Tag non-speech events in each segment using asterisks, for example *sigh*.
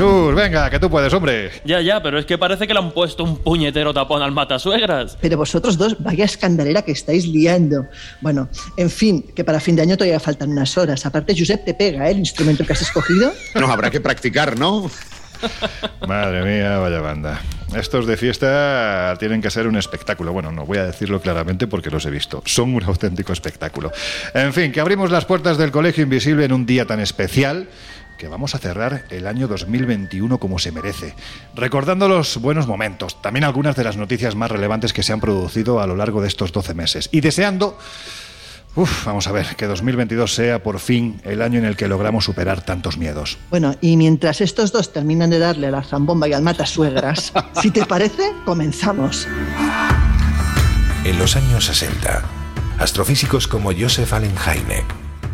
Jesús, venga, que tú puedes, hombre. Ya, ya, pero es que parece que le han puesto un puñetero tapón al matasuegras. Pero vosotros dos, vaya escandalera que estáis liando. Bueno, en fin, que para fin de año todavía faltan unas horas. Aparte, Josep te pega, ¿eh? El instrumento que has escogido. No, habrá que practicar, ¿no? Madre mía, vaya banda. Estos de fiesta tienen que ser un espectáculo. Bueno, no voy a decirlo claramente porque los he visto. Son un auténtico espectáculo. En fin, que abrimos las puertas del Colegio Invisible en un día tan especial que vamos a cerrar el año 2021 como se merece, recordando los buenos momentos, también algunas de las noticias más relevantes que se han producido a lo largo de estos 12 meses y deseando Uf, vamos a ver, que 2022 sea por fin el año en el que logramos superar tantos miedos. Bueno, y mientras estos dos terminan de darle a la zambomba y al matasuegras, *laughs* si te parece, comenzamos. En los años 60, astrofísicos como Joseph Allen Hynek,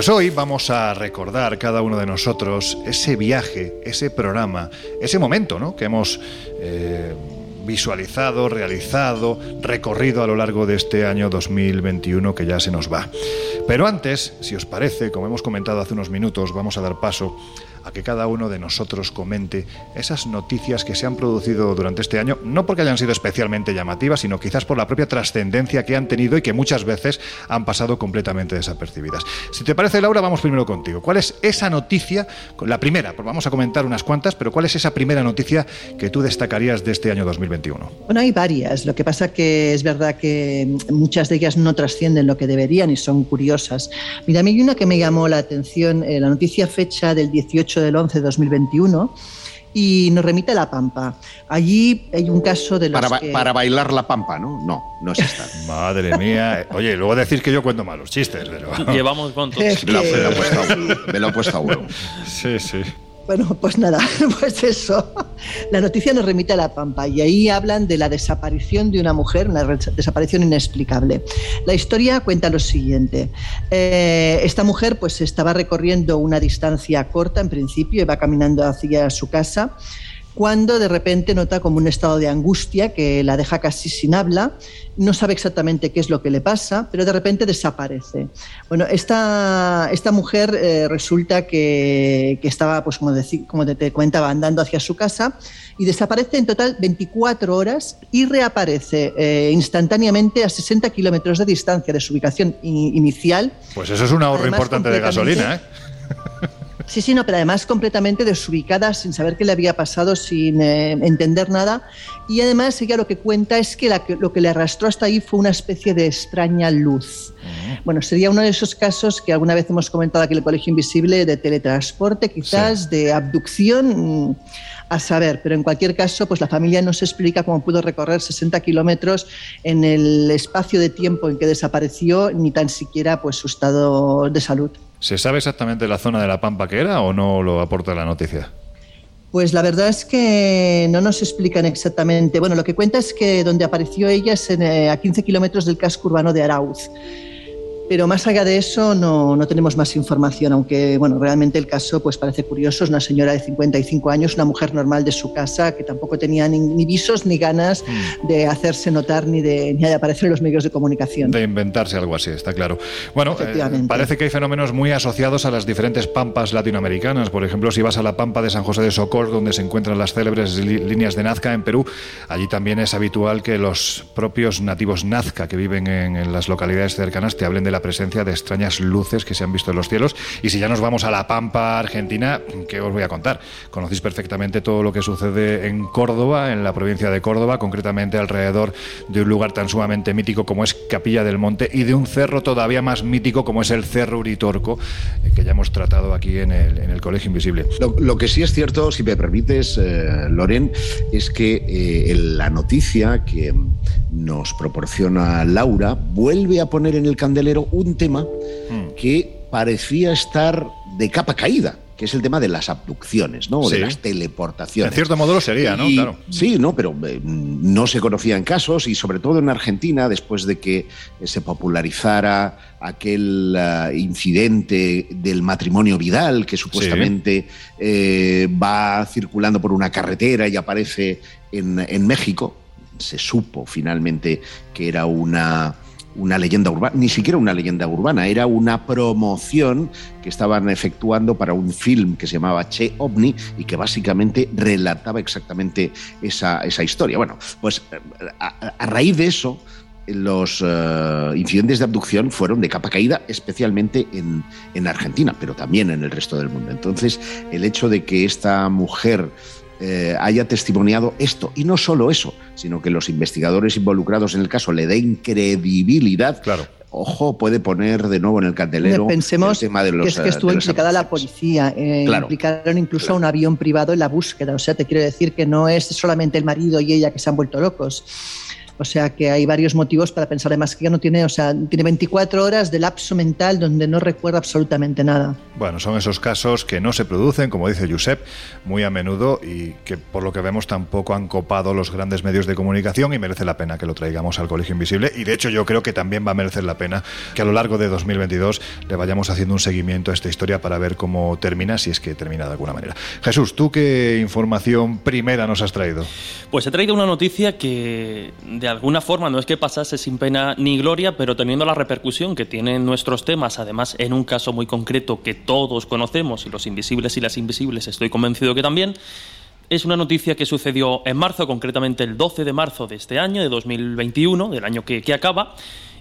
Pues hoy vamos a recordar cada uno de nosotros ese viaje, ese programa, ese momento ¿no? que hemos eh, visualizado, realizado, recorrido a lo largo de este año 2021 que ya se nos va. Pero antes, si os parece, como hemos comentado hace unos minutos, vamos a dar paso a que cada uno de nosotros comente esas noticias que se han producido durante este año, no porque hayan sido especialmente llamativas, sino quizás por la propia trascendencia que han tenido y que muchas veces han pasado completamente desapercibidas. Si te parece, Laura, vamos primero contigo. ¿Cuál es esa noticia, la primera, pues vamos a comentar unas cuantas, pero cuál es esa primera noticia que tú destacarías de este año 2021? Bueno, hay varias. Lo que pasa que es verdad que muchas de ellas no trascienden lo que deberían y son curiosas. Mira, a mí hay una que me llamó la atención, eh, la noticia fecha del 18 del 11 de 2021 y nos remite a La Pampa. Allí hay un caso de los Para, que... para bailar la pampa, ¿no? No, no es esta. *laughs* Madre mía. Oye, luego decís que yo cuento malos chistes, pero... Llevamos con *laughs* todo. Es Me lo, me lo he que- puesto, a- me lo he puesto a huevo. Sí, sí. Bueno, pues nada, *laughs* pues eso. La noticia nos remite a La Pampa y ahí hablan de la desaparición de una mujer, una desaparición inexplicable. La historia cuenta lo siguiente. Eh, esta mujer pues estaba recorriendo una distancia corta en principio, iba caminando hacia su casa cuando de repente nota como un estado de angustia que la deja casi sin habla, no sabe exactamente qué es lo que le pasa, pero de repente desaparece. Bueno, esta, esta mujer eh, resulta que, que estaba, pues como, decí- como te, te comentaba, andando hacia su casa y desaparece en total 24 horas y reaparece eh, instantáneamente a 60 kilómetros de distancia de su ubicación i- inicial. Pues eso es un ahorro Además, importante de gasolina, ¿eh? Sí, sí, no, pero además completamente desubicada, sin saber qué le había pasado, sin eh, entender nada. Y además ella lo que cuenta es que, la que- lo que le arrastró hasta ahí fue una especie de extraña luz. Bueno, sería uno de esos casos que alguna vez hemos comentado aquí en el Colegio Invisible de teletransporte, quizás de abducción, mm, a saber, pero en cualquier caso, pues la familia no se explica cómo pudo recorrer 60 kilómetros en el espacio de tiempo en que desapareció, ni tan siquiera pues su estado de salud. ¿Se sabe exactamente la zona de la Pampa que era o no lo aporta la noticia? Pues la verdad es que no nos explican exactamente. Bueno, lo que cuenta es que donde apareció ella es eh, a 15 kilómetros del casco urbano de Arauz. Pero más allá de eso no, no, tenemos más información, aunque bueno, realmente el caso pues parece curioso. Es una señora de 55 años, una mujer normal de su casa que tampoco tenía ni, visos ni ganas mm. de hacerse notar ni de, ni de aparecer en los medios de comunicación. De inventarse algo así, está claro. Bueno, eh, parece que hay fenómenos muy asociados a las diferentes pampas latinoamericanas. Por ejemplo, si vas a la pampa de San José de Socor, donde se encuentran las célebres líneas de Nazca en Perú, allí también es habitual que los propios nativos Nazca que viven en, en las localidades cercanas te hablen de la presencia de extrañas luces que se han visto en los cielos. Y si ya nos vamos a la Pampa Argentina, ¿qué os voy a contar? Conocéis perfectamente todo lo que sucede en Córdoba, en la provincia de Córdoba, concretamente alrededor de un lugar tan sumamente mítico como es Capilla del Monte y de un cerro todavía más mítico como es el Cerro Uritorco, eh, que ya hemos tratado aquí en el, en el Colegio Invisible. Lo, que sí es cierto, si me permites, eh, Loren, es que eh, la noticia que nos proporciona Laura vuelve a poner en el candelero un tema hmm. que parecía estar de capa caída que es el tema de las abducciones, ¿no? De las teleportaciones. En cierto modo lo sería, ¿no? claro. Sí, no, pero eh, no se conocían casos y sobre todo en Argentina, después de que se popularizara aquel eh, incidente del matrimonio Vidal, que supuestamente eh, va circulando por una carretera y aparece en, en México, se supo finalmente que era una una leyenda urbana, ni siquiera una leyenda urbana, era una promoción que estaban efectuando para un film que se llamaba Che OVNI y que básicamente relataba exactamente esa, historia. Bueno, pues a, raíz de eso, los eh, incidentes de abducción fueron de capa caída, especialmente en, en Argentina, pero también en el resto del mundo. Entonces, el hecho de que esta mujer eh, haya testimoniado esto. Y no solo eso, sino que los investigadores involucrados en el caso le den credibilidad. Claro. Ojo, puede poner de nuevo en el candelero Pensemos el tema de los, que, es que eh, estuvo implicada la policía, eh, implicaron incluso a un avión privado en la búsqueda. O sea, te quiero decir que no es solamente el marido y ella que se han vuelto locos o sea que hay varios motivos para pensar además que ya no tiene, o sea, tiene 24 horas de lapso mental donde no recuerda absolutamente nada. Bueno, son esos casos que no se producen, como dice Josep, muy a menudo y que por lo que vemos tampoco han copado los grandes medios de comunicación y merece la pena que lo traigamos al Colegio Invisible y de hecho yo creo que también va a merecer la pena que a lo largo de 2022 le vayamos haciendo un seguimiento a esta historia para ver cómo termina, si es que termina de alguna manera. Jesús, ¿tú qué información primera nos has traído? Pues he traído una noticia que de alguna forma no es que pasase sin pena ni gloria, pero teniendo la repercusión que tienen nuestros temas, además en un caso muy concreto que todos conocemos, los invisibles y las invisibles estoy convencido que también, es una noticia que sucedió en marzo, concretamente el 12 de marzo de este año, de 2021, del año que, que acaba,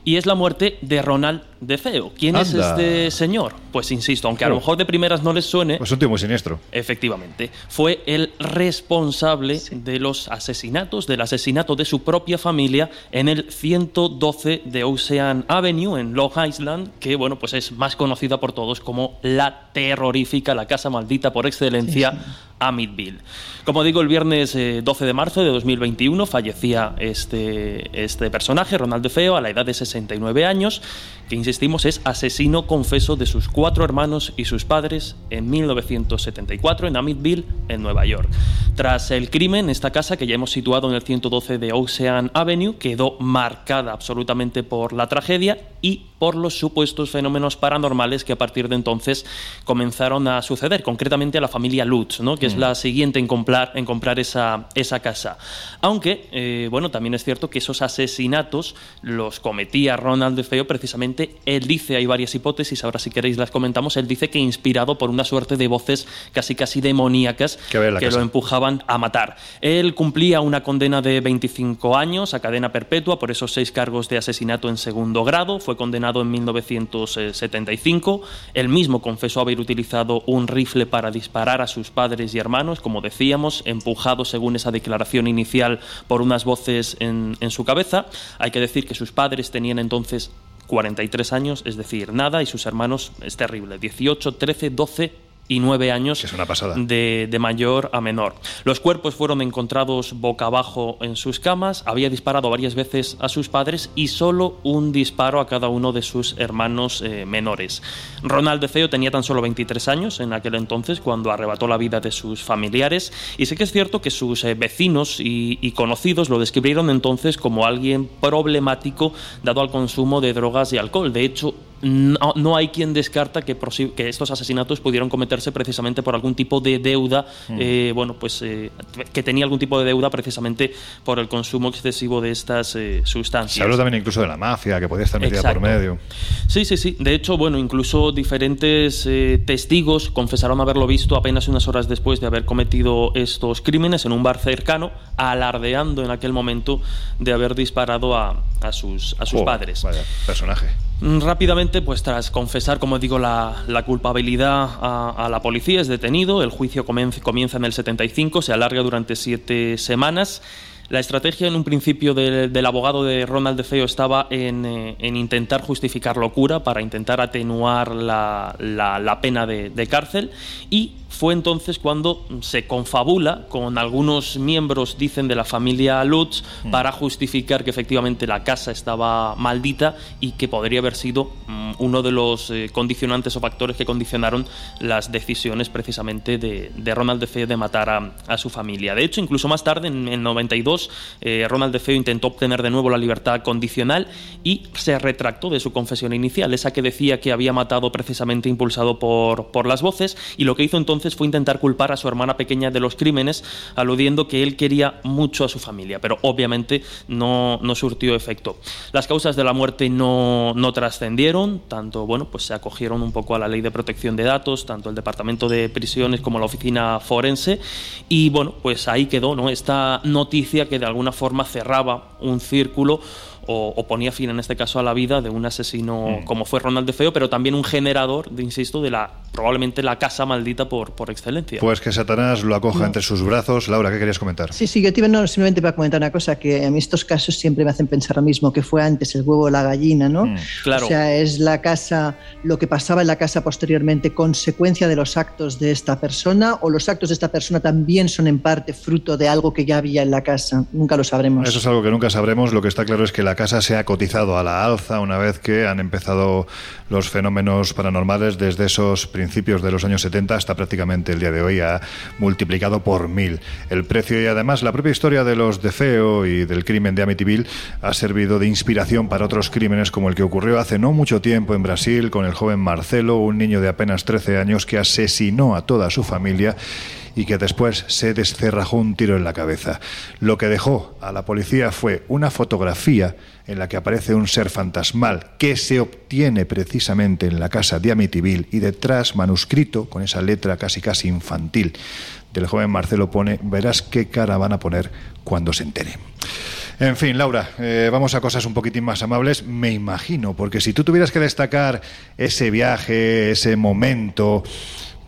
y es la muerte de Ronald de Feo. ¿Quién es este señor? Pues insisto, aunque a lo mejor de primeras no les suene. Pues un muy siniestro. Efectivamente. Fue el responsable de los asesinatos, del asesinato de su propia familia en el 112 de Ocean Avenue, en Long Island, que bueno, pues es más conocida por todos como la terrorífica, la casa maldita por excelencia. Amityville. Como digo, el viernes 12 eh, de marzo de 2021 fallecía este, este personaje, Ronald de Feo, a la edad de 69 años, que insistimos es asesino confeso de sus cuatro hermanos y sus padres en 1974 en Amityville, en Nueva York. Tras el crimen, esta casa, que ya hemos situado en el 112 de Ocean Avenue, quedó marcada absolutamente por la tragedia y por los supuestos fenómenos paranormales que a partir de entonces comenzaron a suceder, concretamente a la familia Lutz, ¿no? que es mm. la siguiente en comprar, en comprar esa, esa casa. Aunque, eh, bueno, también es cierto que esos asesinatos los cometía Ronald de Feo precisamente, él dice, hay varias hipótesis, ahora si queréis las comentamos, él dice que inspirado por una suerte de voces casi casi demoníacas que, lo empujaban a matar. Él cumplía una condena de 25 años a cadena perpetua por esos seis cargos de asesinato en segundo grado, fue condenado en 1975. Él mismo confesó haber utilizado un rifle para disparar a sus padres y hermanos, como decíamos, empujado según esa declaración inicial por unas voces en, en su cabeza. Hay que decir que sus padres tenían entonces 43 años, es decir, nada, y sus hermanos es terrible, 18, 13, 12 y nueve años es una pasada. De, de, mayor a menor. Los cuerpos fueron encontrados boca abajo en sus camas, había disparado varias veces a sus padres y solo un disparo a cada uno de sus hermanos eh, menores. Ronald Feo tenía tan solo 23 años en aquel entonces cuando arrebató la vida de sus familiares y sé que es cierto que sus eh, vecinos y, y conocidos lo describieron entonces como alguien problemático dado al consumo de drogas y alcohol. De hecho, no, hay quien descarta que, que, estos asesinatos pudieron cometerse precisamente por algún tipo de deuda, mm. eh, bueno, pues eh, que tenía algún tipo de deuda precisamente por el consumo excesivo de estas eh, sustancias. Se habló también incluso de la mafia, que podía estar metida por medio. Sí, sí, sí. De hecho, bueno, incluso diferentes testigos confesaron haberlo visto apenas unas horas después de haber cometido estos crímenes en un bar cercano, alardeando en aquel momento de haber disparado a, sus, a sus padres. Vaya personaje. Mm, rápidamente, pues tras confesar, como digo, la, culpabilidad a, la policía, es detenido. El juicio comienza en el 75, se alarga durante siete semanas. La estrategia en un principio del abogado de Ronald de Feo estaba en, eh, intentar justificar locura para intentar atenuar la, pena de, de, cárcel y fue entonces cuando se confabula con algunos miembros, dicen, de la familia Lutz mm. para justificar que efectivamente la casa estaba maldita y que podría haber sido mm, uno de los eh, condicionantes o factores que condicionaron las decisiones precisamente de, Ronald de Feo de matar a, su familia. De hecho, incluso más tarde, en, el 92, eh, Ronald de Feo intentó obtener de nuevo la libertad condicional y se retractó de su confesión inicial, esa que decía que había matado precisamente impulsado por, por las voces, y lo que hizo entonces fue intentar culpar a su hermana pequeña de los crímenes, aludiendo que él quería mucho a su familia, pero obviamente no, no surtió efecto. Las causas de la muerte no, no trascendieron, tanto bueno, pues se acogieron un poco a la ley de protección de datos, tanto el Departamento de Prisiones como la Oficina Forense, y bueno, pues ahí quedó ¿no? esta noticia que de alguna forma cerraba un círculo o, ponía fin en este caso a la vida de un asesino mm. como fue Ronald de Feo, pero también un generador, de, insisto, de la probablemente la casa maldita por, por excelencia. Pues que Satanás lo acoja entre sus brazos. Laura, ¿qué querías comentar? Sí, sí, yo te no, simplemente para comentar una cosa, que a mí estos casos siempre me hacen pensar lo mismo, que fue antes el huevo o la gallina, ¿no? Mm. claro. O sea, es la casa, lo que pasaba en la casa posteriormente, consecuencia de los actos de esta persona, o los actos de esta persona también son en parte fruto de algo que ya había en la casa. Nunca lo sabremos. Eso es algo que nunca sabremos. Lo que está claro es que la casa se ha cotizado a la alza una vez que han empezado los fenómenos paranormales desde esos principios de los años 70 hasta prácticamente el día de hoy ha multiplicado por mil. El precio y además la propia historia de los de Feo y del crimen de Amityville ha servido de inspiración para otros crímenes como el que ocurrió hace no mucho tiempo en Brasil con el joven Marcelo, un niño de apenas 13 años que asesinó a toda su familia y que después se descerrajó un tiro en la cabeza. Lo que dejó a la policía fue una fotografía en la que aparece un ser fantasmal que se obtiene precisamente en la casa de Amityville y detrás manuscrito con esa letra casi casi infantil del joven Marcelo pone verás qué cara van a poner cuando se entere. En fin, Laura, eh, vamos a cosas un poquitín más amables, me imagino, porque si tú tuvieras que destacar ese viaje, ese momento,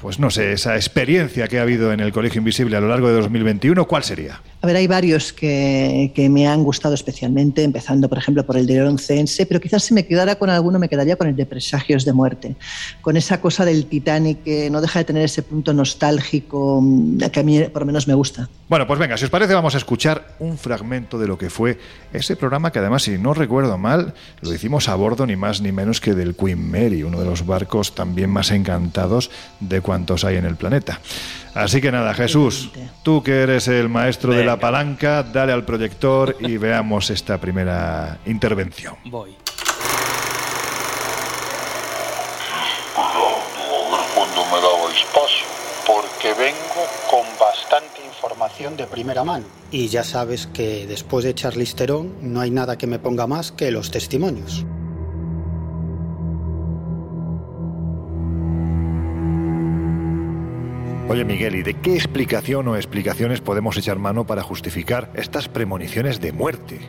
pues no sé, esa experiencia que ha habido en el Colegio Invisible a lo largo de 2021, ¿cuál sería? A ver, hay varios que, me han gustado especialmente, empezando, por ejemplo, por el de Oroncense, pero quizás si me quedara con alguno, me quedaría con el de Presagios de Muerte, con esa cosa del Titanic que no deja de tener ese punto nostálgico mm, que a mí por lo menos me gusta. Bueno, pues venga, si os parece, vamos a escuchar un fragmento de lo que fue ese programa que además, si no recuerdo mal, lo hicimos a bordo ni más ni menos que del Queen Mary, uno de los barcos también más encantados de cuantos hay en el planeta. Así que nada, Jesús, tú que eres el maestro de la palanca, dale al proyector y *laughs* veamos esta primera intervención. Voy. cuando me dabais paso, porque vengo con bastante información de primera mano. Y ya sabes que después de Charlize Theron no hay nada que me ponga más que los testimonios. Oye Miguel, ¿y de qué explicación o explicaciones podemos echar mano para justificar estas premoniciones de muerte?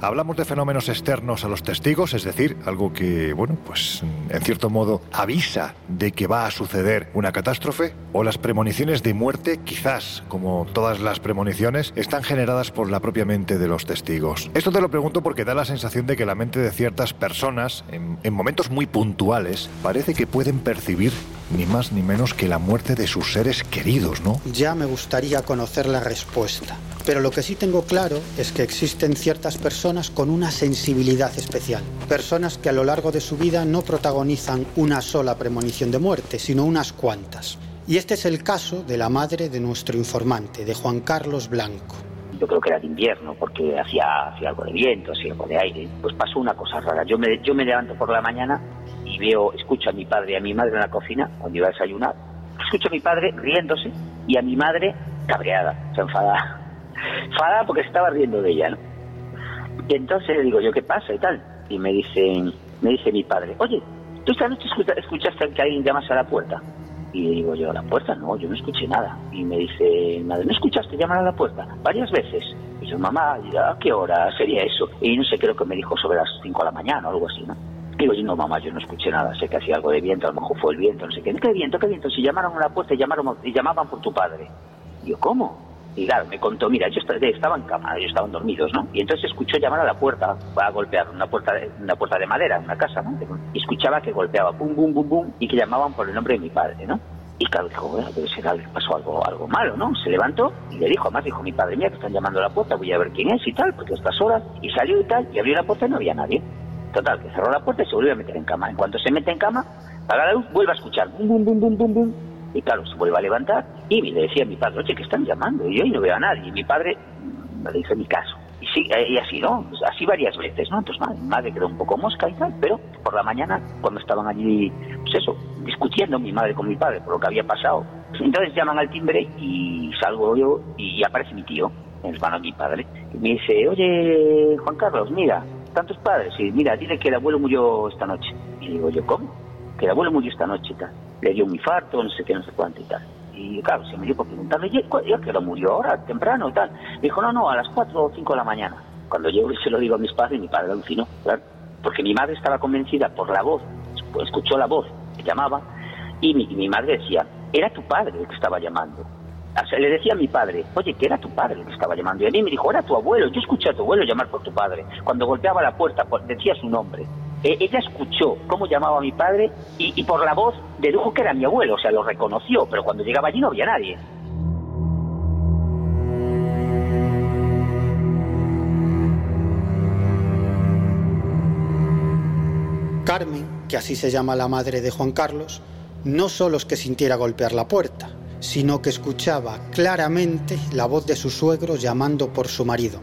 Hablamos de fenómenos externos a los testigos, es decir, algo que, bueno, pues en cierto modo avisa de que va a suceder una catástrofe, o las premoniciones de muerte, quizás, como todas las premoniciones, están generadas por la propia mente de los testigos. Esto te lo pregunto porque da la sensación de que la mente de ciertas personas, en, en momentos muy puntuales, parece que pueden percibir ni más ni menos que la muerte de sus seres queridos, ¿no? Ya me gustaría conocer la respuesta. Pero lo que sí tengo claro es que existen ciertas personas con una sensibilidad especial. Personas que a lo largo de su vida no protagonizan una sola premonición de muerte, sino unas cuantas. Y este es el caso de la madre de nuestro informante, de Juan Carlos Blanco. Yo creo que era de invierno porque hacía, hacía algo de viento, hacía algo de aire. Pues pasó una cosa rara. Yo me, yo me levanto por la mañana y veo, escucho a mi padre y a mi madre en la cocina cuando iba a desayunar. Escucho a mi padre riéndose y a mi madre cabreada, se enfadada. Enfadada porque se estaba riendo de ella, ¿no? Y entonces le digo yo, ¿qué pasa y tal? Y me dicen, me dice mi padre, oye, ¿tú esta noche escuchaste que alguien llamase a la puerta? Y le digo yo, ¿a la puerta? No, yo no escuché nada. Y me dice, madre, ¿no escuchaste llamar a la puerta? Varias veces. Y yo, mamá, ¿a qué hora sería eso? Y no sé, creo que me dijo sobre las 5 de la mañana o algo así, ¿no? Digo yo, no, mamá, yo no escuché nada, sé que hacía algo de viento, a lo mejor fue el viento, no sé qué. ¿Qué viento, qué viento? Si llamaron a la puerta y, llamaron, y llamaban por tu padre. Y yo, ¿cómo? Y claro, me contó, mira, yo estaba en cama, ellos estaban dormidos, ¿no? Y entonces escuchó llamar a la puerta, a golpear, una puerta de, una puerta de madera, una casa, ¿no? Y escuchaba que golpeaba, pum, bum, bum, bum, y que llamaban por el nombre de mi padre, ¿no? Y claro, dijo, bueno, debe ser pasó algo, algo malo, ¿no? Se levantó y le dijo, además dijo, mi padre, mía, que están llamando a la puerta, voy a ver quién es y tal, porque a estas horas, y salió y tal, y abrió la puerta y no había nadie. Total, que cerró la puerta y se volvió a meter en cama. En cuanto se mete en cama, apaga la luz, vuelve a escuchar, bum, bum, bum, bum, bum, bum, y claro, se vuelve a levantar y le decía a mi padre, oye, que están llamando, y hoy no veo a nadie. Y mi padre me le hizo mi caso. Y sí, eh, y así, ¿no? Pues así varias veces, ¿no? Entonces, madre, madre quedó un poco mosca y tal, pero por la mañana, cuando estaban allí, pues eso, discutiendo mi madre con mi padre por lo que había pasado, entonces llaman al timbre y salgo yo y aparece mi tío, el hermano de mi padre, y me dice, oye, Juan Carlos, mira, tantos padres, y mira, dile que el abuelo murió esta noche. Y digo yo, ¿cómo? Que el abuelo murió esta noche y tal. Le dio un infarto, no sé qué, no sé cuánto y tal. Y claro, se me dio por preguntarle, ¿ya que lo murió ahora, temprano y tal? Me dijo, no, no, a las 4 o 5 de la mañana. Cuando yo se lo digo a mis padres, mi padre alucinó, claro. Porque mi madre estaba convencida por la voz, escuchó la voz que llamaba, y mi, y mi madre decía, era tu padre el que estaba llamando. O sea, le decía a mi padre, oye, que era tu padre el que estaba llamando. Y a mí me dijo, era tu abuelo. Yo escuché a tu abuelo llamar por tu padre. Cuando golpeaba la puerta, decía su nombre. Eh, ella escuchó cómo llamaba a mi padre y, y por la voz dedujo que era mi abuelo. O sea, lo reconoció. Pero cuando llegaba allí no había nadie. Carmen, que así se llama la madre de Juan Carlos, no solo es que sintiera golpear la puerta, sino que escuchaba claramente la voz de su suegro llamando por su marido.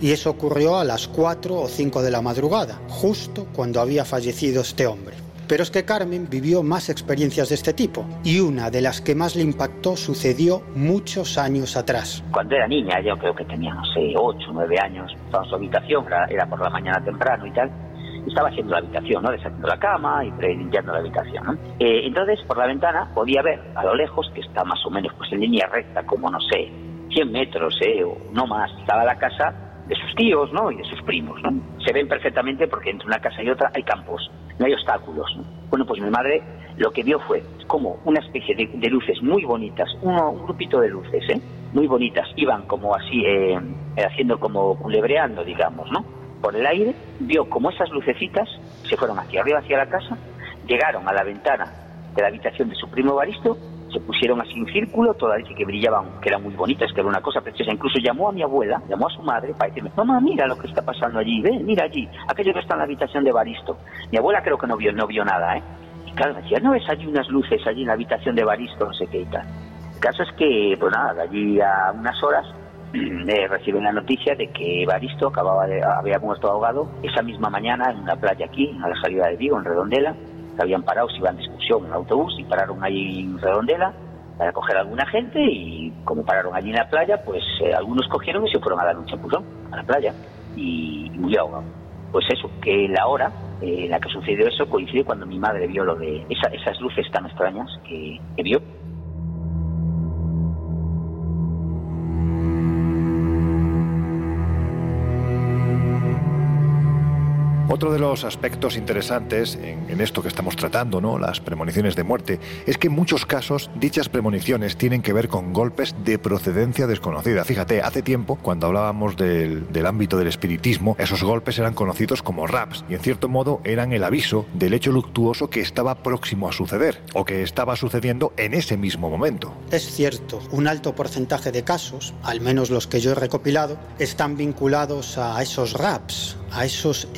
Y eso ocurrió a las 4 o 5 de la madrugada, justo cuando había fallecido este hombre. Pero es que Carmen vivió más experiencias de este tipo y una de las que más le impactó sucedió muchos años atrás. Cuando era niña, yo creo que tenía, no sé, 8 o 9 años, estaba en su habitación, era, por la mañana temprano y tal, estaba haciendo la habitación, ¿no? Deshaciendo la cama y limpiando la habitación, ¿no? Eh, entonces, por la ventana podía ver a lo lejos, que está más o menos pues en línea recta, como, no sé, 100 metros, ¿eh? O no más, estaba la casa de sus tíos, ¿no? Y de sus primos, ¿no? Se ven perfectamente porque entre una casa y otra hay campos, no hay obstáculos, ¿no? Bueno, pues mi madre lo que vio fue como una especie de, luces muy bonitas, un, un, grupito de luces, ¿eh? Muy bonitas, iban como así, eh, haciendo como culebreando, digamos, ¿no? por el aire, vio como esas lucecitas se fueron hacia arriba, hacia la casa, llegaron a la ventana de la habitación de su primo Baristo, se pusieron así en círculo, todas que brillaban, que eran muy bonitas, que era una cosa preciosa. Incluso llamó a mi abuela, llamó a su madre para decirme, mamá, mira lo que está pasando allí, ve, mira allí, aquello que está en la habitación de Baristo. Mi abuela creo que no vio, no vio nada, ¿eh? Y claro, me decía, no ves allí unas luces allí en la habitación de Baristo, no sé qué y tal. El caso es que, pues nada, de allí a unas horas *clears throat* eh, reciben la noticia de que Baristo acababa de, había muerto ahogado esa misma mañana en una playa aquí, a la salida de Vigo, en Redondela. Habían parado, se iban de excursión en autobús y pararon ahí en Redondela para coger a alguna gente y como pararon allí en la playa, pues eh, algunos cogieron y se fueron a dar un chapuzón a la playa y, y murió ahogado. Pues eso, que la hora eh, en la que sucedió eso coincide cuando mi madre vio lo de esa, esas luces tan extrañas que vio Otro de los aspectos interesantes en, en, esto que estamos tratando, ¿no? las premoniciones de muerte, es que en muchos casos dichas premoniciones tienen que ver con golpes de procedencia desconocida. Fíjate, hace tiempo, cuando hablábamos del, del ámbito del espiritismo, esos golpes eran conocidos como raps y en cierto modo eran el aviso del hecho luctuoso que estaba próximo a suceder o que estaba sucediendo en ese mismo momento. Es cierto, un alto porcentaje de casos, al menos los que yo he recopilado, están vinculados a esos raps, a esos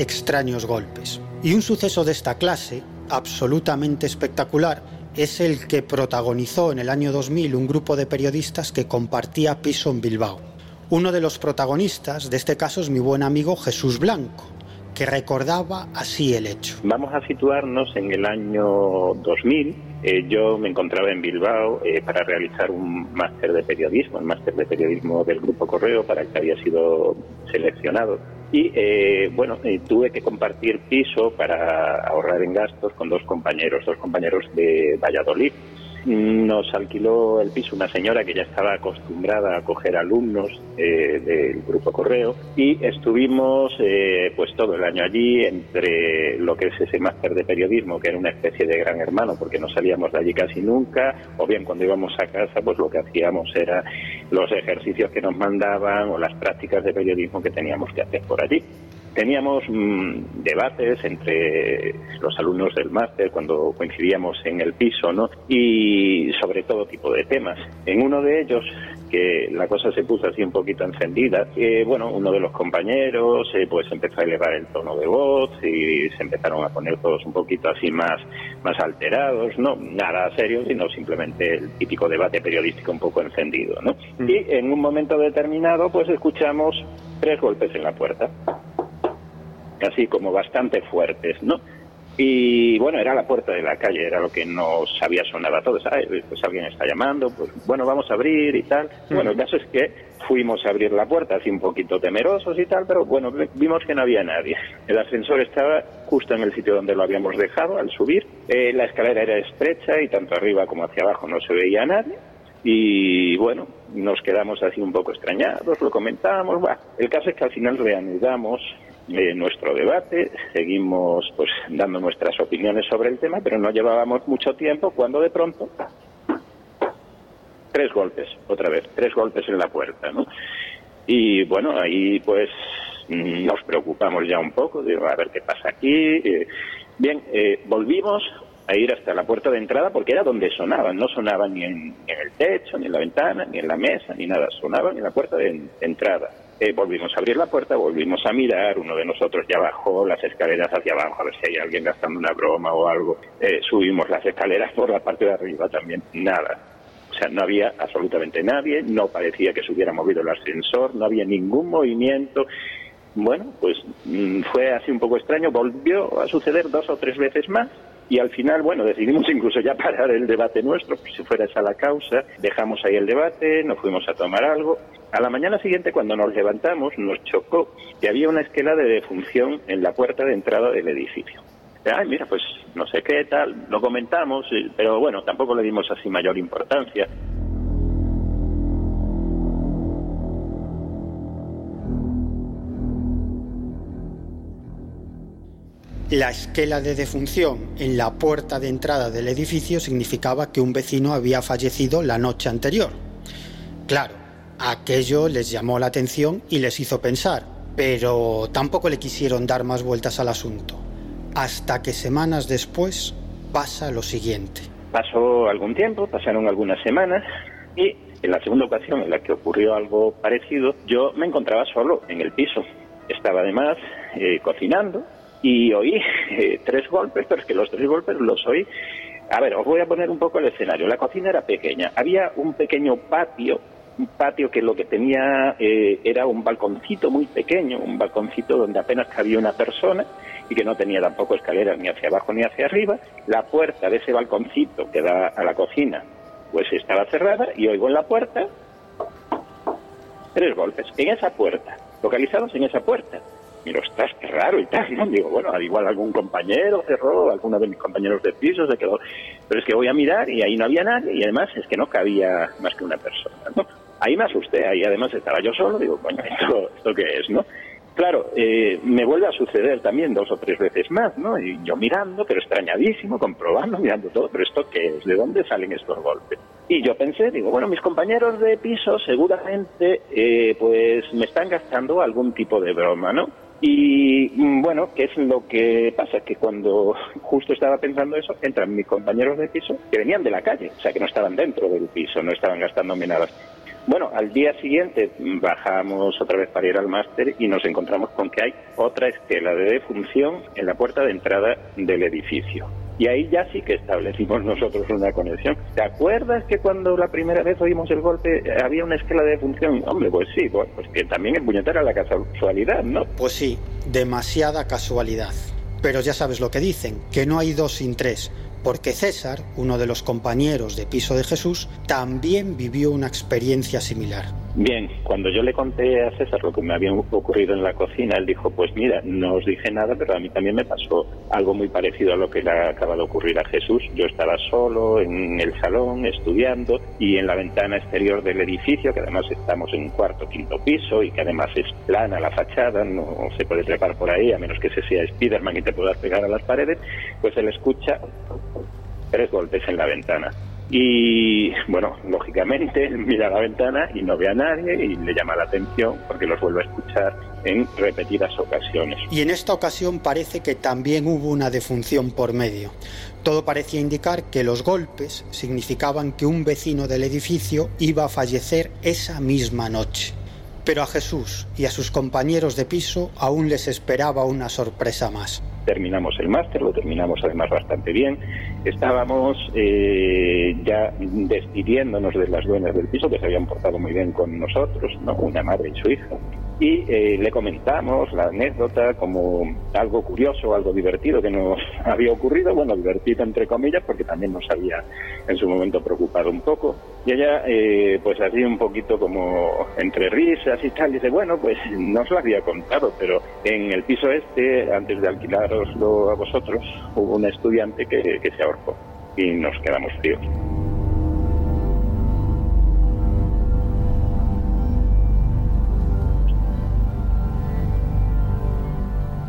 golpes. Y un suceso de esta clase, absolutamente espectacular, es el que protagonizó en el año 2000 un grupo de periodistas que compartía piso en Bilbao. Uno de los protagonistas de este caso es mi buen amigo Jesús Blanco, que recordaba así el hecho. Vamos a situarnos en el año 2000. Eh, yo me encontraba en Bilbao eh, para realizar un máster de periodismo, el máster de periodismo del Grupo Correo, para el que había sido seleccionado. Y eh, bueno, tuve que compartir piso para ahorrar en gastos con dos compañeros, dos compañeros de Valladolid nos alquiló el piso una señora que ya estaba acostumbrada a coger alumnos eh, del grupo Correo y estuvimos eh, pues todo el año allí entre lo que es ese máster de periodismo que era una especie de gran hermano porque no salíamos de allí casi nunca o bien cuando íbamos a casa pues lo que hacíamos era los ejercicios que nos mandaban o las prácticas de periodismo que teníamos que hacer por allí teníamos mm, debates entre los alumnos del máster cuando coincidíamos en el piso, ¿no? Y sobre todo tipo de temas. En uno de ellos, que la cosa se puso así un poquito encendida, eh, bueno, uno de los compañeros eh, pues empezó a elevar el tono de voz y se empezaron a poner todos un poquito así más, más alterados, ¿no? Nada serio, sino simplemente el típico debate periodístico un poco encendido, ¿no? Mm. Y en un momento determinado pues escuchamos tres golpes en la puerta así como bastante fuertes, ¿no? Y bueno, era la puerta de la calle, era lo que nos había sonado a todos. Pues alguien está llamando, pues bueno, vamos a abrir y tal. Bueno, el caso es que fuimos a abrir la puerta, así un poquito temerosos y tal, pero bueno, vimos que no había nadie. El ascensor estaba justo en el sitio donde lo habíamos dejado al subir. Eh, la escalera era estrecha y tanto arriba como hacia abajo no se veía nadie. Y bueno, nos quedamos así un poco extrañados, lo comentamos. el caso es que al final reanudamos eh, nuestro debate, seguimos pues dando nuestras opiniones sobre el tema, pero no llevábamos mucho tiempo cuando de pronto tres golpes, otra vez, tres golpes en la puerta, ¿no? Y bueno, ahí pues nos preocupamos ya un poco, digo, a ver qué pasa aquí. Eh, bien, eh, volvimos a ir hasta la puerta de entrada porque era donde sonaban, no sonaban ni en, el techo, ni en la ventana, ni en la mesa, ni nada, sonaban en la puerta de entrada. Eh, volvimos a abrir la puerta, volvimos a mirar, uno de nosotros ya bajó las escaleras hacia abajo a ver si hay alguien gastando una broma o algo. Eh, subimos las escaleras por la parte de arriba también, nada. O sea, no había absolutamente nadie, no parecía que se hubiera movido el ascensor, no había ningún movimiento. Bueno, pues mm, fue así un poco extraño, volvió a suceder dos o tres veces más y al final, bueno, decidimos *laughs* incluso ya parar el debate nuestro, si fuera esa la causa, dejamos ahí el debate, nos fuimos a tomar algo. A la mañana siguiente, cuando nos levantamos, nos chocó que había una esquela de defunción en la puerta de entrada del edificio. Ay, mira, pues no sé qué tal, lo comentamos, pero bueno, tampoco le dimos así mayor importancia. La esquela de defunción en la puerta de entrada del edificio significaba que un vecino había fallecido la noche anterior. Claro, aquello les llamó la atención y les hizo pensar, pero tampoco le quisieron dar más vueltas al asunto. Hasta que semanas después pasa lo siguiente. Pasó algún tiempo, pasaron algunas semanas y en la segunda ocasión en la que ocurrió algo parecido, yo me encontraba solo en el piso. Estaba además eh, cocinando y oí eh, tres golpes, pero es que los tres golpes los oí. A ver, os voy a poner un poco el escenario. La cocina era pequeña, había un pequeño patio, un patio que lo que tenía eh, era un balconcito muy pequeño, un balconcito donde apenas cabía una persona y que no tenía tampoco escaleras ni hacia abajo ni hacia arriba. La puerta de ese balconcito que da a la cocina pues estaba cerrada y oigo en la puerta tres golpes, en esa puerta, localizados en esa puerta mira, ostras, raro y tal, ¿no? Digo, bueno, al igual algún compañero cerró, alguno de mis compañeros de piso se quedó. Pero es que voy a mirar y ahí no había nadie y además es que no cabía más que una persona, ¿no? Ahí me asusté, ahí además estaba yo solo, digo, bueno, ¿esto, esto qué es, no? Claro, eh, me vuelve a suceder también dos o tres veces más, ¿no? Y yo mirando, pero extrañadísimo, comprobando, mirando todo, pero ¿esto qué es? ¿De dónde salen estos golpes? Y yo pensé, digo, bueno, mis compañeros de piso seguramente, eh, pues me están gastando algún tipo de broma, ¿no? Y mm, bueno, ¿qué es lo que pasa? Que cuando justo estaba pensando eso, entran mis compañeros de piso que venían de la calle, o sea, que no estaban dentro del piso, no estaban gastándome nada. Bueno, al día siguiente bajamos otra vez para ir al máster y nos encontramos con que hay otra esquela de defunción en la puerta de entrada del edificio. Y ahí ya sí que establecimos nosotros una conexión. ¿Te acuerdas que cuando la primera vez oímos el golpe había una escala de función? Hombre, pues sí, pues, pues que también es puñetera la casualidad, ¿no? Pues sí, demasiada casualidad. Pero ya sabes lo que dicen, que no hay dos sin tres porque César, uno de los compañeros de piso de Jesús, también vivió una experiencia similar. Bien, cuando yo le conté a César lo que me había ocurrido en la cocina, él dijo, pues mira, no os dije nada, pero a mí también me pasó algo muy parecido a lo que le acaba de ocurrir a Jesús. Yo estaba solo en el salón estudiando y en la ventana exterior del edificio, que además estamos en un cuarto, quinto piso y que además es plana la fachada, no se puede trepar por ahí a menos que se sea Spiderman y te puedas pegar a las paredes, pues él escucha tres golpes en la ventana. Y bueno, lógicamente *laughs* mira a la ventana y no ve a nadie y le llama la atención porque los vuelve a escuchar en repetidas ocasiones. Y en esta ocasión parece que también hubo una defunción por medio. Todo parecía indicar que los golpes significaban que un vecino del edificio iba a fallecer esa misma noche. Pero a Jesús y a sus compañeros de piso aún les esperaba una sorpresa más terminamos el máster, lo terminamos además bastante bien. Estábamos eh, ya despidiéndonos de las dueñas del piso que se habían portado muy bien con nosotros, ¿no? una madre y su hija y eh, le comentamos la anécdota como algo curioso, algo divertido que nos *laughs* había ocurrido, bueno, divertido entre comillas, porque también nos había en su momento preocupado un poco. Y ella, eh, pues así un poquito como entre risas y tal, dice, bueno, pues no os lo había contado, pero en el piso este, antes de a vosotros, hubo un estudiante que, que se ahorcó y nos quedamos fríos.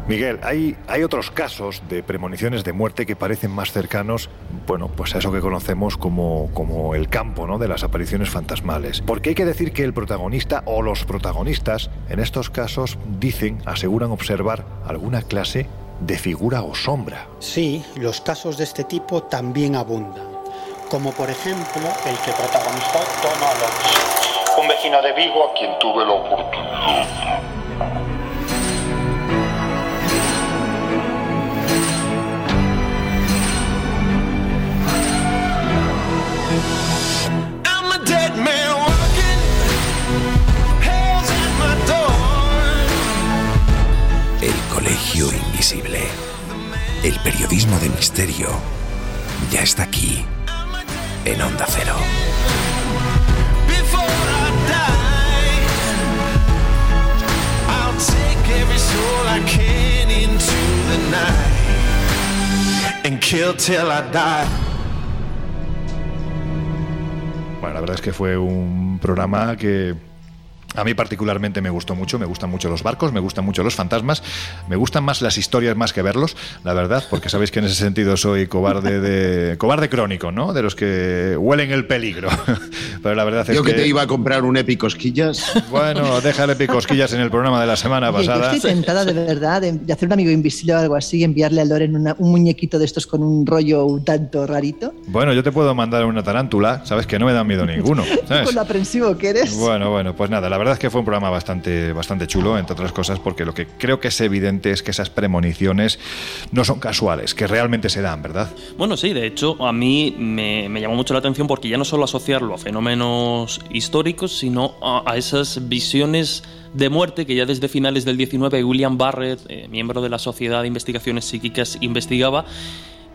Miguel, hay, hay otros casos de premoniciones de muerte que parecen más cercanos, bueno, pues a eso que conocemos como, como el campo ¿no? de las apariciones fantasmales. Porque hay que decir que el protagonista o los protagonistas en estos casos dicen, aseguran observar alguna clase de figura o sombra. Sí, los casos de este tipo también abundan. Como por ejemplo el que protagonizó Tono Alonso, un vecino de Vigo a quien tuve la oportunidad Invisible. El periodismo de misterio ya está aquí, en Onda Cero. Bueno, la verdad es que fue un programa que a mí particularmente me gustó mucho, me gustan mucho los barcos, me gustan mucho los fantasmas, me gustan más las historias más que verlos, la verdad, porque sabéis que en ese sentido soy cobarde de cobarde crónico, ¿no? De los que huelen el peligro. *laughs* Pero la verdad es Yo que, te iba a comprar un epicosquillas. Bueno, deja el epicosquillas en el programa de la semana pasada. Yo estoy tentada de verdad de, hacer un amigo invisible o algo así y enviarle a Loren un muñequito de estos con un rollo un tanto rarito. Bueno, yo te puedo mandar una tarántula, sabes que no me da miedo ninguno. *laughs* Con lo aprensivo que eres. Bueno, bueno, pues nada, la verdad es que fue un programa bastante, bastante chulo, entre otras cosas, porque lo que creo que es evidente es que esas premoniciones no son casuales, que realmente se dan, ¿verdad? Bueno, sí, de hecho, a mí me, llamó mucho la atención porque ya no solo asociarlo a fenómenos históricos, sino a, esas visiones de muerte que ya desde finales del 19 William Barrett, eh, miembro de la Sociedad de Investigaciones Psíquicas, investigaba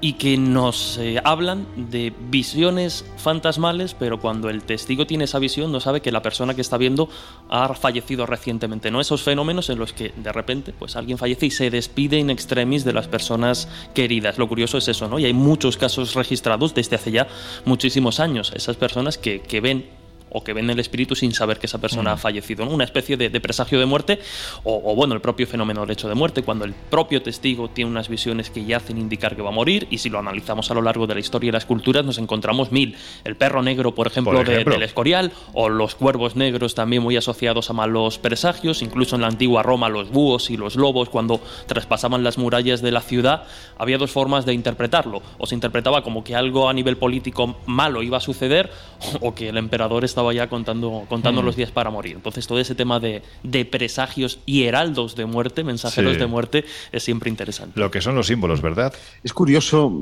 y que nos eh, hablan de visiones fantasmales, pero cuando el testigo tiene esa visión no sabe que la persona que está viendo ha fallecido recientemente, ¿no? Esos fenómenos en los que de repente pues alguien fallece y se despide in extremis de las personas queridas. Lo curioso es eso, ¿no? Y hay muchos casos registrados desde hace ya muchísimos años, esas personas que, que ven o que ven el espíritu sin saber que esa persona ha mm. fallecido, ¿no? una especie de, presagio de muerte o, bueno, el propio fenómeno del hecho de muerte, cuando el propio testigo tiene unas visiones que ya hacen indicar que va a morir y si lo analizamos a lo largo de la historia y las culturas nos encontramos mil. El perro negro, por ejemplo, del Escorial o los cuervos negros también muy asociados a malos presagios, incluso en la antigua Roma los búhos y los lobos cuando traspasaban las murallas de la ciudad, había dos formas de interpretarlo, o se interpretaba como que algo a nivel político malo iba a suceder *laughs* o que el emperador estaba estaba ya contando, contando mm. los días para morir. Entonces todo ese tema de, de presagios y heraldos de muerte, mensajeros de muerte, es siempre interesante. Lo que son los símbolos, ¿verdad? Es curioso,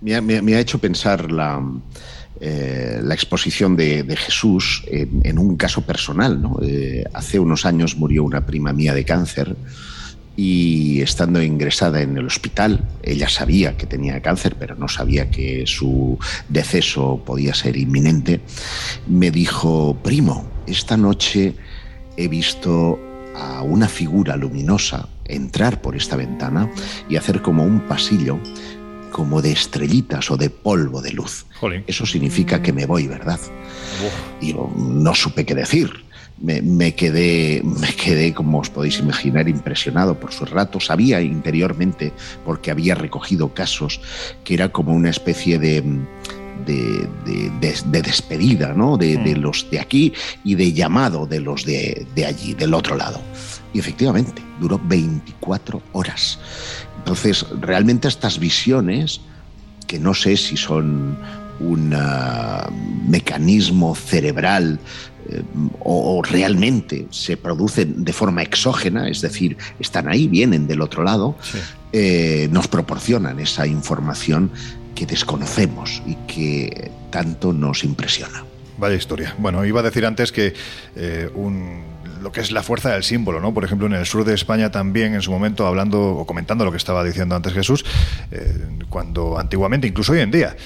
me ha, hecho pensar la... Eh, la exposición de, Jesús en, un caso personal. Eh, hace unos años murió una prima mía de cáncer y estando ingresada en el hospital, ella sabía que tenía cáncer, pero no sabía que su deceso podía ser inminente, me dijo, primo, esta noche he visto a una figura luminosa entrar por esta ventana y hacer como un pasillo como de estrellitas o de polvo de luz. Eso significa que me voy, ¿verdad? Y no supe qué decir me, quedé, me quedé, como os podéis imaginar, impresionado por su relato. Sabía interiormente, porque había recogido casos, que era como una especie de, de, despedida ¿no? de, mm. los de aquí y de llamado de los de, allí, del otro lado. Y efectivamente, duró 24 horas. Entonces, realmente estas visiones, que no sé si son un mecanismo cerebral eh, o, realmente se producen de forma exógena, es decir, están ahí, vienen del otro lado, eh, nos proporcionan esa información que desconocemos y que tanto nos impresiona. Vaya historia. Bueno, iba a decir antes que eh, lo que es la fuerza del símbolo, ¿no? Por ejemplo, en el sur de España también, en su momento, hablando o comentando lo que estaba diciendo antes Jesús, cuando antiguamente, incluso hoy en día,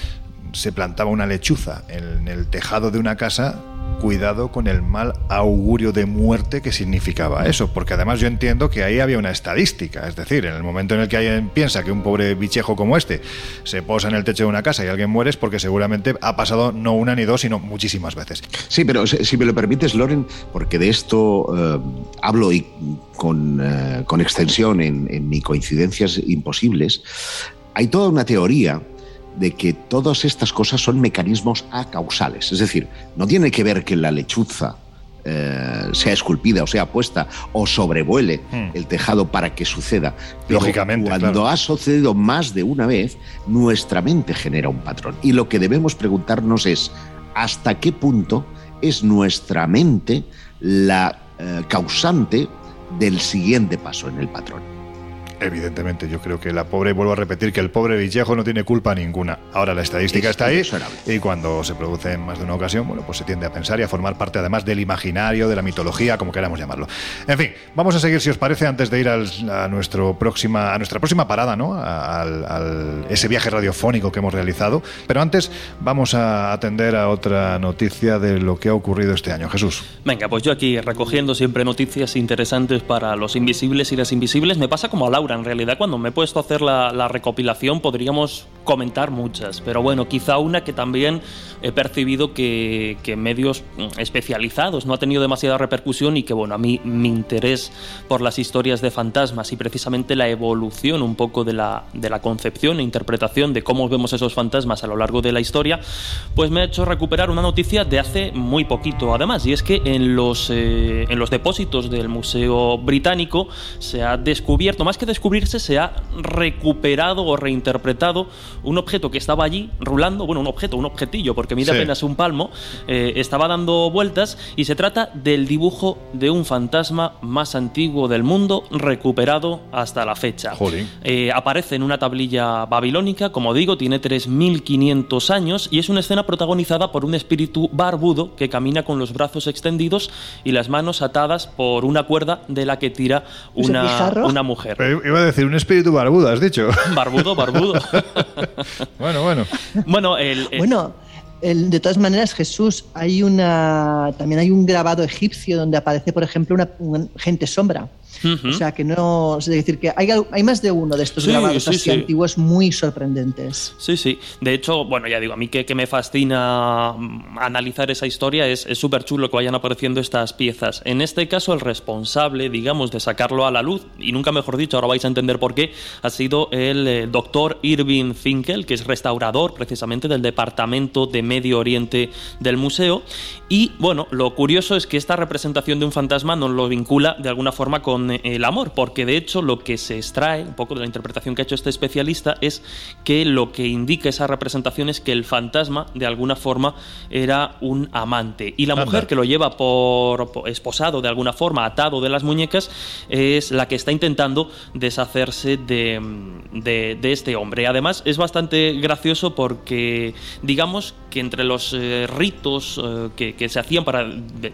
se plantaba una lechuza en el tejado de una casa, cuidado con el mal augurio de muerte que significaba eso, porque además yo entiendo que ahí había una estadística, es decir, en el momento en el que alguien piensa que un pobre bichejo como este se posa en el techo de una casa y alguien muere es porque seguramente ha pasado no una ni dos, sino muchísimas veces. Sí, pero si me lo permites, Loren, porque de esto eh, hablo y con, eh, extensión en, en mi Coincidencias Imposibles, hay toda una teoría de que todas estas cosas son mecanismos acausales. Es decir, no tiene que ver que la lechuza eh, sea esculpida o sea puesta o sobrevuele hmm. el tejado para que suceda. Lógicamente. Cuando ha sucedido más de una vez, nuestra mente genera un patrón. Y lo que debemos preguntarnos es hasta qué punto es nuestra mente la eh, causante del siguiente paso en el patrón. Evidentemente, yo creo que la pobre, vuelvo a repetir, que el pobre Villejo no tiene culpa ninguna. Ahora la estadística está ahí y cuando se produce en más de una ocasión, bueno, pues se tiende a pensar y a formar parte además del imaginario, de la mitología, como queramos llamarlo. En fin, vamos a seguir, si os parece, antes de ir a, nuestro próxima, a nuestra próxima parada, ¿no? Al, ese viaje radiofónico que hemos realizado. Pero antes vamos a atender a otra noticia de lo que ha ocurrido este año. Jesús. Venga, pues yo aquí recogiendo siempre noticias interesantes para los invisibles y las invisibles, me pasa como a Laura en realidad, cuando me he puesto a hacer la, recopilación, podríamos comentar muchas, pero bueno, quizá una que también he percibido que, que, medios especializados no ha tenido demasiada repercusión y que, bueno, a mí mi interés por las historias de fantasmas y precisamente la evolución un poco de la, de la concepción e interpretación de cómo vemos esos fantasmas a lo largo de la historia, pues me ha hecho recuperar una noticia de hace muy poquito, además, y es que en los, eh, en los depósitos del Museo Británico se ha descubierto, más que descubrirse, se ha recuperado o reinterpretado un objeto que estaba allí rulando, bueno, un objeto, un objetillo, porque mide apenas un palmo, eh, estaba dando vueltas y se trata del dibujo de un fantasma más antiguo del mundo recuperado hasta la fecha. Eh, aparece en una tablilla babilónica, como digo, tiene 3.500 años y es una escena protagonizada por un espíritu barbudo que camina con los brazos extendidos y las manos atadas por una cuerda de la que tira una, una mujer iba a decir un espíritu barbudo, has dicho. *laughs* Barbudo, barbudo. *laughs* bueno, bueno. Bueno, el, bueno de todas maneras, Jesús, hay una también hay un grabado egipcio donde aparece, por ejemplo, una gente sombra. O sea, que no. Es decir, que hay, hay más de uno de estos grabados así antiguos muy sorprendentes. Sí, sí. De hecho, bueno, ya digo, a mí que, que me fascina mm, analizar esa historia es súper chulo que vayan apareciendo estas piezas. En este caso, el responsable, digamos, de sacarlo a la luz, y nunca mejor dicho, ahora vais a entender por qué, ha sido el eh, doctor Irving Finkel, que es restaurador precisamente del Departamento de Medio Oriente del museo. Y bueno, lo curioso es que esta representación de un fantasma nos lo vincula de alguna forma con con el amor, porque de hecho lo que se extrae, un poco de la interpretación que ha hecho este especialista, es que lo que indica esa representación es que el fantasma, de alguna forma, era un amante. Y la mujer que lo lleva por, esposado, de alguna forma, atado de las muñecas, es la que está intentando deshacerse de, de, este hombre. Además, es bastante gracioso porque, digamos, que entre los eh, ritos eh, que, que se hacían para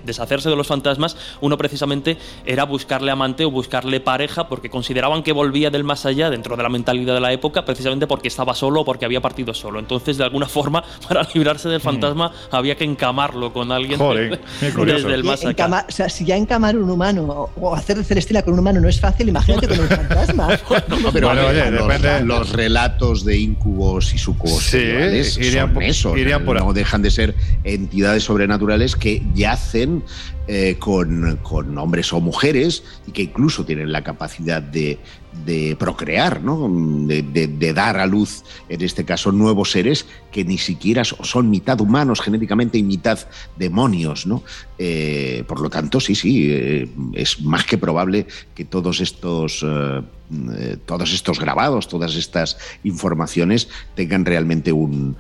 deshacerse de los fantasmas, uno precisamente era buscarle amante o buscarle pareja porque consideraban que volvía del más allá dentro de la mentalidad de la época precisamente porque estaba solo o porque había partido solo. Entonces, de alguna *laughs* forma, para librarse del mm. fantasma había que encamarlo con alguien desde el más allá. o sea, si ya encamar un humano o hacer de Celestina con un humano no es fácil, imagínate con un fantasma. *laughs* pero oye, los, los, relatos de incubos y sucubos sí, irían, son irían por no dejan de ser entidades sobrenaturales que yacen eh, con, con, hombres o mujeres y que incluso tienen la capacidad de, de procrear, ¿no? De, dar a luz, en este caso, nuevos seres que ni siquiera son mitad humanos genéticamente y mitad demonios. ¿no? Eh, por lo tanto, sí, sí, eh, es más que probable que todos estos eh, todos estos grabados, todas estas informaciones tengan realmente un,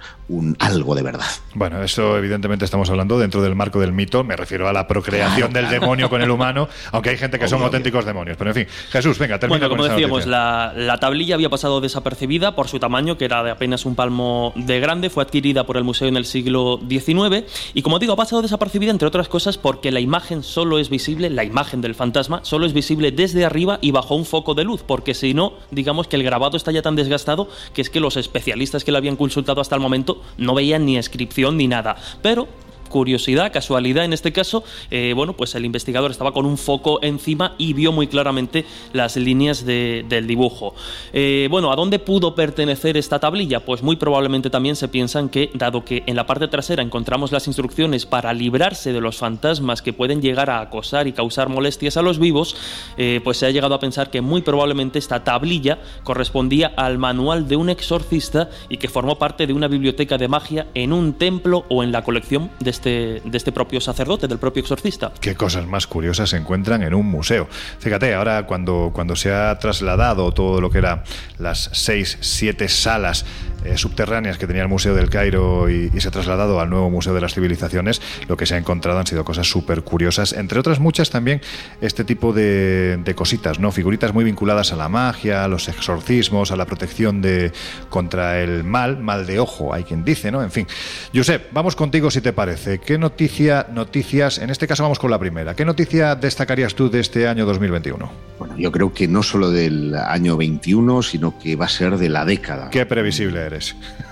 algo de verdad. Bueno, eso evidentemente estamos hablando dentro del marco del mito, me refiero a la procreación del demonio con el humano, aunque hay gente que son auténticos demonios. Pero en fin, Jesús, venga, termina bueno, como la, la, tablilla había pasado desapercibida por su tamaño, que era de apenas un palmo de grande, fue adquirida por el museo en el siglo XIX y como digo, ha pasado desapercibida entre otras cosas porque la imagen solo es visible, la imagen del fantasma solo es visible desde arriba y bajo un foco de luz, porque si no, digamos que el grabado está ya tan desgastado que es que los especialistas que lo habían consultado hasta el momento no veían ni inscripción ni nada. Pero curiosidad, casualidad en este caso, eh, bueno, pues el investigador estaba con un foco encima y vio muy claramente las líneas del dibujo. Eh, bueno, ¿a dónde pudo pertenecer esta tablilla? Pues muy probablemente también se piensan que, dado que en la parte trasera encontramos las instrucciones para librarse de los fantasmas que pueden llegar a acosar y causar molestias a los vivos, eh, pues se ha llegado a pensar que muy probablemente esta tablilla correspondía al manual de un exorcista y que formó parte de una biblioteca de magia en un templo o en la colección de este, de este propio sacerdote, del propio exorcista. Qué cosas más curiosas se encuentran en un museo. Fíjate, ahora cuando, cuando se ha trasladado todo lo que eran las seis, siete salas eh, subterráneas que tenía el Museo del Cairo y, se ha trasladado al nuevo Museo de las Civilizaciones, lo que se ha encontrado han sido cosas súper curiosas, entre otras muchas también este tipo de, cositas, ¿no? Figuritas muy vinculadas a la magia, a los exorcismos, a la protección de contra el mal, mal de ojo, hay quien dice, ¿no? En fin. Josep, vamos contigo si te parece. ¿Qué noticia, noticias, en este caso vamos con la primera, ¿qué noticia destacarías tú de este año 2021? Bueno, yo creo que no solo del año 21, sino que va a ser de la década. Qué previsible *laughs*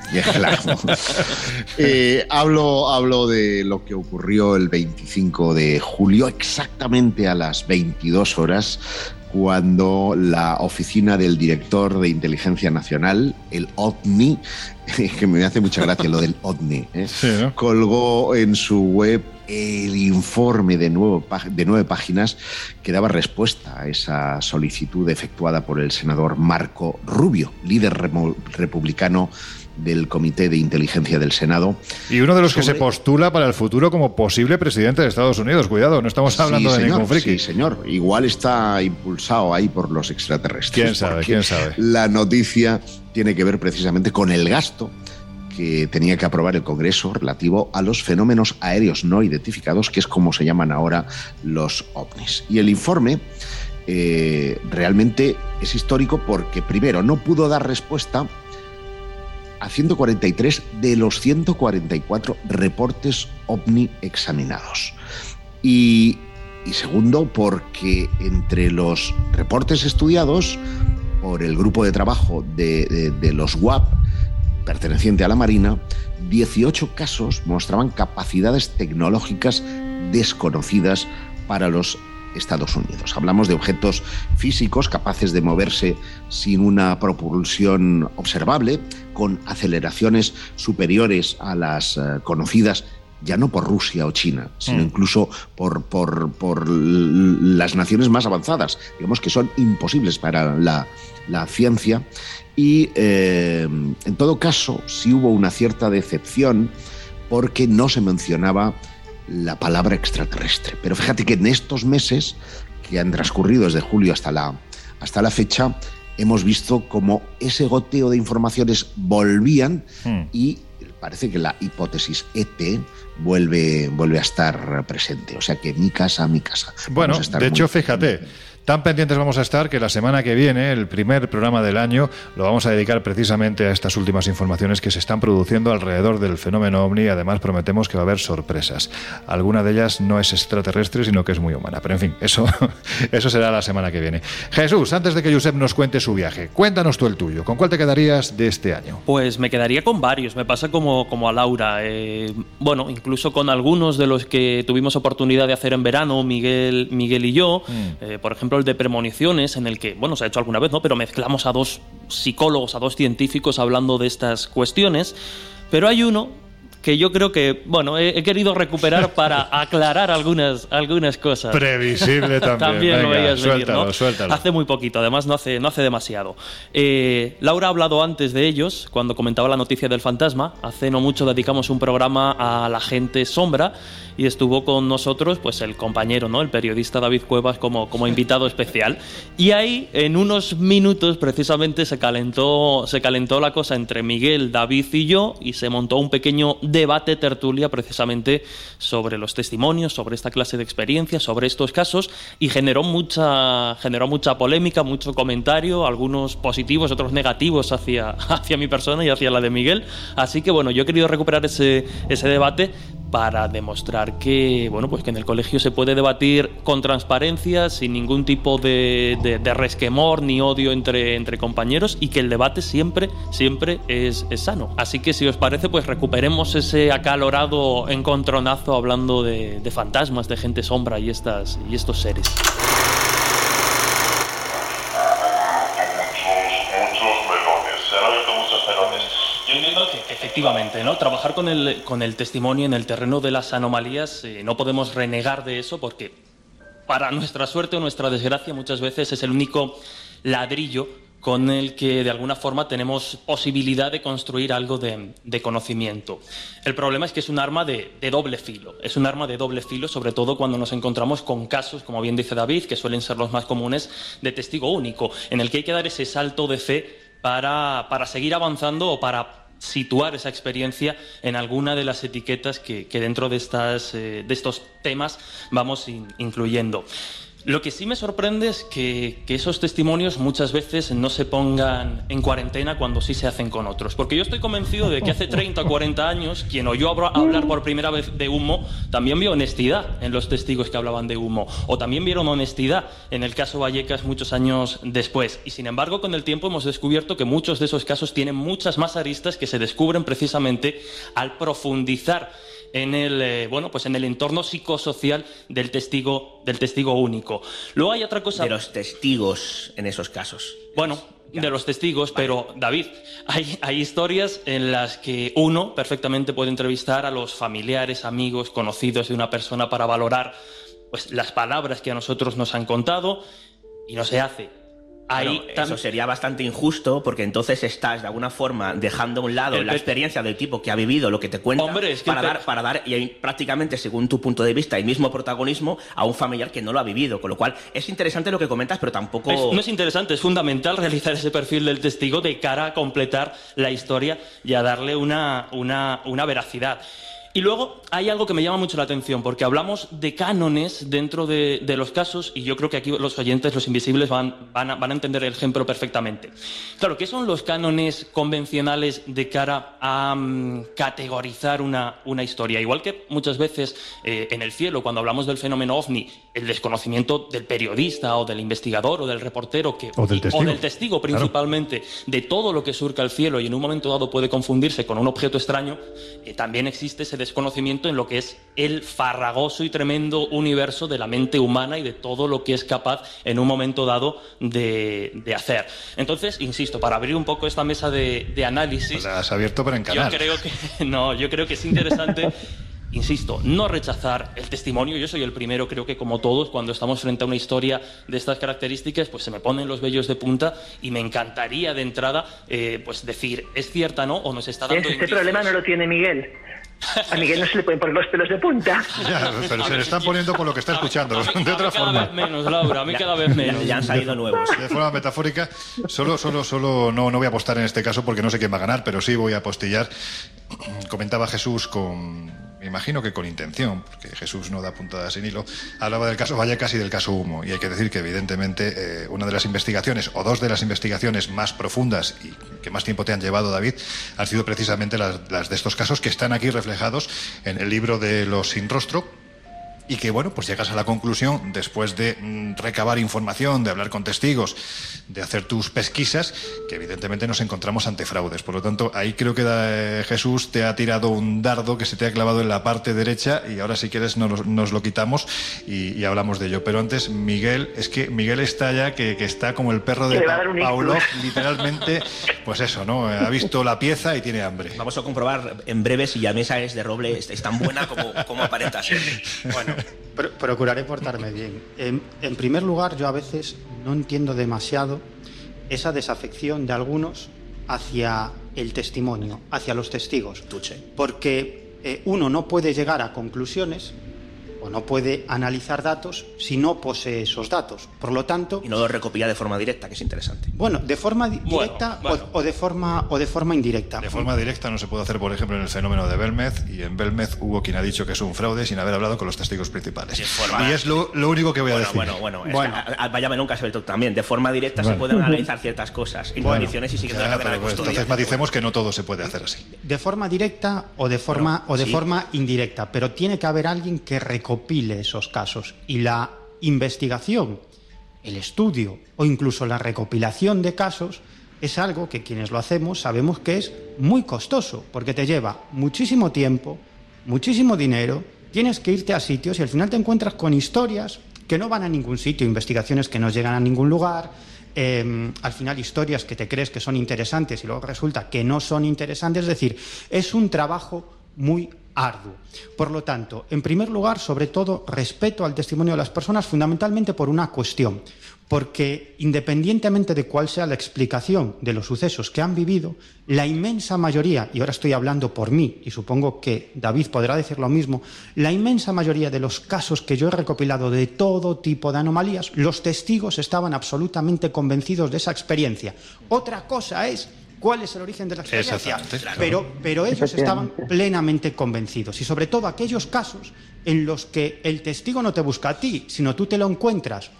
*laughs* Eh, hablo, hablo de lo que ocurrió el 25 de julio, exactamente a las 22 horas, cuando la oficina del director de Inteligencia Nacional, el OVNI, *laughs* que me hace mucha gracia lo del OVNI, ¿eh? colgó en su web el informe de, de nueve páginas que daba respuesta a esa solicitud efectuada por el senador Marco Rubio, líder republicano del Comité de Inteligencia del Senado. Y uno de los que se postula para el futuro como posible presidente de Estados Unidos. Cuidado, no estamos hablando de ningún friki. Sí, señor. Igual está impulsado ahí por los extraterrestres. ¿Quién sabe? ¿Quién sabe? La noticia tiene que ver precisamente con el gasto que tenía que aprobar el Congreso relativo a los fenómenos aéreos no identificados, que es como se llaman ahora los ovnis. Y el informe eh, realmente es histórico porque, primero, no pudo dar respuesta a 143 de los 144 reportes OVNI examinados. Y, segundo, porque entre los reportes estudiados por el grupo de trabajo de, de los WAP, perteneciente a la Marina, 18 casos mostraban capacidades tecnológicas desconocidas para los Estados Unidos. Hablamos de objetos físicos capaces de moverse sin una propulsión observable, con aceleraciones superiores a las eh, conocidas ya no por Rusia o China, sino mm. incluso por, por, las naciones más avanzadas, digamos que son imposibles para la, ciencia. Y eh, en todo caso, sí hubo una cierta decepción porque no se mencionaba la palabra extraterrestre. Pero fíjate que en estos meses que han transcurrido desde julio hasta la, hasta la fecha, hemos visto como ese goteo de informaciones volvían hmm. y parece que la hipótesis ET vuelve, vuelve a estar presente. O sea que mi casa, mi casa. Bueno, de hecho, fíjate. Tan pendientes vamos a estar que la semana que viene, el primer programa del año, lo vamos a dedicar precisamente a estas últimas informaciones que se están produciendo alrededor del fenómeno ovni. Además, prometemos que va a haber sorpresas. Alguna de ellas no es extraterrestre, sino que es muy humana. Pero en fin, eso, *laughs* eso será la semana que viene. Jesús, antes de que Josep nos cuente su viaje, cuéntanos tú el tuyo. ¿Con cuál te quedarías de este año? Pues me quedaría con varios. Me pasa como, como a Laura. Eh, bueno, incluso con algunos de los que tuvimos oportunidad de hacer en verano, Miguel, Miguel y yo. Mm. Eh, por ejemplo, de premoniciones en el que, bueno, se ha hecho alguna vez, ¿no? Pero mezclamos a dos psicólogos, a dos científicos hablando de estas cuestiones. Pero hay uno que yo creo que, bueno, he, querido recuperar *laughs* para aclarar algunas, algunas cosas. Previsible también. *laughs* también lo veías venir, ¿no? Suéltalo. Hace muy poquito, además no hace, no hace demasiado. Eh, Laura ha hablado antes de ellos, cuando comentaba la noticia del fantasma. Hace no mucho dedicamos un programa a la gente sombra y estuvo con nosotros pues el compañero, ¿no? el periodista David Cuevas como, como invitado especial. Y ahí, en unos minutos, precisamente se calentó, se calentó la cosa entre Miguel, David y yo y se montó un pequeño debate tertulia precisamente sobre los testimonios, sobre esta clase de experiencias, sobre estos casos y generó mucha, generó mucha polémica, mucho comentario, algunos positivos, otros negativos hacia, *laughs* hacia mi persona y hacia la de Miguel. Así que bueno, yo he querido recuperar ese, ese debate para demostrar que, bueno, pues que en el colegio se puede debatir con transparencia, sin ningún tipo de, de, resquemor ni odio entre, entre compañeros y que el debate siempre, siempre es, es, sano. Así que si os parece, pues recuperemos ese acalorado encontronazo hablando de, de fantasmas, de gente sombra y, estas, y estos seres. Efectivamente, ¿no? Trabajar con el, testimonio en el terreno de las anomalías, eh, no podemos renegar de eso porque, para nuestra suerte o nuestra desgracia, muchas veces es el único ladrillo con el que de alguna forma tenemos posibilidad de construir algo de, conocimiento. El problema es que es un arma de, doble filo, es un arma de doble filo, sobre todo cuando nos encontramos con casos, como bien dice David, que suelen ser los más comunes, de testigo único, en el que hay que dar ese salto de fe para seguir avanzando o para situar esa experiencia en alguna de las etiquetas que, dentro de, estas, eh, de estos temas vamos incluyendo. Lo que sí me sorprende es que, esos testimonios muchas veces no se pongan en cuarentena cuando sí se hacen con otros. Porque yo estoy convencido de que hace 30 o 40 años, quien oyó hablar por primera vez de humo, también vio honestidad en los testigos que hablaban de humo. O también vieron honestidad en el caso Vallecas muchos años después. Y sin embargo, con el tiempo hemos descubierto que muchos de esos casos tienen muchas más aristas que se descubren precisamente al profundizar en el, eh, bueno, pues en el entorno psicosocial del testigo, del testigo único. Luego hay otra cosa... De los testigos en esos casos. Bueno, de los testigos, pero David, hay, hay, historias en las que uno perfectamente puede entrevistar a los familiares, amigos, conocidos de una persona para valorar pues, las palabras que a nosotros nos han contado y no se hace. Ahí eso sería bastante injusto porque entonces estás de alguna forma dejando a un lado la experiencia del tipo que ha vivido lo que te cuenta para, dar, para dar y prácticamente según tu punto de vista el mismo protagonismo a un familiar que no lo ha vivido. Con lo cual es interesante lo que comentas, pero tampoco... no es interesante, es fundamental *laughs* realizar ese perfil del testigo de cara a completar la historia y a darle una, una, una veracidad. Y luego hay algo que me llama mucho la atención, porque hablamos de cánones dentro de, los casos, y yo creo que aquí los oyentes, los invisibles, van, van, a, entender el ejemplo perfectamente. Claro, ¿qué son los cánones convencionales de cara a mm, categorizar una, una, historia? Igual que muchas veces eh, en el cielo, cuando hablamos del fenómeno ovni, el desconocimiento del periodista o del investigador o del reportero, que, o, del testigo, principalmente, de todo lo que surca el cielo y en un momento dado puede confundirse con un objeto extraño, eh, también existe ese desconocimiento en lo que es el farragoso y tremendo universo de la mente humana y de todo lo que es capaz en un momento dado de, hacer. Entonces, insisto, para abrir un poco esta mesa de, análisis... La has abierto para encarar. Yo creo que, *laughs* no, yo creo que es interesante... insisto, no rechazar el testimonio. Yo soy el primero, creo que como todos, cuando estamos frente a una historia de estas características, pues se me ponen los vellos de punta y me encantaría de entrada, eh, pues decir, es cierta, ¿no? O nos está dando. Este problema no lo tiene Miguel. A Miguel no se le pueden poner los pelos de punta. pero se le están poniendo por lo que está escuchando, de otra forma. Cada vez menos, Laura, a mí cada vez menos. Ya, han salido nuevos. De forma metafórica, solo, solo, solo, no, no voy a apostar en este caso porque no sé quién va a ganar, pero sí voy a apostillar. Comentaba Jesús con me imagino que con intención, porque Jesús no da puntada sin hilo, hablaba del caso Vallecas y del caso Humo. Y hay que decir que, evidentemente, eh, una de las investigaciones, o dos de las investigaciones más profundas y que más tiempo te han llevado, David, han sido precisamente las, las de estos casos que están aquí reflejados en el libro de Los Sin Rostro, y que bueno, pues llegas a la conclusión después de mm, recabar información, de hablar con testigos, de hacer tus pesquisas, que evidentemente nos encontramos ante fraudes. Por lo tanto, ahí creo que eh, Jesús te ha tirado un dardo que se te ha clavado en la parte derecha y ahora si quieres nos, lo quitamos y, hablamos de ello. Pero antes, Miguel, es que Miguel está ya que, está como el perro de Paulo, literalmente, pues eso, ¿no? Ha visto la pieza y tiene hambre. Vamos a comprobar en breve si la mesa es de roble, es tan buena como, como aparenta ser. *laughs* Bueno, procuraré portarme bien. En, primer lugar, yo a veces no entiendo demasiado esa desafección de algunos hacia el testimonio, hacia los testigos. Porque eh, uno no puede llegar a conclusiones o no puede analizar datos si no posee esos datos. Por lo tanto... Y no lo recopila de forma directa, que es interesante. Bueno, de forma directa O, de forma, o de forma indirecta. De forma directa no se puede hacer, por ejemplo, en el fenómeno de Belmez, y en Belmez hubo quien ha dicho que es un fraude sin haber hablado con los testigos principales. y es lo, único que voy a decir. Bueno, bueno, bueno. Vaya nunca se ve también. De forma directa se pueden analizar ciertas cosas en condiciones y siguiendo la cadena pues, Entonces maticemos que no todo se puede hacer así. De forma directa o de forma, o de forma indirecta, pero tiene que haber alguien que recopile esos casos y la investigación, el estudio o incluso la recopilación de casos es algo que quienes lo hacemos sabemos que es muy costoso, porque te lleva muchísimo tiempo, muchísimo dinero, tienes que irte a sitios y al final te encuentras con historias que no van a ningún sitio, investigaciones que no llegan a ningún lugar, em, al final historias que te crees que son interesantes y luego resulta que no son interesantes, es decir, es un trabajo muy arduo. Por lo tanto, en primer lugar, sobre todo, respeto al testimonio de las personas fundamentalmente por una cuestión, porque independientemente de cuál sea la explicación de los sucesos que han vivido, la inmensa mayoría, y ahora estoy hablando por mí, y supongo que David podrá decir lo mismo, la inmensa mayoría de los casos que yo he recopilado de todo tipo de anomalías, los testigos estaban absolutamente convencidos de esa experiencia. Otra cosa es cuál es el origen de la experiencia. Pero, pero ellos estaban plenamente convencidos. Y sobre todo aquellos casos en los que el testigo no te busca a ti, sino tú te lo encuentras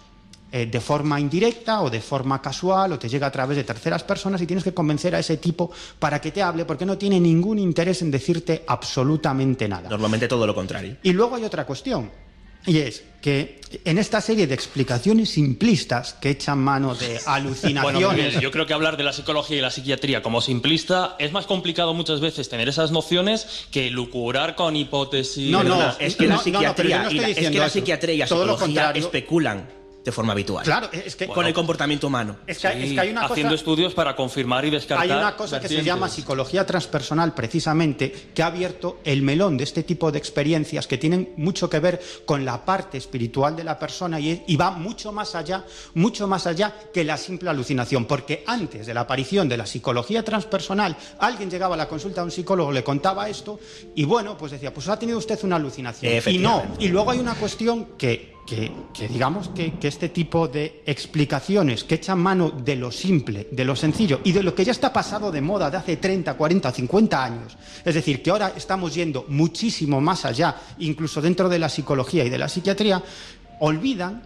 eh, de forma indirecta o de forma casual o te llega a través de terceras personas y tienes que convencer a ese tipo para que te hable porque no tiene ningún interés en decirte absolutamente nada. Normalmente todo lo contrario. Y luego hay otra cuestión. Y es que en esta serie de explicaciones simplistas que echan mano de alucinaciones. yo creo que hablar de la psicología y la psiquiatría como simplista es más complicado muchas veces tener esas nociones que lucurar con hipótesis. No, no, es que la psiquiatría, y la, psiquiatría y la psicología especulan de forma habitual. Claro, es que con el comportamiento humano. Es que, hay una haciendo estudios para confirmar y descartar. Hay una cosa que se llama psicología transpersonal, precisamente, que ha abierto el melón de este tipo de experiencias que tienen mucho que ver con la parte espiritual de la persona y, y va mucho más allá, mucho más allá que la simple alucinación. Porque antes de la aparición de la psicología transpersonal, alguien llegaba a la consulta a un psicólogo, le contaba esto y bueno, pues decía, pues ha tenido usted una alucinación. Y no. Y luego hay una cuestión que que, digamos que, este tipo de explicaciones que echan mano de lo simple, de lo sencillo y de lo que ya está pasado de moda de hace 30, 40, 50 años, es decir, que ahora estamos yendo muchísimo más allá, incluso dentro de la psicología y de la psiquiatría, olvidan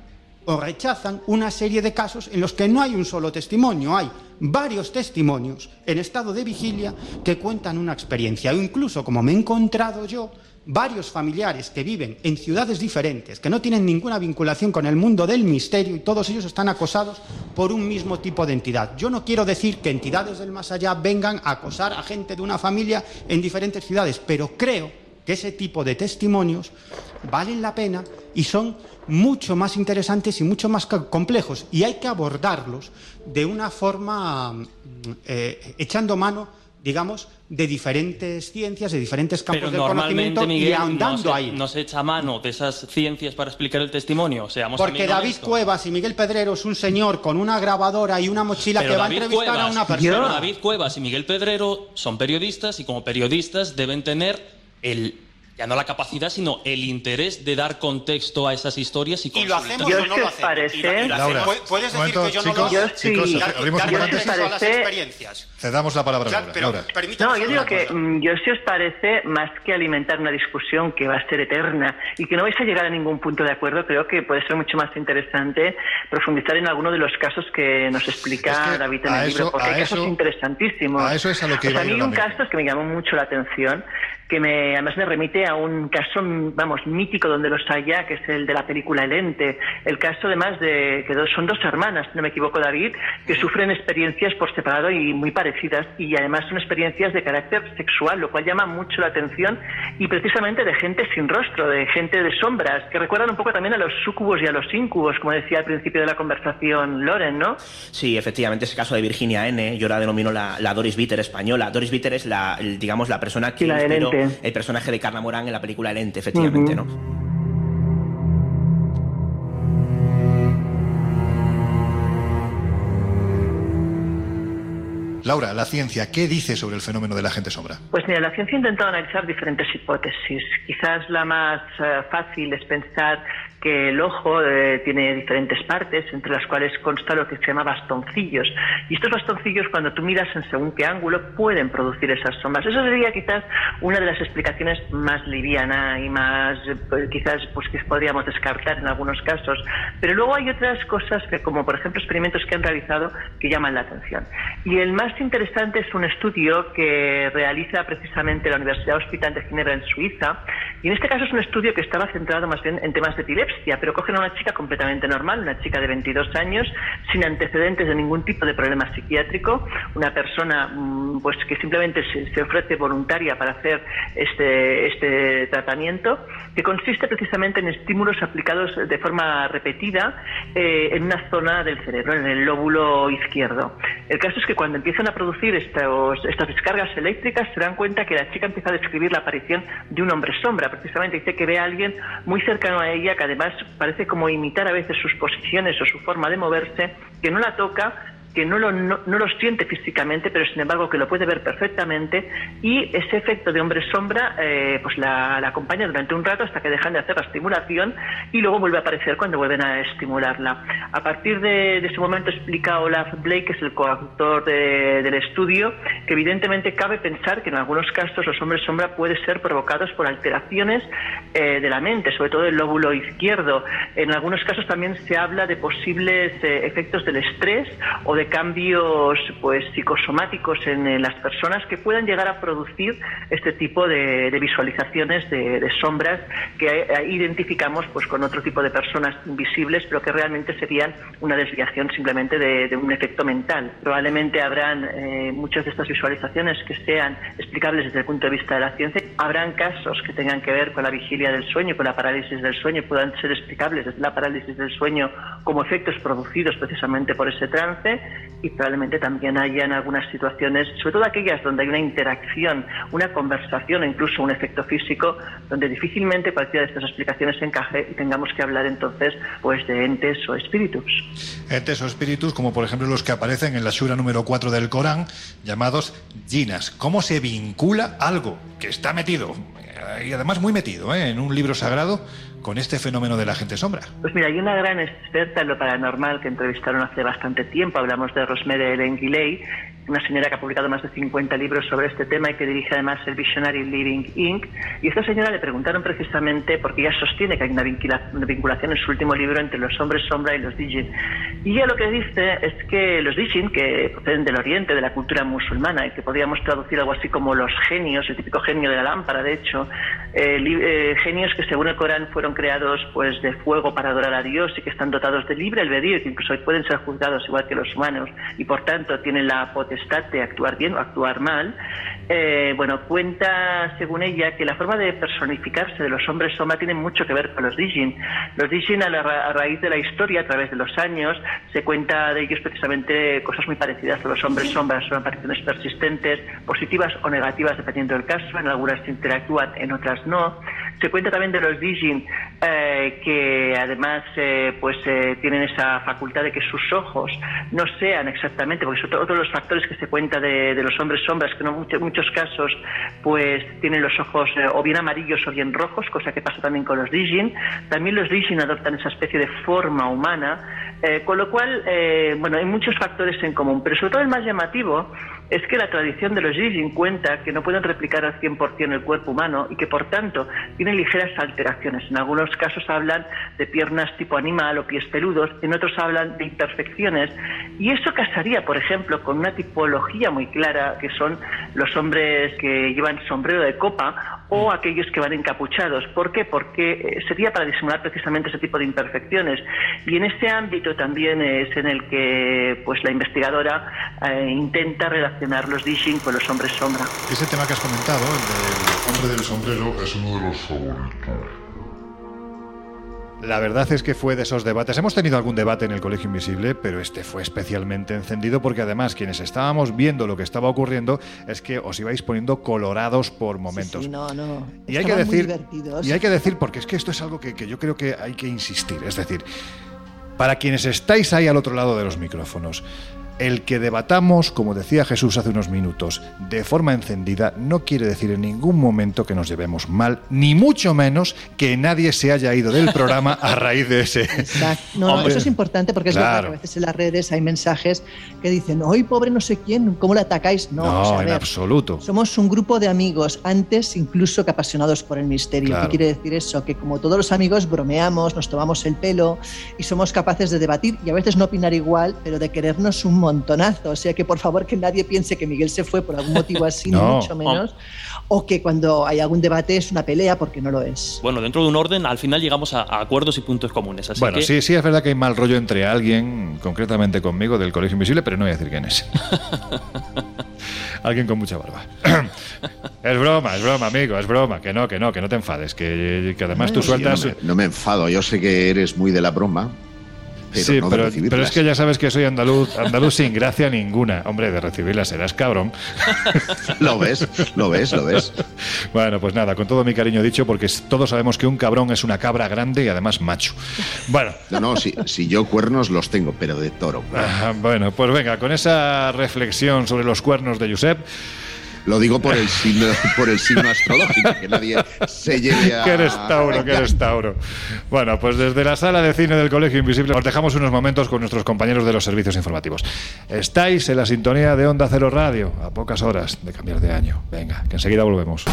o rechazan una serie de casos en los que no hay un solo testimonio, hay varios testimonios en estado de vigilia que cuentan una experiencia, o incluso como me he encontrado yo, varios familiares que viven en ciudades diferentes, que no tienen ninguna vinculación con el mundo del misterio y todos ellos están acosados por un mismo tipo de entidad. Yo no quiero decir que entidades del más allá vengan a acosar a gente de una familia en diferentes ciudades, pero creo que ese tipo de testimonios valen la pena y son mucho más interesantes y mucho más complejos y hay que abordarlos de una forma eh, echando mano digamos, de diferentes ciencias, de diferentes campos del conocimiento y ahondando ahí. ¿No se echa mano de esas ciencias para explicar el testimonio? Seamos Porque David Cuevas y Miguel Pedrero es un señor con una grabadora y una mochila que va a entrevistar a una persona. Pero David Cuevas y Miguel Pedrero son periodistas y como periodistas deben tener el ya no la capacidad, sino el interés de dar contexto a esas historias y ¿Y lo hacemos o no lo hacemos? Parece... Laura, ¿Puedes decir momento, que yo chicos, no lo Yo hago? sí, chicos, Dar- abrimos dar un contexto paréntesis. a las Parece- experiencias. Cedamos la palabra Claro, Laura. pero Laura. permítame No, yo digo que mm, yo si os parece, más que alimentar una discusión que va a ser eterna y que no vais a llegar a ningún punto de acuerdo, creo que puede ser mucho más interesante profundizar en alguno de los casos que nos explica Es que David en el eso- libro, porque hay casos eso- interesantísimos. a eso es a lo que O sea, iba a mí yo hay un caso que me llamó mucho la atención, que me, además me remite a un caso, vamos, mítico donde los haya, que es el de la película El Ente. El caso, además, de que dos, son dos hermanas, no me equivoco, David, que sufren experiencias por separado y muy parecidas, y además son experiencias de carácter sexual, lo cual llama mucho la atención, y precisamente de gente sin rostro, de gente de sombras, que recuerdan un poco también a los sucubos y a los incubos, como decía al principio de la conversación Loren, ¿no? Sí, efectivamente, ese caso de Virginia N, yo la denomino la, la Doris Bitter española. Doris Bitter es la, digamos, la persona que Sí, la inspiró Ente. el personaje de Carla Morán en la película El Ente, efectivamente. ¿no? Laura, la ciencia, ¿qué dice sobre el fenómeno de la gente sombra? Pues mira, la ciencia ha intentado analizar diferentes hipótesis. Quizás la más eh, fácil es pensar que el ojo eh, tiene diferentes partes, entre las cuales consta lo que se llama bastoncillos. Y estos bastoncillos, cuando tú miras en según qué ángulo, pueden producir esas sombras. Eso sería quizás una de las explicaciones más liviana y más, pues, quizás, pues que podríamos descartar en algunos casos. Pero luego hay otras cosas que, como por ejemplo experimentos que han realizado, que llaman la atención. Y el más interesante es un estudio que realiza precisamente la Universidad Hospital de Ginebra en Suiza. Y en este caso es un estudio que estaba centrado más bien en temas de epilepsia, pero cogen a una chica completamente normal, una chica de 22 años, sin antecedentes de ningún tipo de problema psiquiátrico, una persona mm, pues que simplemente se, ofrece voluntaria para hacer este, este tratamiento, que consiste precisamente en estímulos aplicados de forma repetida eh, en una zona del cerebro, en el lóbulo izquierdo. El caso es que cuando empiezan a producir estos, estas descargas eléctricas se dan cuenta que la chica empieza a describir la aparición de un hombre sombra. Precisamente dice que ve a alguien muy cercano a ella que además parece como imitar a veces sus posiciones o su forma de moverse, que no la toca que no lo, no, no lo siente físicamente, pero sin embargo que lo puede ver perfectamente y ese efecto de hombre sombra pues pues la, la, acompaña durante un rato hasta que dejan de hacer la estimulación y luego vuelve a aparecer cuando vuelven a estimularla. A partir de, de ese momento explica Olaf Blake, que es el coautor de, del estudio, que evidentemente cabe pensar que en algunos casos los hombres sombra pueden ser provocados por alteraciones eh, de la mente, sobre todo del lóbulo izquierdo. En algunos casos también se habla de posibles eh, efectos del estrés o de cambios pues psicosomáticos en, las personas que puedan llegar a producir este tipo de, visualizaciones de, sombras que eh, identificamos pues con otro tipo de personas invisibles pero que realmente serían una desviación simplemente de, de un efecto mental. Probablemente habrán eh, muchas de estas visualizaciones que sean explicables desde el punto de vista de la ciencia. Habrán casos que tengan que ver con la vigilia del sueño con la parálisis del sueño puedan ser explicables desde la parálisis del sueño como efectos producidos precisamente por ese trance y probablemente también hayan algunas situaciones, sobre todo aquellas donde hay una interacción, una conversación o incluso un efecto físico, donde difícilmente cualquiera de estas explicaciones encaje y tengamos que hablar entonces pues de entes o espíritus. Entes o espíritus, como por ejemplo los que aparecen en la sura número 4 del Corán, llamados jinas. ¿Cómo se vincula algo que está metido, y además muy metido, ¿eh? en un libro sagrado, con este fenómeno de la gente sombra? Pues mira, hay una gran experta en lo paranormal que entrevistaron hace bastante tiempo, hablamos de Rosemary Lenguiley, una señora que ha publicado más de 50 libros sobre este tema y que dirige además el Visionary Living Inc. Y esta señora le preguntaron precisamente, porque ella sostiene que hay una, vincula, una vinculación en su último libro entre los hombres sombra y los Dijin. Y ella lo que dice es que los Dijin, que proceden del Oriente, de la cultura musulmana, y que podríamos traducir algo así como los genios, el típico genio de la lámpara, de hecho, eh, eh, genios que según el Corán fueron creados pues de fuego para adorar a Dios y que están dotados de libre albedrío y que incluso pueden ser juzgados igual que los humanos y por tanto tienen la potestad de actuar bien o actuar mal, eh, bueno, cuenta según ella que la forma de personificarse de los hombres sombra tiene mucho que ver con los Dijin. Los Dijin a, la, a raíz de la historia, a través de los años, se cuenta de ellos precisamente cosas muy parecidas a los hombres sombras, son apariciones persistentes, positivas o negativas dependiendo del caso, en algunas interactúan, en otras no. Se cuenta también de los Dijin, eh, que además eh, pues eh, tienen esa facultad de que sus ojos no sean exactamente, porque son otros los factores que se cuenta de, los hombres sombras, que en muchos, casos pues tienen los ojos o bien amarillos o bien rojos, cosa que pasa también con los Dijin. También los Dijin adoptan esa especie de forma humana, con lo cual, bueno, hay muchos factores en común, pero sobre todo el más llamativo es que la tradición de los Jijin cuenta que no pueden replicar al 100% el cuerpo humano y que por tanto tienen ligeras alteraciones. En algunos casos hablan de piernas tipo animal o pies peludos, en otros hablan de imperfecciones y eso casaría, por ejemplo, con una tipología muy clara que son los hombres que llevan sombrero de copa o aquellos que van encapuchados. ¿Por qué? Porque eh, sería para disimular precisamente ese tipo de imperfecciones. Y en este ámbito también es en el que pues la investigadora eh, intenta relacionar los Dijin con los hombres sombra. Ese tema que has comentado, el del hombre del sombrero, es uno de los favoritos. La verdad es que fue de esos debates. Hemos tenido algún debate en el Colegio Invisible, pero este fue especialmente encendido porque además quienes estábamos viendo lo que estaba ocurriendo es que os ibais poniendo colorados por momentos. Sí, no, no. Y hay que decir, y hay que decir porque es que esto es algo que, que yo creo que hay que insistir. Es decir, para quienes estáis ahí al otro lado de los micrófonos, el que debatamos, como decía Jesús hace unos minutos, de forma encendida, no quiere decir en ningún momento que nos llevemos mal, ni mucho menos que nadie se haya ido del programa a raíz de ese. *laughs* Exacto. No, eso es importante porque es verdad que a veces en las redes hay mensajes que dicen, hoy pobre no sé quién, ¿cómo le atacáis? No, no en absoluto. Somos un grupo de amigos, antes incluso que apasionados por el misterio. ¿Qué quiere decir eso? Que como todos los amigos bromeamos, nos tomamos el pelo y somos capaces de debatir y a veces no opinar igual, pero de querernos un montonazo. O sea que por favor que nadie piense que Miguel se fue por algún motivo así, *laughs* ni mucho menos. O que cuando hay algún debate es una pelea, porque no lo es. Bueno, dentro de un orden, al final llegamos a, acuerdos y puntos comunes. Así bueno, sí, sí, es verdad que hay mal rollo entre alguien, concretamente conmigo, del Colegio Invisible, pero no voy a decir quién es. *laughs* alguien con mucha barba. *clears throat* es broma, es broma, amigo, es broma. Que no, que no, que no te enfades. Que, que además tú sueltas. no me enfado, yo sé que eres muy de la broma sí, pero, pero, es que ya sabes que soy andaluz, andaluz sin gracia ninguna. Hombre, de recibirla serás cabrón. *laughs* lo ves, lo ves, lo ves. Bueno, pues nada, con todo mi cariño dicho, porque todos sabemos que un cabrón es una cabra grande y además macho. Bueno. No, no, si, si yo cuernos los tengo, pero de toro. bueno, pues venga, con esa reflexión sobre los cuernos de Josep. Lo digo por el signo, por el signo astrológico, que nadie se lleve a. *laughs* Que eres Tauro, que eres Tauro. Bueno, pues desde la sala de cine del Colegio Invisible os dejamos unos momentos con nuestros compañeros de los servicios informativos. Estáis en la sintonía de Onda Cero Radio, a pocas horas de cambiar de año. Venga, que enseguida volvemos.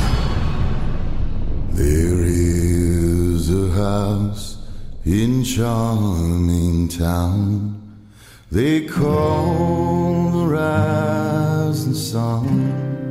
There is a house in charming town. They call the rising sun.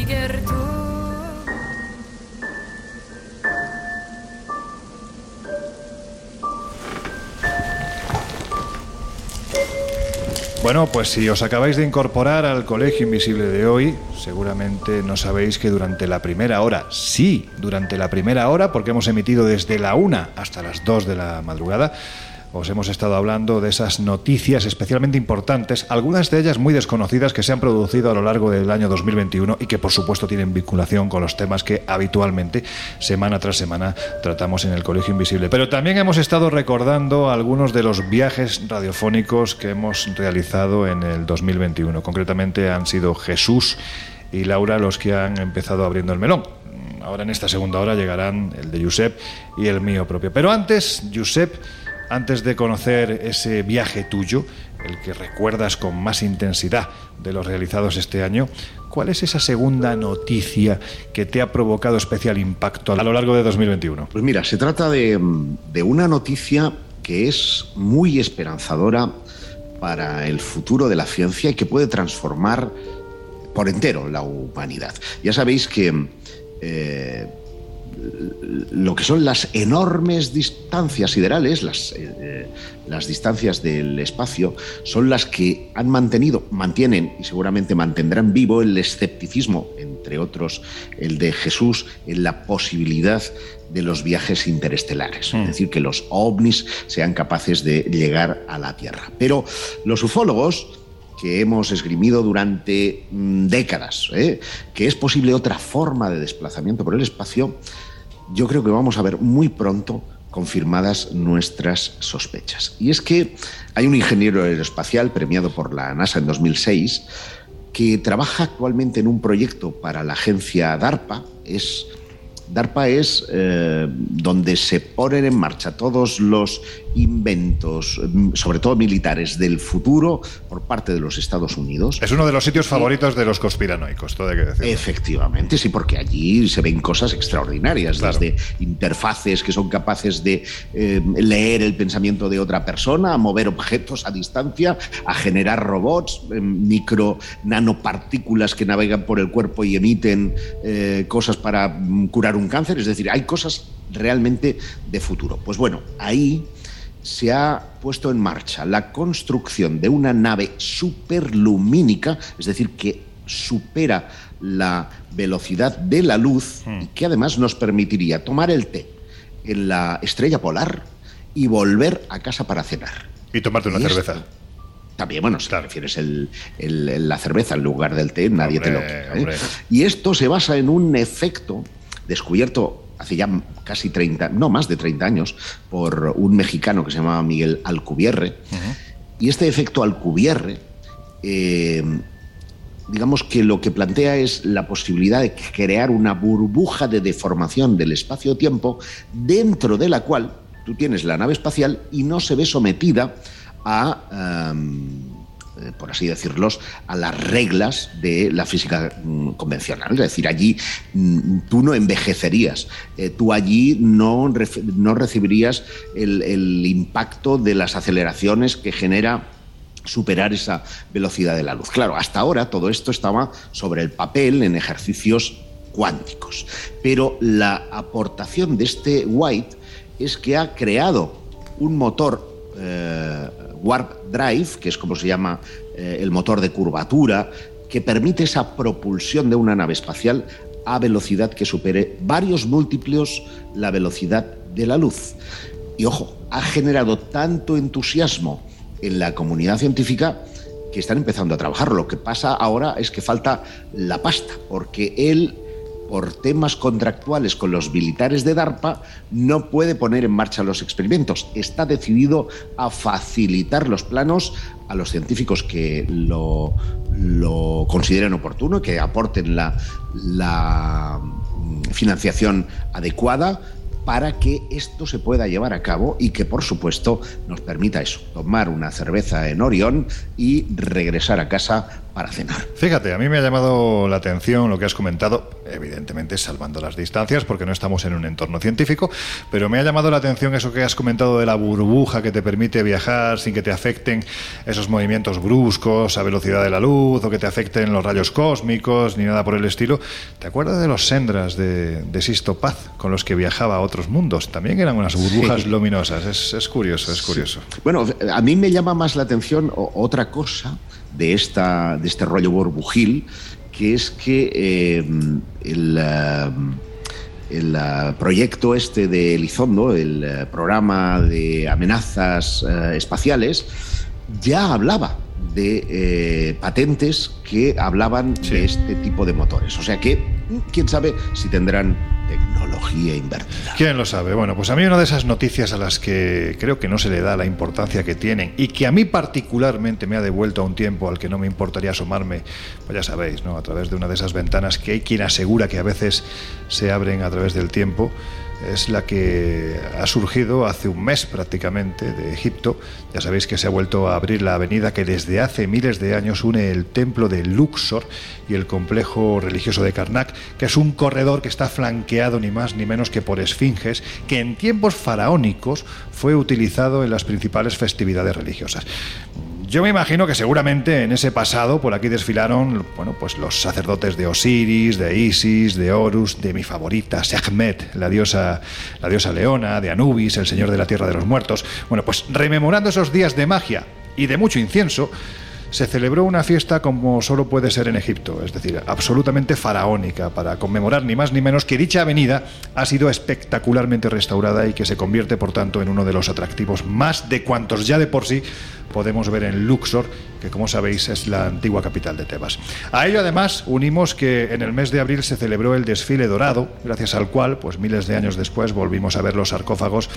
Bueno, pues si os acabáis de incorporar al Colegio Invisible de hoy, seguramente no sabéis que durante la primera hora, sí, durante la primera hora, porque hemos emitido desde la una hasta las dos de la madrugada, os hemos estado hablando de esas noticias especialmente importantes, algunas de ellas muy desconocidas que se han producido a lo largo del año 2021 y que por supuesto tienen vinculación con los temas que habitualmente, semana tras semana, tratamos en el Colegio Invisible. Pero también hemos estado recordando algunos de los viajes radiofónicos que hemos realizado en el 2021. Concretamente han sido Jesús y Laura los que han empezado abriendo el melón. Ahora en esta segunda hora llegarán el de Josep y el mío propio. Pero antes, Josep, antes de conocer ese viaje tuyo, el que recuerdas con más intensidad de los realizados este año, ¿cuál es esa segunda noticia que te ha provocado especial impacto a lo largo de 2021? Pues mira, se trata de, de una noticia que es muy esperanzadora para el futuro de la ciencia y que puede transformar por entero la humanidad. Ya sabéis que eh, lo que son las enormes distancias siderales, las, eh, eh, las, distancias del espacio, son las que han mantenido, mantienen y seguramente mantendrán vivo el escepticismo, entre otros el de Jesús, en la posibilidad de los viajes interestelares, es mm. decir, que los ovnis sean capaces de llegar a la Tierra. Pero los ufólogos, que hemos esgrimido durante mm, décadas, ¿eh? que es posible otra forma de desplazamiento por el espacio, yo creo que vamos a ver muy pronto confirmadas nuestras sospechas. Y es que hay un ingeniero aeroespacial premiado por la NASA en 2006 que trabaja actualmente en un proyecto para la agencia DARPA, es DARPA es eh, donde se ponen en marcha todos los inventos, sobre todo militares, del futuro por parte de los Estados Unidos. Es uno de los sitios favoritos de los conspiranoicos, todo hay que decir. Efectivamente, sí, porque allí se ven cosas extraordinarias, desde interfaces que son capaces de eh, leer el pensamiento de otra persona, a mover objetos a distancia, a generar robots, eh, micro nanopartículas que navegan por el cuerpo y emiten cosas para mm, curar un un cáncer, es decir, hay cosas realmente de futuro. Pues bueno, ahí se ha puesto en marcha la construcción de una nave superlumínica, es decir, que supera la velocidad de la luz y que además nos permitiría tomar el té en la estrella polar y volver a casa para cenar. Y tomarte una cerveza. También, bueno, si refieres la cerveza en lugar del té, nadie te lo quita. ¿eh? Y esto se basa en un efecto descubierto hace ya casi 30, no más de 30 años, por un mexicano que se llamaba Miguel Alcubierre. Y este efecto Alcubierre, eh, digamos que lo que plantea es la posibilidad de crear una burbuja de deformación del espacio-tiempo dentro de la cual tú tienes la nave espacial y no se ve sometida a... Eh, por así decirlos, a las reglas de la física mm, convencional. Es decir, allí mm, tú no envejecerías, eh, tú allí no, no recibirías el, impacto de las aceleraciones que genera superar esa velocidad de la luz. Claro, hasta ahora todo esto estaba sobre el papel en ejercicios cuánticos, pero la aportación de este White es que ha creado un motor eh, Warp Drive, que es como se llama eh, el motor de curvatura, que permite esa propulsión de una nave espacial a velocidad que supere varios múltiplos la velocidad de la luz. Y ojo, ha generado tanto entusiasmo en la comunidad científica que están empezando a trabajar. Lo que pasa ahora es que falta la pasta, porque él por temas contractuales con los militares de DARPA, no puede poner en marcha los experimentos. Está decidido a facilitar los planos a los científicos que lo, consideren oportuno, que aporten la, la mm, financiación adecuada para que esto se pueda llevar a cabo y que, por supuesto, nos permita eso, tomar una cerveza en Orión y regresar a casa para cenar. Fíjate, a mí me ha llamado la atención lo que has comentado, evidentemente salvando las distancias porque no estamos en un entorno científico, pero me ha llamado la atención eso que has comentado de la burbuja que te permite viajar sin que te afecten esos movimientos bruscos a velocidad de la luz o que te afecten los rayos cósmicos ni nada por el estilo. ¿Te acuerdas de los sendras de, de Sisto Paz con los que viajaba a otros mundos? También eran unas burbujas luminosas, es, curioso, es curioso. Bueno, a mí me llama más la atención otra cosa de, esta, de este rollo burbujil, que es que eh, el, eh, el uh, proyecto este de Elizondo, el programa de amenazas espaciales, ya hablaba de eh, patentes que hablaban de este tipo de motores. O sea que, quién sabe si tendrán tecnología invertida. ¿Quién lo sabe? Bueno, pues a mí una de esas noticias a las que creo que no se le da la importancia que tienen y que a mí particularmente me ha devuelto a un tiempo al que no me importaría asomarme, pues ya sabéis, ¿no? A través de una de esas ventanas que hay quien asegura que a veces se abren a través del tiempo es la que ha surgido hace un mes prácticamente de Egipto. Ya sabéis que se ha vuelto a abrir la avenida que desde hace miles de años une el templo de Luxor y el complejo religioso de Karnak, que es un corredor que está flanqueado ni más ni menos que por esfinges, que en tiempos faraónicos fue utilizado en las principales festividades religiosas. Yo me imagino que seguramente en ese pasado por aquí desfilaron, bueno, pues los sacerdotes de Osiris, de Isis, de Horus, de mi favorita Sekhmet, la diosa, la diosa leona, de Anubis, el señor de la tierra de los muertos. Bueno, pues rememorando esos días de magia y de mucho incienso, se celebró una fiesta como solo puede ser en Egipto, es decir, absolutamente faraónica, para conmemorar ni más ni menos que dicha avenida ha sido espectacularmente restaurada y que se convierte, por tanto, en uno de los atractivos más de cuantos ya de por sí podemos ver en Luxor, que como sabéis es la antigua capital de Tebas. A ello además unimos que en el mes de abril se celebró el desfile dorado, gracias al cual, pues miles de años después, volvimos a ver los sarcófagos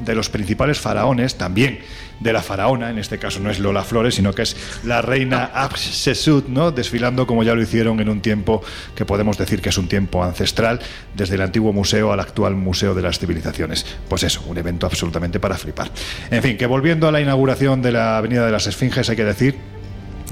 de los principales faraones, también de la faraona, en este caso no es Lola Flores, sino que es la reina Hatshepsut, ¿no? desfilando como ya lo hicieron en un tiempo que podemos decir que es un tiempo ancestral, desde el antiguo museo al actual Museo de las Civilizaciones. Pues eso, un evento absolutamente para flipar. En fin, que volviendo a la inauguración de la Avenida de las Esfinges, hay que decir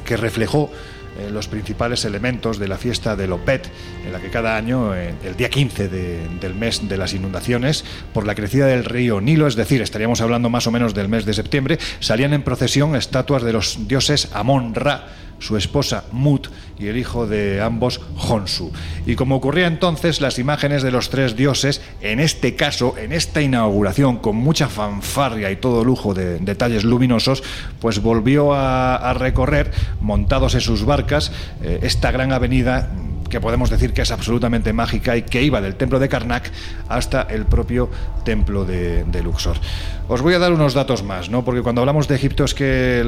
que reflejó eh, los principales elementos de la fiesta de Lopet, en la que cada año, eh, el día 15 de, del mes de las inundaciones, por la crecida del río Nilo, es decir, estaríamos hablando más o menos del mes de septiembre, salían en procesión estatuas de los dioses Amon-Ra, su esposa Mut y el hijo de ambos Honsu. Y como ocurría entonces, las imágenes de los tres dioses, en este caso, en esta inauguración, con mucha fanfarria y todo lujo de detalles luminosos, pues volvió a, recorrer, montados en sus barcas, eh, esta gran avenida que podemos decir que es absolutamente mágica y que iba del templo de Karnak hasta el propio templo de, Luxor. Os voy a dar unos datos más, ¿no? porque cuando hablamos de Egipto es que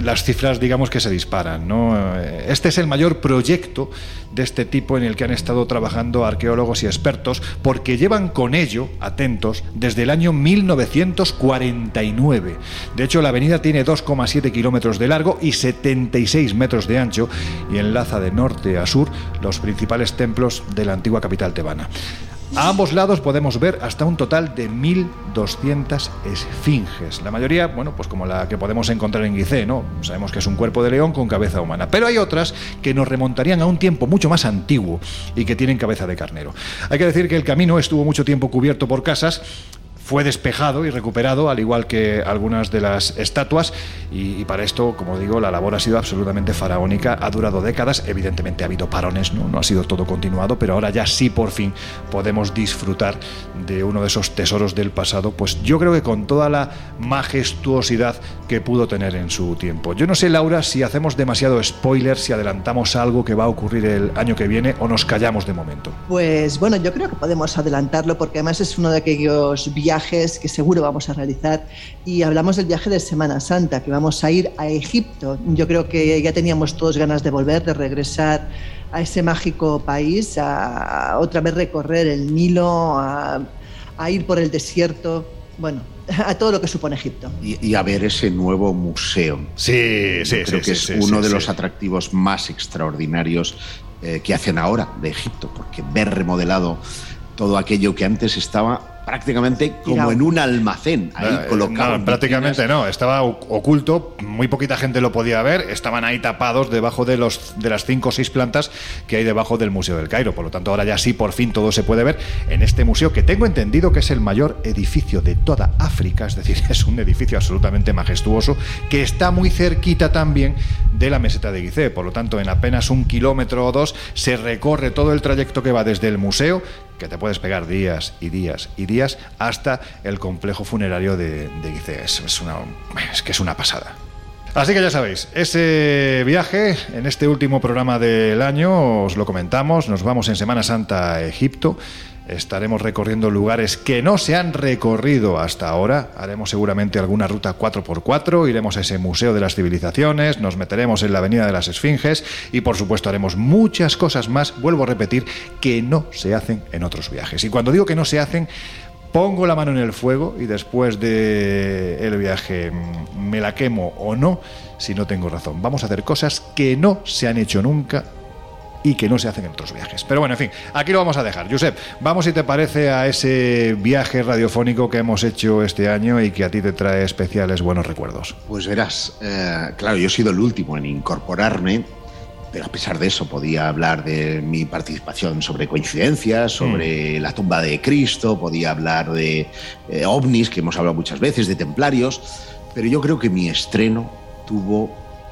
las cifras digamos que se disparan. ¿no? Este es el mayor proyecto de este tipo en el que han estado trabajando arqueólogos y expertos porque llevan con ello, atentos, desde el año 1949. De hecho, la avenida tiene 2,7 kilómetros de largo y 76 metros de ancho y enlaza de norte a sur los principales templos de la antigua capital tebana. A ambos lados podemos ver hasta un total de 1.200 esfinges. La mayoría, bueno, pues como la que podemos encontrar en Gizeh, ¿no? Sabemos que es un cuerpo de león con cabeza humana. Pero hay otras que nos remontarían a un tiempo mucho más antiguo y que tienen cabeza de carnero. Hay que decir que el camino estuvo mucho tiempo cubierto por casas, fue despejado y recuperado, al igual que algunas de las estatuas, y, para esto, como digo, la labor ha sido absolutamente faraónica, ha durado décadas, evidentemente ha habido parones, ¿no? no ha sido todo continuado, pero ahora ya sí por fin podemos disfrutar de uno de esos tesoros del pasado, pues yo creo que con toda la majestuosidad que pudo tener en su tiempo. Yo no sé, Laura, si hacemos demasiado spoiler, si adelantamos algo que va a ocurrir el año que viene o nos callamos de momento. Pues bueno, yo creo que podemos adelantarlo porque además es uno de aquellos viajes que seguro vamos a realizar y hablamos del viaje de Semana Santa, que vamos a ir a Egipto. Yo creo que ya teníamos todos ganas de volver, de regresar a ese mágico país, a, a otra vez recorrer el Nilo, a, a, ir por el desierto, bueno, *laughs* a todo lo que supone Egipto. Y, y a ver ese nuevo museo. Sí, sí, Yo creo sí, que sí, es sí, uno sí, de sí. los atractivos más extraordinarios eh, que hacen ahora de Egipto, porque ver remodelado todo aquello que antes estaba prácticamente como Tirado. en un almacén, ahí Eh, colocado. no, prácticamente no, estaba oculto, muy poquita gente lo podía ver, estaban ahí tapados debajo de, los, de las cinco o seis plantas que hay debajo del Museo del Cairo. Por lo tanto, ahora ya sí, por fin todo se puede ver en este museo, que tengo entendido que es el mayor edificio de toda África, es decir, *laughs* es un edificio absolutamente majestuoso, que está muy cerquita también de la meseta de Gizeh. Por lo tanto, en apenas un kilómetro o dos se recorre todo el trayecto que va desde el museo que te puedes pegar días y días y días hasta el complejo funerario de, de es una, es que es una pasada. Así que ya sabéis, ese viaje en este último programa del año os lo comentamos, nos vamos en Semana Santa a Egipto. Estaremos recorriendo lugares que no se han recorrido hasta ahora. Haremos seguramente alguna ruta 4x4, iremos a ese Museo de las Civilizaciones, nos meteremos en la Avenida de las Esfinges y por supuesto haremos muchas cosas más, vuelvo a repetir, que no se hacen en otros viajes. Y cuando digo que no se hacen, pongo la mano en el fuego y después de el viaje mm, me la quemo o no si no tengo razón. Vamos a hacer cosas que no se han hecho nunca y que no se hacen en otros viajes. Pero bueno, en fin, aquí lo vamos a dejar. Josep, vamos si te parece a ese viaje radiofónico que hemos hecho este año y que a ti te trae especiales buenos recuerdos. Pues verás, eh, claro, yo he sido el último en incorporarme pero a pesar de eso podía hablar de mi participación sobre coincidencias, sobre mm. la tumba de Cristo, podía hablar de eh, ovnis, que hemos hablado muchas veces, de templarios, pero yo creo que mi estreno tuvo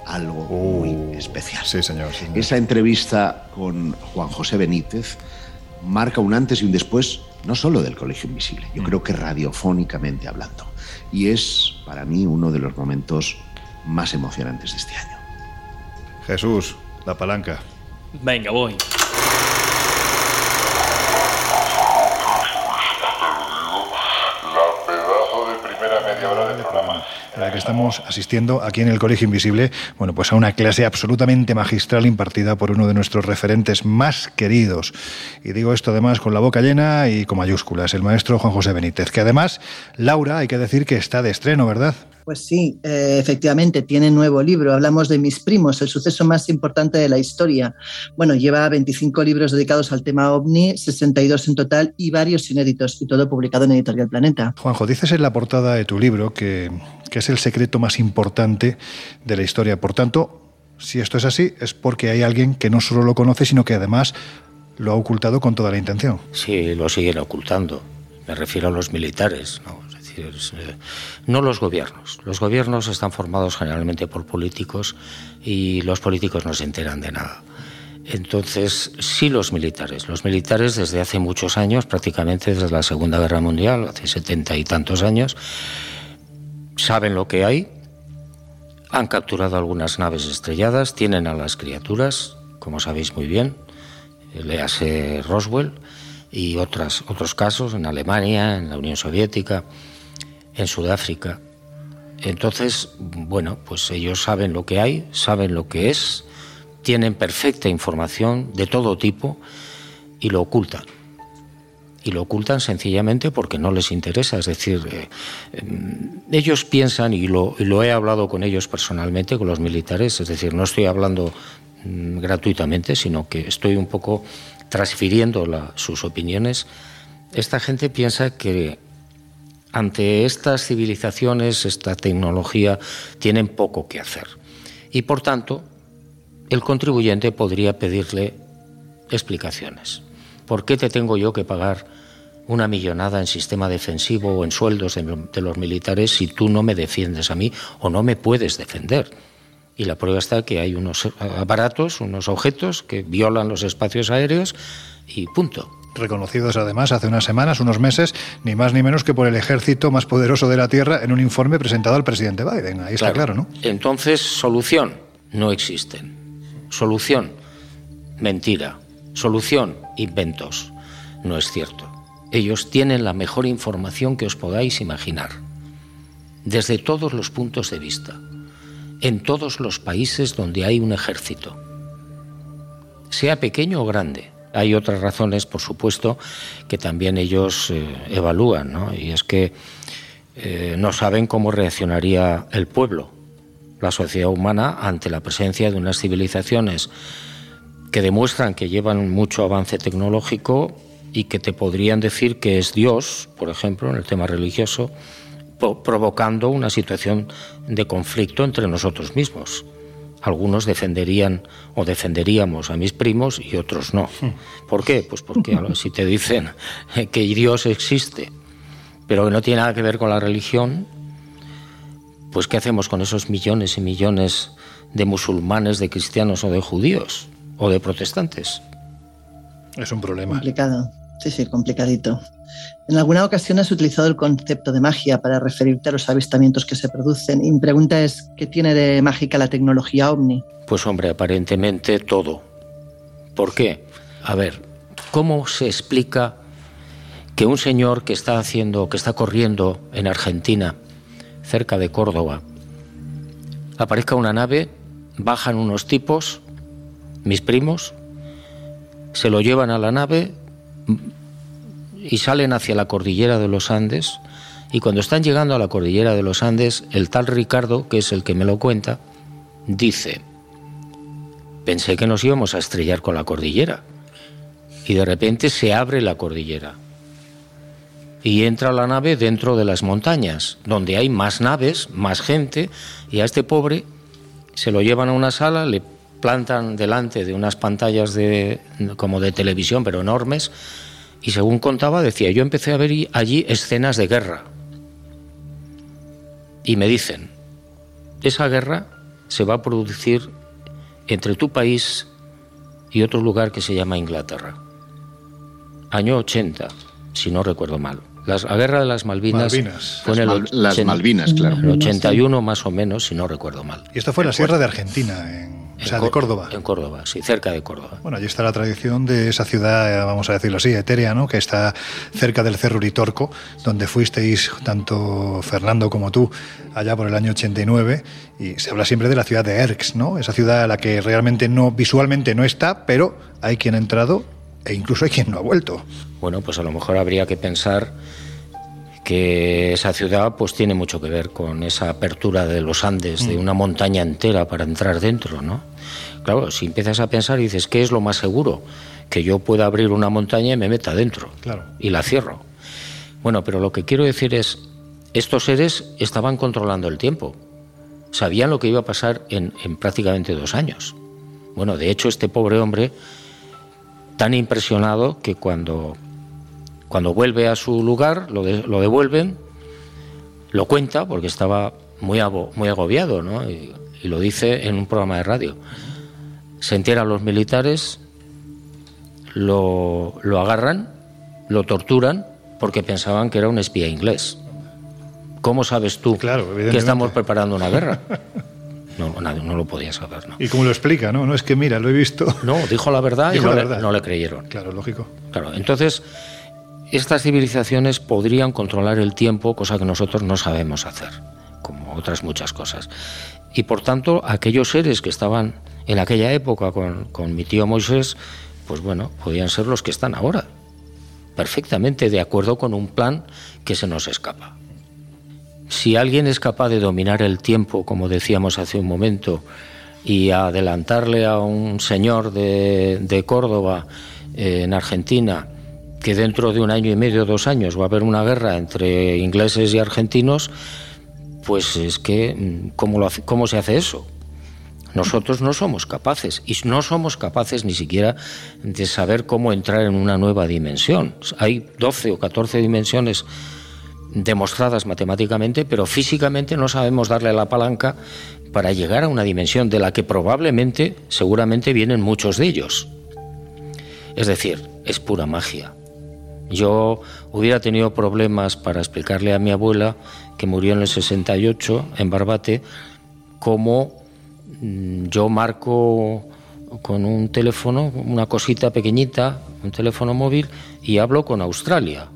algo muy uh, especial. Sí señor, Esa entrevista con Juan José Benítez marca un antes y un después, no solo del Colegio Invisible, yo mm. creo que radiofónicamente hablando. Y es para mí uno de los momentos más emocionantes de este año. Jesús, la palanca. Venga, voy. La pedazo de primera media hora de programa. La que estamos asistiendo aquí en el Colegio Invisible, bueno, pues a una clase absolutamente magistral impartida por uno de nuestros referentes más queridos. Y digo esto además con la boca llena y con mayúsculas, el maestro Juan José Benítez, que además, Laura, hay que decir que está de estreno, ¿verdad? Pues sí, eh, efectivamente, tiene nuevo libro. Hablamos de Mis primos, el suceso más importante de la historia. Bueno, lleva 25 libros dedicados al tema ovni, 62 en total y varios inéditos, y todo publicado en Editorial Planeta. Juanjo, dices en la portada de tu libro que, que es el secreto más importante de la historia. Por tanto, si esto es así, es porque hay alguien que no solo lo conoce, sino que además lo ha ocultado con toda la intención. Sí, lo siguen ocultando. Me refiero a los militares. ¿no? Eh, no los gobiernos. Los gobiernos están formados generalmente por políticos y los políticos no se enteran de nada. Entonces, sí los militares. Los militares desde hace muchos años, prácticamente desde la Segunda Guerra Mundial, hace setenta y tantos años, saben lo que hay, han capturado algunas naves estrelladas, tienen a las criaturas, como sabéis muy bien, léase Roswell y otras, otros casos en Alemania, en la Unión Soviética en Sudáfrica. Entonces, bueno, pues ellos saben lo que hay, saben lo que es, tienen perfecta información de todo tipo y lo ocultan. Y lo ocultan sencillamente porque no les interesa. Es decir, eh, em, ellos piensan, y lo, lo, he hablado con ellos personalmente, con los militares, es decir, no estoy hablando mm, gratuitamente, sino que estoy un poco transfiriendo sus opiniones. Esta gente piensa que ante estas civilizaciones, esta tecnología, tienen poco que hacer. Y por tanto, el contribuyente podría pedirle explicaciones. ¿Por qué te tengo yo que pagar una millonada en sistema defensivo o en sueldos de los militares si tú no me defiendes a mí o no me puedes defender? Y la prueba está que hay unos aparatos, unos objetos que violan los espacios aéreos y punto reconocidos además hace unas semanas, unos meses, ni más ni menos que por el ejército más poderoso de la Tierra en un informe presentado al presidente Biden. Ahí está claro, ¿no? Entonces, solución, no existen. Solución, mentira. Solución, inventos. No es cierto. Ellos tienen la mejor información que os podáis imaginar, desde todos los puntos de vista, en todos los países donde hay un ejército, sea pequeño o grande hay otras razones, por supuesto, que también ellos eh, evalúan, ¿no? y es que eh, no saben cómo reaccionaría el pueblo, la sociedad humana, ante la presencia de unas civilizaciones que demuestran que llevan mucho avance tecnológico y que te podrían decir que es Dios, por ejemplo, en el tema religioso, provocando una situación de conflicto entre nosotros mismos algunos defenderían o defenderíamos a mis primos y otros no. ¿Por qué? Pues porque si te dicen *laughs* que Dios existe, pero que no tiene nada que ver con la religión, pues ¿qué hacemos con esos millones y millones de musulmanes, de cristianos o de judíos o de protestantes? Es un problema. Complicado. Sí, sí, complicadito. En alguna ocasión has utilizado el concepto de magia para referirte a los avistamientos que se producen. Y mi pregunta es, ¿qué tiene de mágica la tecnología ovni? Pues hombre, aparentemente todo. ¿Por qué? A ver, ¿cómo se explica que un señor que está haciendo, que está corriendo en Argentina, cerca de Córdoba, aparezca una nave, bajan unos tipos, mis primos, se lo llevan a la nave, y salen hacia la cordillera de los Andes y cuando están llegando a la cordillera de los Andes, el tal Ricardo, que es el que me lo cuenta, dice, pensé que nos íbamos a estrellar con la cordillera y de repente se abre la cordillera. Y entra la nave dentro de las montañas, donde hay más naves, más gente, y a este pobre se lo llevan a una sala, le plantan delante de unas pantallas de, como de televisión, pero enormes, y según contaba, decía, yo empecé a ver allí escenas de guerra. Y me dicen, esa guerra se va a producir entre tu país y otro lugar que se llama Inglaterra. Año 80, si no recuerdo mal. La guerra de las Malvinas, fue en el las Malvinas, claro. el 81 más o menos, si no recuerdo mal. Y esto fue en la Sierra de Argentina, en o sea, de Córdoba. En Córdoba, sí, cerca de Córdoba. Bueno, allí está la tradición de esa ciudad, vamos a decirlo así, etérea, ¿no? Que está cerca del Cerro Uritorco, donde fuisteis tanto Fernando como tú allá por el año 89 y se habla siempre de la ciudad de Erx, ¿no? Esa ciudad a la que realmente no visualmente no está, pero hay quien ha entrado e incluso hay quien no ha vuelto. Bueno, pues a lo mejor habría que pensar que esa ciudad pues tiene mucho que ver con esa apertura de los Andes, de mm. una montaña entera para entrar dentro, ¿no? Claro, si empiezas a pensar y dices, ¿qué es lo más seguro? Que yo pueda abrir una montaña y me meta dentro. Claro. Y la cierro. Bueno, pero lo que quiero decir es, estos seres estaban controlando el tiempo. Sabían lo que iba a pasar en, prácticamente dos años. Bueno, de hecho, este pobre hombre, tan impresionado que cuando cuando vuelve a su lugar, lo, lo devuelven, lo cuenta, porque estaba muy, muy agobiado, ¿no? Y, lo dice en un programa de radio. Se enteran los militares, lo, lo agarran, lo torturan, porque pensaban que era un espía inglés. ¿Cómo sabes tú que estamos preparando una guerra? *laughs* No, no, lo podía saber. ¿no? ¿Y cómo lo explica? No, no es que mira, lo he visto. No, dijo la verdad y no, Le, no, Le, creyeron. Claro, lógico. Claro, entonces estas civilizaciones podrían controlar el tiempo, cosa que nosotros no sabemos hacer, como otras muchas cosas. Y por tanto, aquellos seres que estaban en aquella época con, mi tío Moisés, pues bueno, podían ser los que están ahora, perfectamente de acuerdo con un plan que se nos escapa. Si alguien es capaz de dominar el tiempo, como decíamos hace un momento, y adelantarle a un señor de, de Córdoba, eh, en Argentina, que dentro de un año y medio, dos años, va a haber una guerra entre ingleses y argentinos, pues es que, mm, ¿cómo, lo cómo se hace eso? Nosotros no somos capaces y no somos capaces ni siquiera de saber cómo entrar en una nueva dimensión. Hay 12 o 14 dimensiones demostradas matemáticamente, pero físicamente no sabemos darle la palanca para llegar a una dimensión de la que probablemente, seguramente vienen muchos de ellos. Es decir, es pura magia. Yo hubiera tenido problemas para explicarle a mi abuela, que murió en el 68 en Barbate, cómo mm, yo marco con un teléfono, una cosita pequeñita, un teléfono móvil, y hablo con Australia.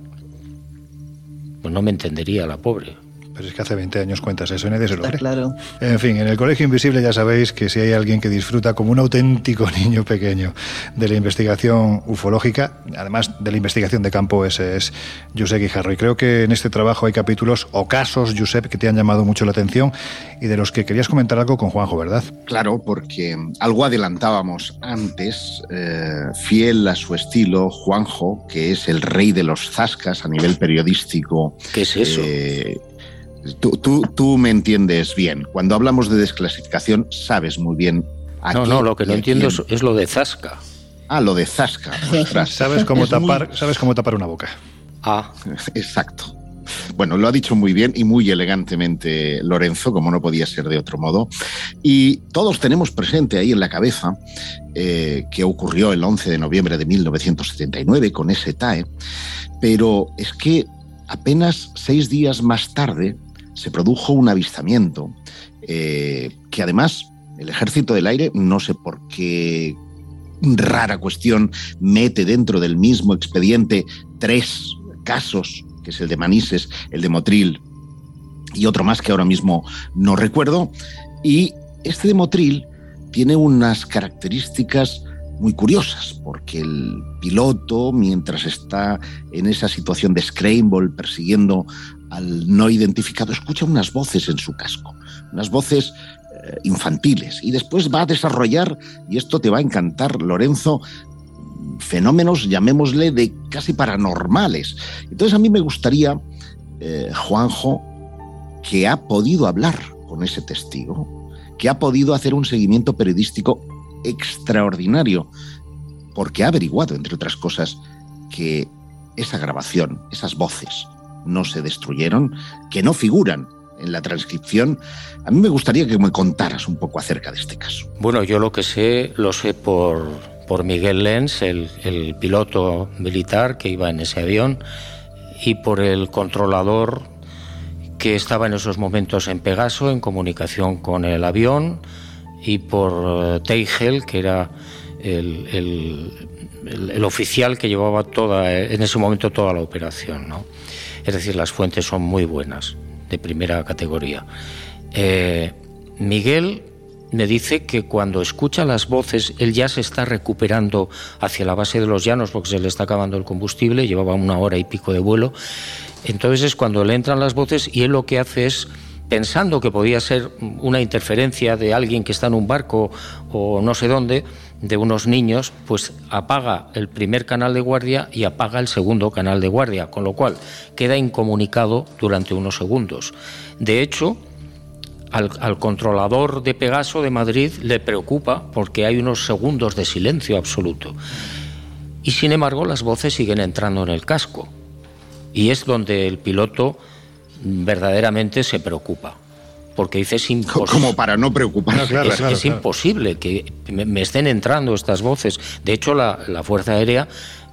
Pues no me entendería la pobre. Pero es que hace 20 años cuentas eso y nadie se lo cree. claro. En fin, en el Colegio Invisible ya sabéis que si hay alguien que disfruta como un auténtico *laughs* niño pequeño de la investigación ufológica, además de la investigación de campo, ese es Josep Guijarro. Y creo que en este trabajo hay capítulos o casos, Josep, que te han llamado mucho la atención y de los que querías comentar algo con Juanjo, ¿verdad? Claro, porque algo adelantábamos antes, eh, fiel a su estilo, Juanjo, que es el rey de los zascas a nivel periodístico. ¿Qué es eso? Eh, Tú, tú, me entiendes bien. Cuando hablamos de desclasificación, sabes muy bien. A no, no, lo que no entiendo es, lo de Zasca. Ah, lo de Zasca. *laughs* sabes, cómo tapar, sabes cómo tapar una boca. Ah. Exacto. Bueno, lo ha dicho muy bien y muy elegantemente Lorenzo, como no podía ser de otro modo. Y todos tenemos presente ahí en la cabeza eh, que ocurrió el 11 de noviembre de 1979 con ese TAE, pero es que apenas seis días más tarde se produjo un avistamiento eh, que además el Ejército del Aire, no sé por qué rara cuestión, mete dentro del mismo expediente tres casos, que es el de Manises, el de Motril y otro más que ahora mismo no recuerdo. Y este de Motril tiene unas características muy curiosas, porque el piloto, mientras está en esa situación de Scramble persiguiendo al no identificado, escucha unas voces en su casco, unas voces eh, infantiles, y después va a desarrollar, y esto te va a encantar, Lorenzo, fenómenos, llamémosle, de casi paranormales. Entonces a mí me gustaría, eh, Juanjo, que ha podido hablar con ese testigo, que ha podido hacer un seguimiento periodístico extraordinario, porque ha averiguado, entre otras cosas, que esa grabación, esas voces, no se destruyeron, que no figuran en la transcripción. A mí me gustaría que me contaras un poco acerca de este caso. Bueno, yo lo que sé, lo sé por, por Miguel Lenz, el, el piloto militar que iba en ese avión, y por el controlador que estaba en esos momentos en Pegaso, en comunicación con el avión, y por eh, Teigel, que era el, el, oficial que llevaba toda, en ese momento toda la operación. ¿no? Es decir, las fuentes son muy buenas, de primera categoría. Eh, Miguel me dice que cuando escucha las voces, él ya se está recuperando hacia la base de los llanos porque se le está acabando el combustible, llevaba una hora y pico de vuelo. Entonces es cuando le entran las voces y él lo que hace es pensando que podía ser una interferencia de alguien que está en un barco o no sé dónde, de unos niños, pues apaga el primer canal de guardia y apaga el segundo canal de guardia, con lo cual queda incomunicado durante unos segundos. De hecho, al, controlador de Pegaso de Madrid le preocupa porque hay unos segundos de silencio absoluto. Y sin embargo las voces siguen entrando en el casco. Y es donde el piloto verdaderamente se preocupa. Porque dice es imposible. Como para no preocupar. es, imposible que me, estén entrando estas voces. De hecho, la, la Fuerza Aérea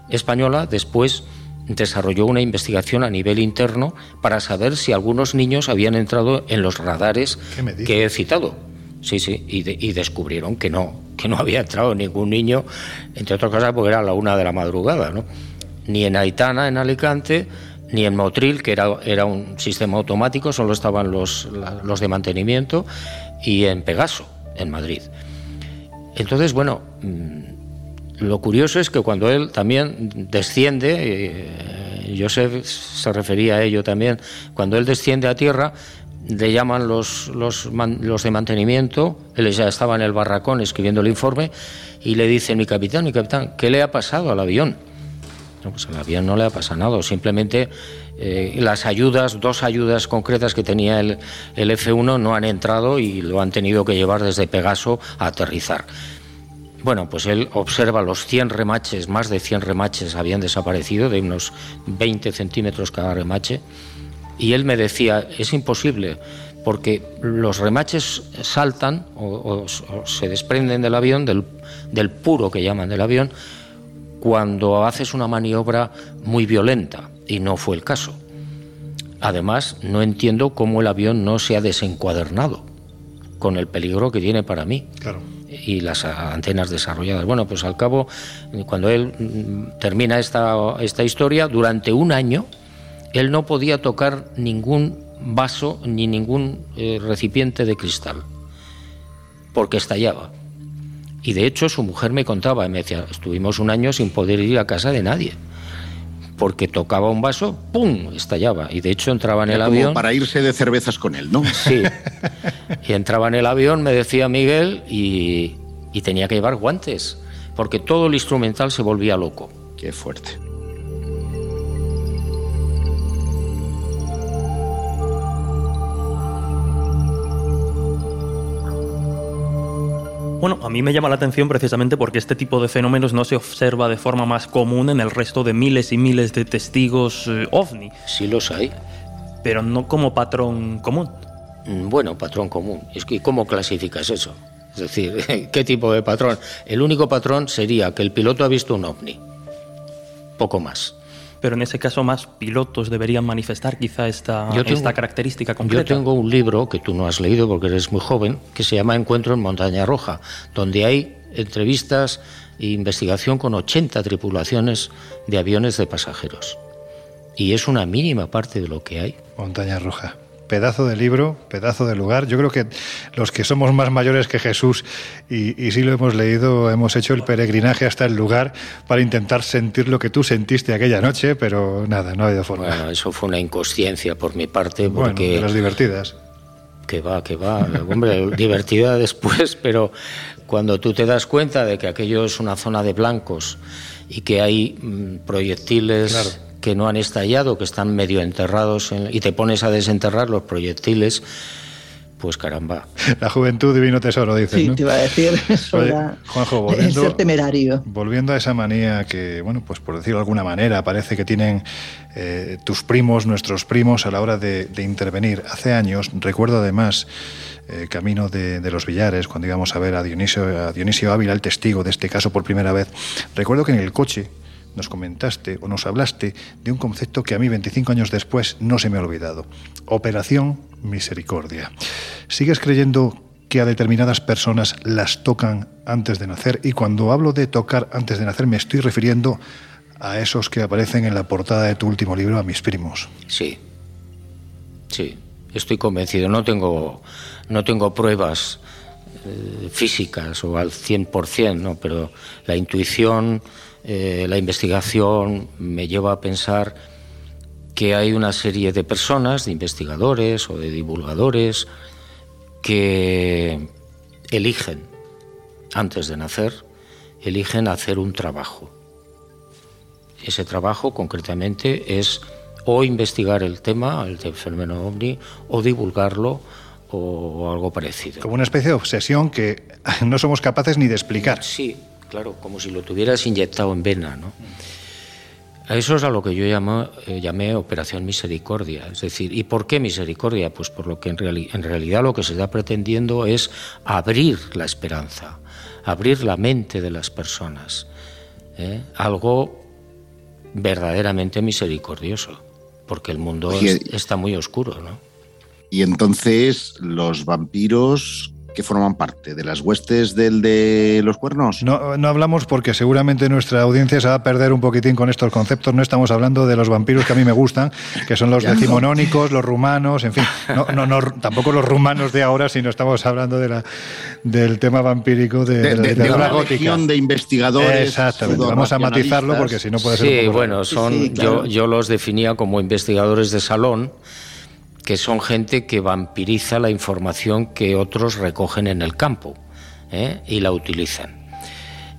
Española después desarrolló una investigación a nivel interno para saber si algunos niños habían entrado en los radares que he citado. Sí, sí, y, descubrieron que no, que no había entrado ningún niño, entre otras cosas porque era la una de la madrugada, ¿no? Ni en Aitana, en Alicante, ni en Motril, que era, era un sistema automático, solo estaban los, los de mantenimiento, y en Pegaso, en Madrid. Entonces, bueno, mm, lo curioso es que cuando él también desciende, eh, Joseph se refería a ello también, cuando él desciende a tierra, le llaman los, los, los, de mantenimiento, él ya estaba en el barracón escribiendo el informe, y le dicen, mi capitán, mi capitán, ¿qué le ha pasado al avión? No, pues al avión no le ha pasado nada, simplemente eh, las ayudas, dos ayudas concretas que tenía el, el F-1 no han entrado y lo han tenido que llevar desde Pegaso a aterrizar. Bueno, pues él observa los 100 remaches, más de 100 remaches habían desaparecido, de unos 20 centímetros cada remache, y él me decía, es imposible, porque los remaches saltan o, se desprenden del avión, del, del puro que llaman del avión, cuando haces una maniobra muy violenta, y no fue el caso. Además, no entiendo cómo el avión no se ha desencuadernado con el peligro que tiene para mí. Claro y las antenas desarrolladas. Bueno, pues al cabo, cuando él mm, termina esta, esta historia, durante un año, él no podía tocar ningún vaso ni ningún eh, recipiente de cristal, porque estallaba. Y de hecho su mujer me contaba, me decía, estuvimos un año sin poder ir a casa de nadie porque tocaba un vaso, ¡pum! estallaba. Y de hecho entraba en el avión. Para irse de cervezas con él, ¿no? Sí. Y entraba en el avión, me decía Miguel, y, y tenía que llevar guantes, porque todo el instrumental se volvía loco. Qué fuerte. Bueno, a mí me llama la atención precisamente porque este tipo de fenómenos no se observa de forma más común en el resto de miles y miles de testigos eh, ovni. Sí los hay. pero no como patrón común. Mm, bueno, patrón común. ¿Y cómo clasificas eso? Es decir, *laughs* ¿qué tipo de patrón? El único patrón sería que el piloto ha visto un ovni. Poco más. Pero en ese caso más pilotos deberían manifestar quizá esta, esta característica concreta. Yo tengo un libro que tú no has leído porque eres muy joven, que se llama Encuentro en Montaña Roja, donde hay entrevistas e investigación con 80 tripulaciones de aviones de pasajeros. Y es una mínima parte de lo que hay. Montaña Roja pedazo de libro, pedazo de lugar. Yo creo que los que somos más mayores que Jesús y, y sí lo hemos leído, hemos hecho el peregrinaje hasta el lugar para intentar sentir lo que tú sentiste aquella noche, pero nada, no ha habido forma. Bueno, eso fue una inconsciencia por mi parte, porque... Bueno, de las divertidas. Que va, que va. Hombre, *laughs* divertida después, pero cuando tú te das cuenta de que aquello es una zona de blancos y que hay mm, proyectiles que no han estallado, que están medio enterrados, y te pones a desenterrar los proyectiles, pues caramba. La juventud divino tesoro, dices, sí, te iba a decir eso Juanjo, volviendo, ser temerario. Volviendo a esa manía que, bueno, pues por decirlo de alguna manera, parece que tienen eh, tus primos, nuestros primos, a la hora de, intervenir. Hace años, recuerdo además, eh, camino de, de, los Villares, cuando íbamos a ver a Dionisio, a Dionisio Ávila, el testigo de este caso por primera vez, recuerdo que en el coche nos comentaste o nos hablaste de un concepto que a mí 25 años después no se me ha olvidado. Operación Misericordia. ¿Sigues creyendo que a determinadas personas las tocan antes de nacer? Y cuando hablo de tocar antes de nacer me estoy refiriendo a esos que aparecen en la portada de tu último libro, a mis primos. Sí, sí, estoy convencido. No tengo, no tengo pruebas eh, físicas o al 100%, ¿no? pero la intuición eh, la investigación me lleva a pensar que hay una serie de personas, de investigadores o de divulgadores, que eligen, antes de nacer, eligen hacer un trabajo. Ese trabajo concretamente es o investigar el tema, el del fenómeno ovni, o divulgarlo o algo parecido. Como una especie de obsesión que *laughs* no somos capaces ni de explicar. Sí, claro, como si lo tuvieras inyectado en vena, ¿no? Eso es a lo que yo llamo, eh, llamé Operación Misericordia. Es decir, ¿y por qué misericordia? Pues por lo que en, realidad lo que se está pretendiendo es abrir la esperanza, abrir la mente de las personas. ¿eh? Algo verdaderamente misericordioso, porque el mundo está muy oscuro, ¿no? Y entonces los vampiros que forman parte de las huestes del de los cuernos? No, no hablamos porque seguramente nuestra audiencia se va a perder un poquitín con estos conceptos. No estamos hablando de los vampiros que a mí me gustan, que son los *laughs* decimonónicos, los rumanos, en fin. No, no, tampoco los rumanos de ahora, sino estamos hablando de la, del tema vampírico de, de, de, una de investigadores. Exactamente. Vamos a matizarlo porque si no puede ser. Sí, bueno, son, yo, yo los definía como investigadores de salón que son gente que vampiriza la información que otros recogen en el campo ¿eh? y la utilizan.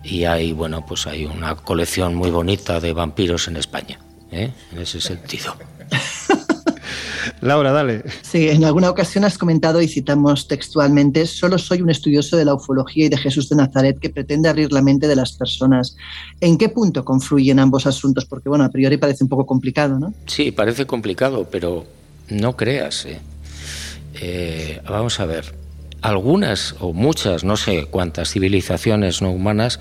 Y hay, bueno, pues hay una colección muy bonita de vampiros en España, ¿eh? en ese sentido. *laughs* Laura, dale. Sí, en alguna ocasión has comentado y citamos textualmente, solo soy un estudioso de la ufología y de Jesús de Nazaret que pretende abrir la mente de las personas. ¿En qué punto confluyen ambos asuntos? Porque, bueno, a priori parece un poco complicado, ¿no? Sí, parece complicado, pero no creas. ¿eh? Eh, vamos a ver, algunas o muchas, no sé cuántas civilizaciones no humanas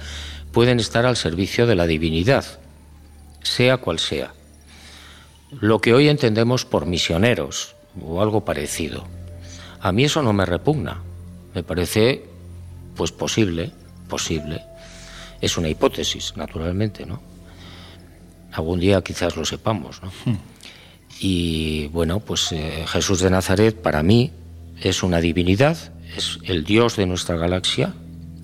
pueden estar al servicio de la divinidad, sea cual sea. Lo que hoy entendemos por misioneros o algo parecido. A mí eso no me repugna. Me parece, pues, posible, posible. Es una hipótesis, naturalmente, ¿no? Algún día quizás lo sepamos, ¿no? Y bueno, pues eh, Jesús de Nazaret para mí es una divinidad, es el Dios de nuestra galaxia,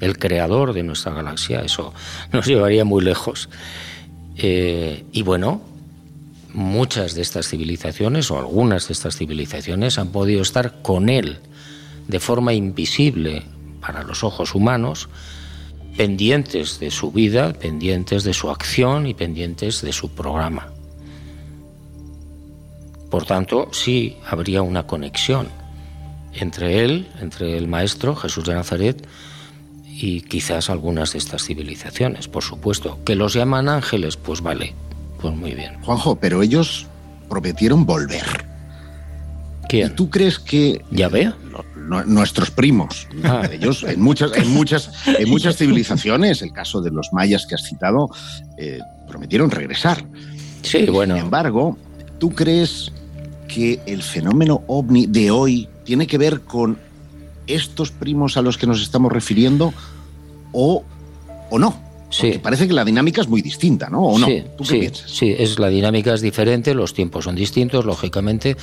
el creador de nuestra galaxia, eso *laughs* nos llevaría muy lejos. Eh, y bueno, muchas de estas civilizaciones o algunas de estas civilizaciones han podido estar con Él de forma invisible para los ojos humanos, pendientes de su vida, pendientes de su acción y pendientes de su programa. Por tanto, sí habría una conexión entre él, entre el maestro Jesús de Nazaret y quizás algunas de estas civilizaciones, por supuesto. ¿Que los llaman ángeles? Pues vale, pues muy bien. Juanjo, pero ellos prometieron volver. ¿Quién? ¿Tú crees que... ¿Ya veo? nuestros primos. Ah. *laughs* Ellos, en muchas, en, muchas, en muchas civilizaciones, el caso de los mayas que has citado, eh, prometieron regresar. Sí, bueno. Sin embargo, ¿tú crees que el fenómeno ovni de hoy tiene que ver con estos primos a los que nos estamos refiriendo o, o no? Sí. parece que la dinámica es muy distinta, ¿no? ¿O no? Sí, ¿Tú qué piensas? sí, es, la dinámica es diferente, los tiempos son distintos, lógicamente,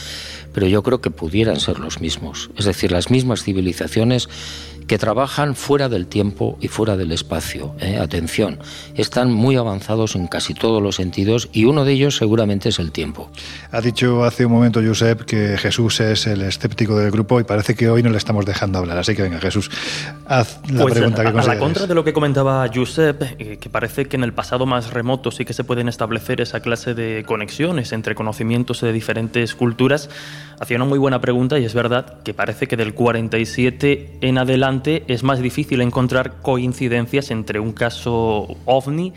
pero yo creo que pudieran ser los mismos. Es decir, las mismas civilizaciones que trabajan fuera del tiempo y fuera del espacio. ¿eh? Atención, están muy avanzados en casi todos los sentidos y uno de ellos seguramente es el tiempo. Ha dicho hace un momento Josep que Jesús es el escéptico del grupo y parece que hoy no le estamos dejando hablar. Así que venga, Jesús, haz la pues, pregunta que A la contra de lo que comentaba Josep, eh, que parece que en el pasado más remoto sí que se pueden establecer esa clase de conexiones entre conocimientos de diferentes culturas, hacía una muy buena pregunta y es verdad que parece que del 47 en adelante es más difícil encontrar coincidencias entre un caso ovni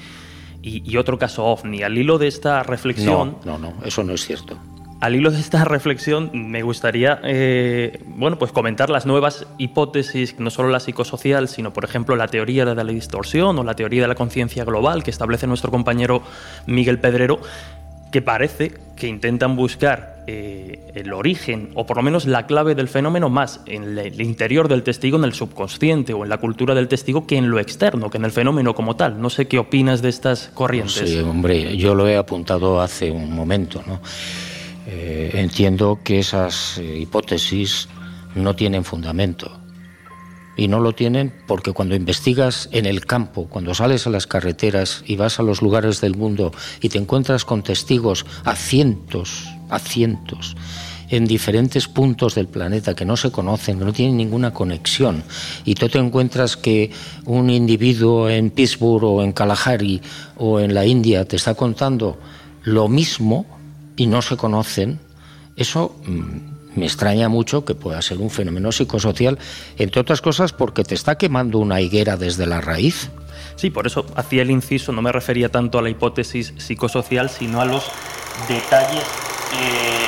y, otro caso ovni. Al hilo de esta reflexión... No, no, no, eso no es cierto. Al hilo de esta *laughs* reflexión me gustaría eh, bueno, pues comentar las nuevas hipótesis, no solo la psicosocial, sino por ejemplo la teoría de la distorsión o la teoría de la conciencia global que establece nuestro compañero Miguel Pedrero, que parece que intentan buscar eh, el origen o por lo menos la clave del fenómeno más en el interior del testigo, en el subconsciente o en la cultura del testigo que en lo externo, que en el fenómeno como tal. No sé qué opinas de estas corrientes. Sí, hombre, yo lo he apuntado hace un momento. ¿no? Eh, entiendo que esas eh, hipótesis no tienen fundamento y no lo tienen porque cuando investigas en el campo, cuando sales a las carreteras y vas a los lugares del mundo y te encuentras con testigos a cientos, a cientos, en diferentes puntos del planeta que no se conocen, que no tienen ninguna conexión, y tú te encuentras que un individuo en Pittsburgh o en Kalahari o en la India te está contando lo mismo y no se conocen, eso mm, me extraña mucho que pueda ser un fenómeno psicosocial, entre otras cosas porque te está quemando una higuera desde la raíz. Sí, por eso hacía el inciso, no me refería tanto a la hipótesis psicosocial, sino a los detalles, eh,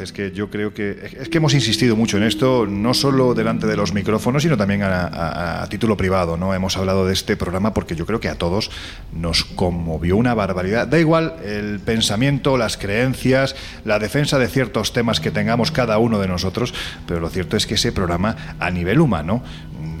es que yo creo que es que hemos insistido mucho en esto, no solo delante de los micrófonos, sino también a, título privado. No hemos hablado de este programa porque yo creo que a todos nos conmovió una barbaridad. Da igual el pensamiento, las creencias, la defensa de ciertos temas que tengamos cada uno de nosotros, pero lo cierto es que ese programa a nivel humano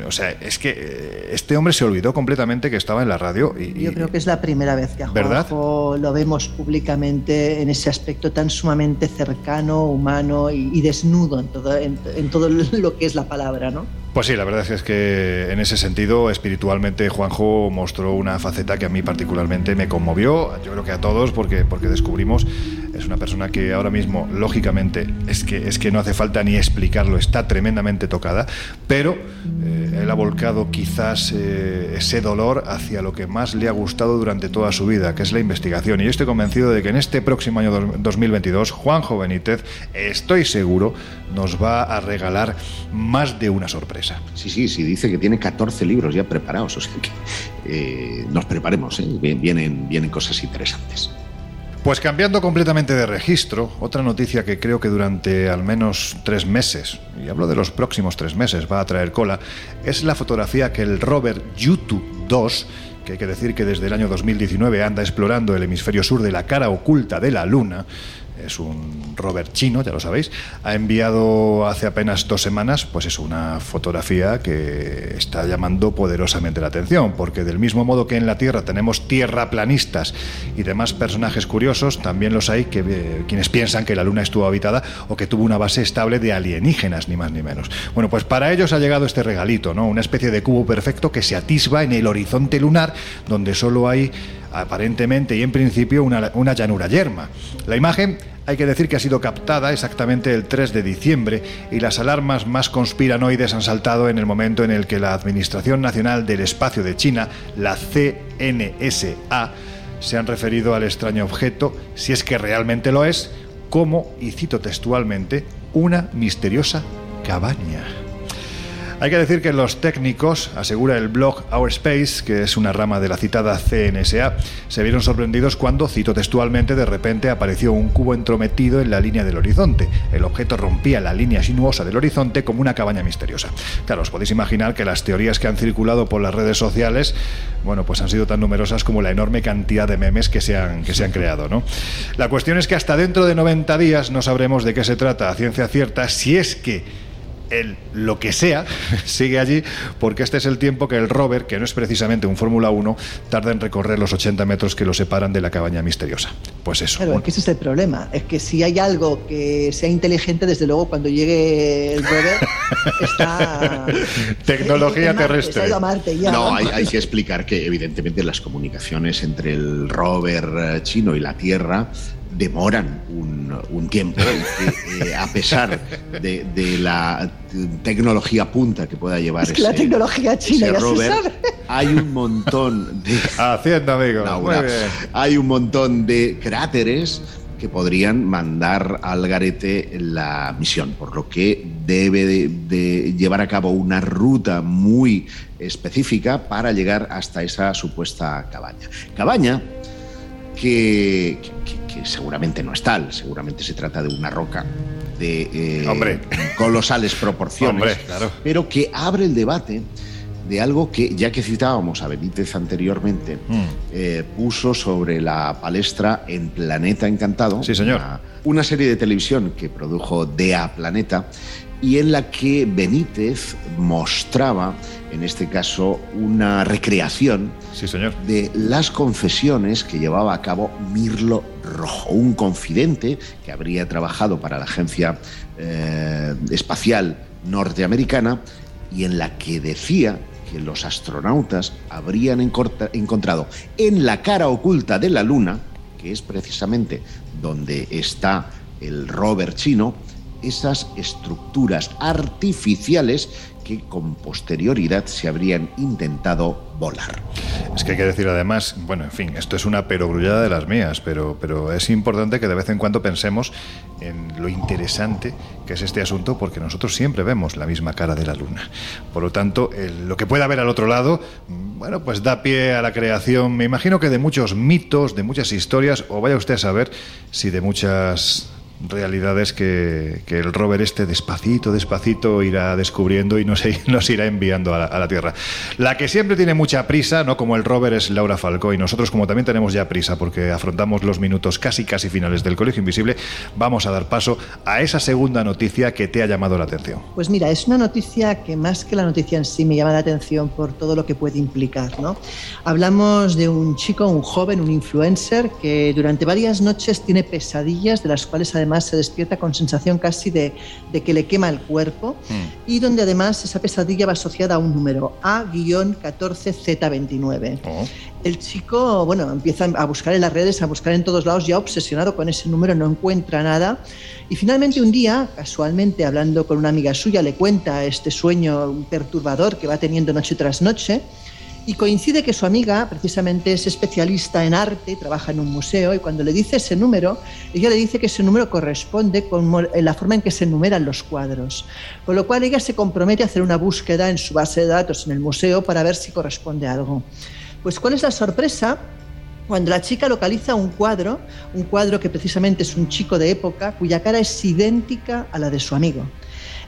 o sea, es que eh, este hombre se olvidó completamente que estaba en la radio. Y, Yo creo que es la primera vez que a Juanjo lo vemos públicamente en ese aspecto tan sumamente cercano, humano y, desnudo en todo, en, todo lo que es la palabra, ¿no? Pues sí, la verdad es que en ese sentido, espiritualmente, Juanjo mostró una faceta que a mí particularmente me conmovió, yo creo que a todos, porque, porque descubrimos, es una persona que ahora mismo, lógicamente, es que, es que no hace falta ni explicarlo, está tremendamente tocada, pero eh, él ha volcado quizás eh, ese dolor hacia lo que más le ha gustado durante toda su vida, que es la investigación. Y yo estoy convencido de que en este próximo año 2022, Juanjo Benítez, estoy seguro, nos va a regalar más de una sorpresa. Sí, sí, sí, dice que tiene 14 libros ya preparados, o sea que eh, nos preparemos, ¿eh? vienen, vienen cosas interesantes. Pues cambiando completamente de registro, otra noticia que creo que durante al menos tres meses, y hablo de los próximos tres meses, va a traer cola, es la fotografía que el rover Yutu 2, que hay que decir que desde el año 2019 anda explorando el hemisferio sur de la cara oculta de la Luna, es un rover chino, ya lo sabéis, ha enviado hace apenas dos semanas, pues es una fotografía que está llamando poderosamente la atención, porque del mismo modo que en la Tierra tenemos tierraplanistas y demás personajes curiosos, también los hay que eh, quienes piensan que la Luna estuvo habitada o que tuvo una base estable de alienígenas, ni más ni menos. Bueno, pues para ellos ha llegado este regalito, ¿no? Una especie de cubo perfecto que se atisba en el horizonte lunar, donde solo hay aparentemente y en principio una, una llanura yerma. La imagen hay que decir que ha sido captada exactamente el 3 de diciembre y las alarmas más conspiranoides han saltado en el momento en el que la Administración Nacional del Espacio de China, la CNSA, se han referido al extraño objeto, si es que realmente lo es, como, y cito textualmente, una misteriosa cabaña. Hay que decir que los técnicos, asegura el blog Our Space, que es una rama de la citada CNSA, se vieron sorprendidos cuando, cito textualmente, de repente apareció un cubo entrometido en la línea del horizonte. El objeto rompía la línea sinuosa del horizonte como una cabaña misteriosa. Claro, os podéis imaginar que las teorías que han circulado por las redes sociales, bueno, pues han sido tan numerosas como la enorme cantidad de memes que se han, que se han creado, ¿no? La cuestión es que hasta dentro de 90 días no sabremos de qué se trata a ciencia cierta si es que el lo que sea *laughs* sigue allí porque este es el tiempo que el rover, que no es precisamente un Fórmula 1, tarda en recorrer los 80 metros que lo separan de la cabaña misteriosa. Pues eso. Claro, es que ese es el problema. Es que si hay algo que sea inteligente, desde luego cuando llegue el rover *laughs* está... Tecnología terrestre. No, hay, hay que explicar que evidentemente las comunicaciones entre el rover eh, chino y la Tierra demoran un, tiempo eh, a pesar de, la tecnología punta que pueda llevar es la tecnología china rover, hay un montón de *laughs* haciendo amigo hay un montón de cráteres que podrían mandar al garete la misión, por lo que debe de llevar a cabo una ruta muy específica para llegar hasta esa supuesta cabaña. Cabaña que, seguramente no es tal, seguramente se trata de una roca de eh, colosales proporciones, pero que abre el debate de algo que, ya que citábamos a Benítez anteriormente, mm. eh, puso sobre la palestra en Planeta Encantado. Sí, señor. Una, serie de televisión que produjo DEA Planeta y en la que Benítez mostraba, en este caso, una recreación sí, señor. de las confesiones que llevaba a cabo Mirlo Rojo, un confidente que habría trabajado para la Agencia eh, Espacial Norteamericana y en la que decía que los astronautas habrían encontrado en la cara oculta de la Luna, que es precisamente donde está el rover chino, esas estructuras artificiales que con posterioridad se habrían intentado volar. Es que hay que decir además, bueno, en fin, esto es una perogrullada de las mías, pero, pero es importante que de vez en cuando pensemos en lo interesante que es este asunto, porque nosotros siempre vemos la misma cara de la luna. Por lo tanto, lo que pueda haber al otro lado, bueno, pues da pie a la creación, me imagino que de muchos mitos, de muchas historias, o vaya usted a saber si de muchas realidades que, que, el rover este despacito, despacito irá descubriendo y nos, *laughs* nos irá enviando a la, Tierra. La que siempre tiene mucha prisa, no como el rover, es Laura Falcó y nosotros como también tenemos ya prisa porque afrontamos los minutos casi casi finales del Colegio Invisible, vamos a dar paso a esa segunda noticia que te ha llamado la atención. Pues mira, es una noticia que más que la noticia en sí me llama la atención por todo lo que puede implicar. ¿no? Hablamos de un chico, un joven, un influencer que durante varias noches tiene pesadillas de las cuales además se despierta con sensación casi de, que le quema el cuerpo mm. y donde además esa pesadilla va asociada a un número, A-14Z29. El chico, bueno, empieza a buscar en las redes, a buscar en todos lados, ya obsesionado con ese número, no encuentra nada. Y finalmente un día, casualmente hablando con una amiga suya, le cuenta este sueño perturbador que va teniendo noche tras noche y coincide que su amiga precisamente es especialista en arte, trabaja en un museo y cuando le dice ese número, ella le dice que ese número corresponde con la forma en que se enumeran los cuadros. Con lo cual ella se compromete a hacer una búsqueda en su base de datos en el museo para ver si corresponde a algo. Pues ¿cuál es la sorpresa? Cuando la chica localiza un cuadro, un cuadro que precisamente es un chico de época cuya cara es idéntica a la de su amigo.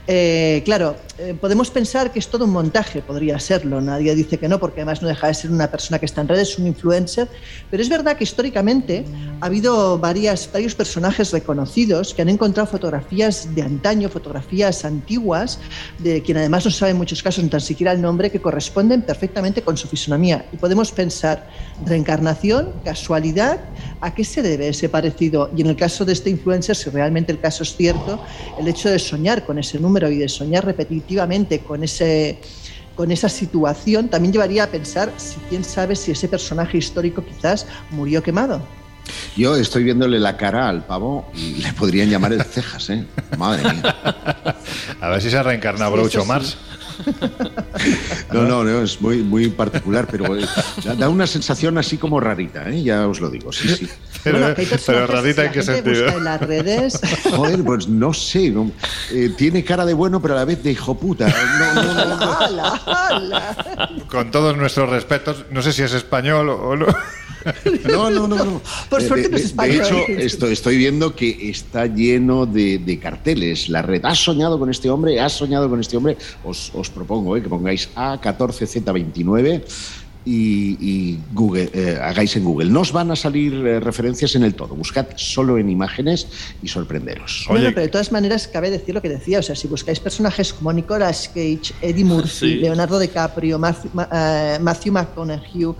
Eh, claro, eh, podemos pensar que es todo un montaje, podría serlo, nadie dice que no, porque además no deja de ser una persona que está en redes, un influencer, pero es verdad que históricamente ha habido varios personajes reconocidos que han encontrado fotografías de antaño, fotografías antiguas, de quien además no sabe en muchos casos ni tan siquiera el nombre, que corresponden perfectamente con su fisonomía. Y podemos pensar, reencarnación, casualidad, ¿a qué se debe ese parecido? Y en el caso de este influencer, si realmente el caso es cierto, el hecho de soñar con ese número, y de soñar repetitivamente con ese con esa situación también llevaría a pensar si quién sabe si ese personaje histórico quizás murió quemado. Yo estoy viéndole la cara al pavo y le podrían llamar el cejas, ¿eh? Madre mía. *laughs* A ver si se ha reencarnado Groucho Mars. *laughs* No, no, no, es muy, muy particular, pero eh, da una sensación así como rarita, ¿eh? ya os lo digo, sí, sí. *laughs* Pero, rarita en qué sentido. En las redes. *laughs* Joder, pues no sé, eh, tiene cara de bueno, pero a la vez de hijo puta. Con todos nuestros respetos, no sé si es español o no. *laughs* No, no, no. no. Por suerte de, no De hecho, estoy, estoy viendo que está lleno de, carteles. La red, ¿has soñado con este hombre? ¿Has soñado con este hombre? Os, os propongo eh, que pongáis A14Z29 y, Google, eh, hagáis en Google. No os van a salir eh, referencias en el todo. Buscad solo en imágenes y sorprenderos. Bueno, pero de todas maneras cabe decir lo que decía. O sea, si buscáis personajes como Nicolas Cage, Eddie Murphy, Leonardo DiCaprio, Matthew, Matthew McConaughey,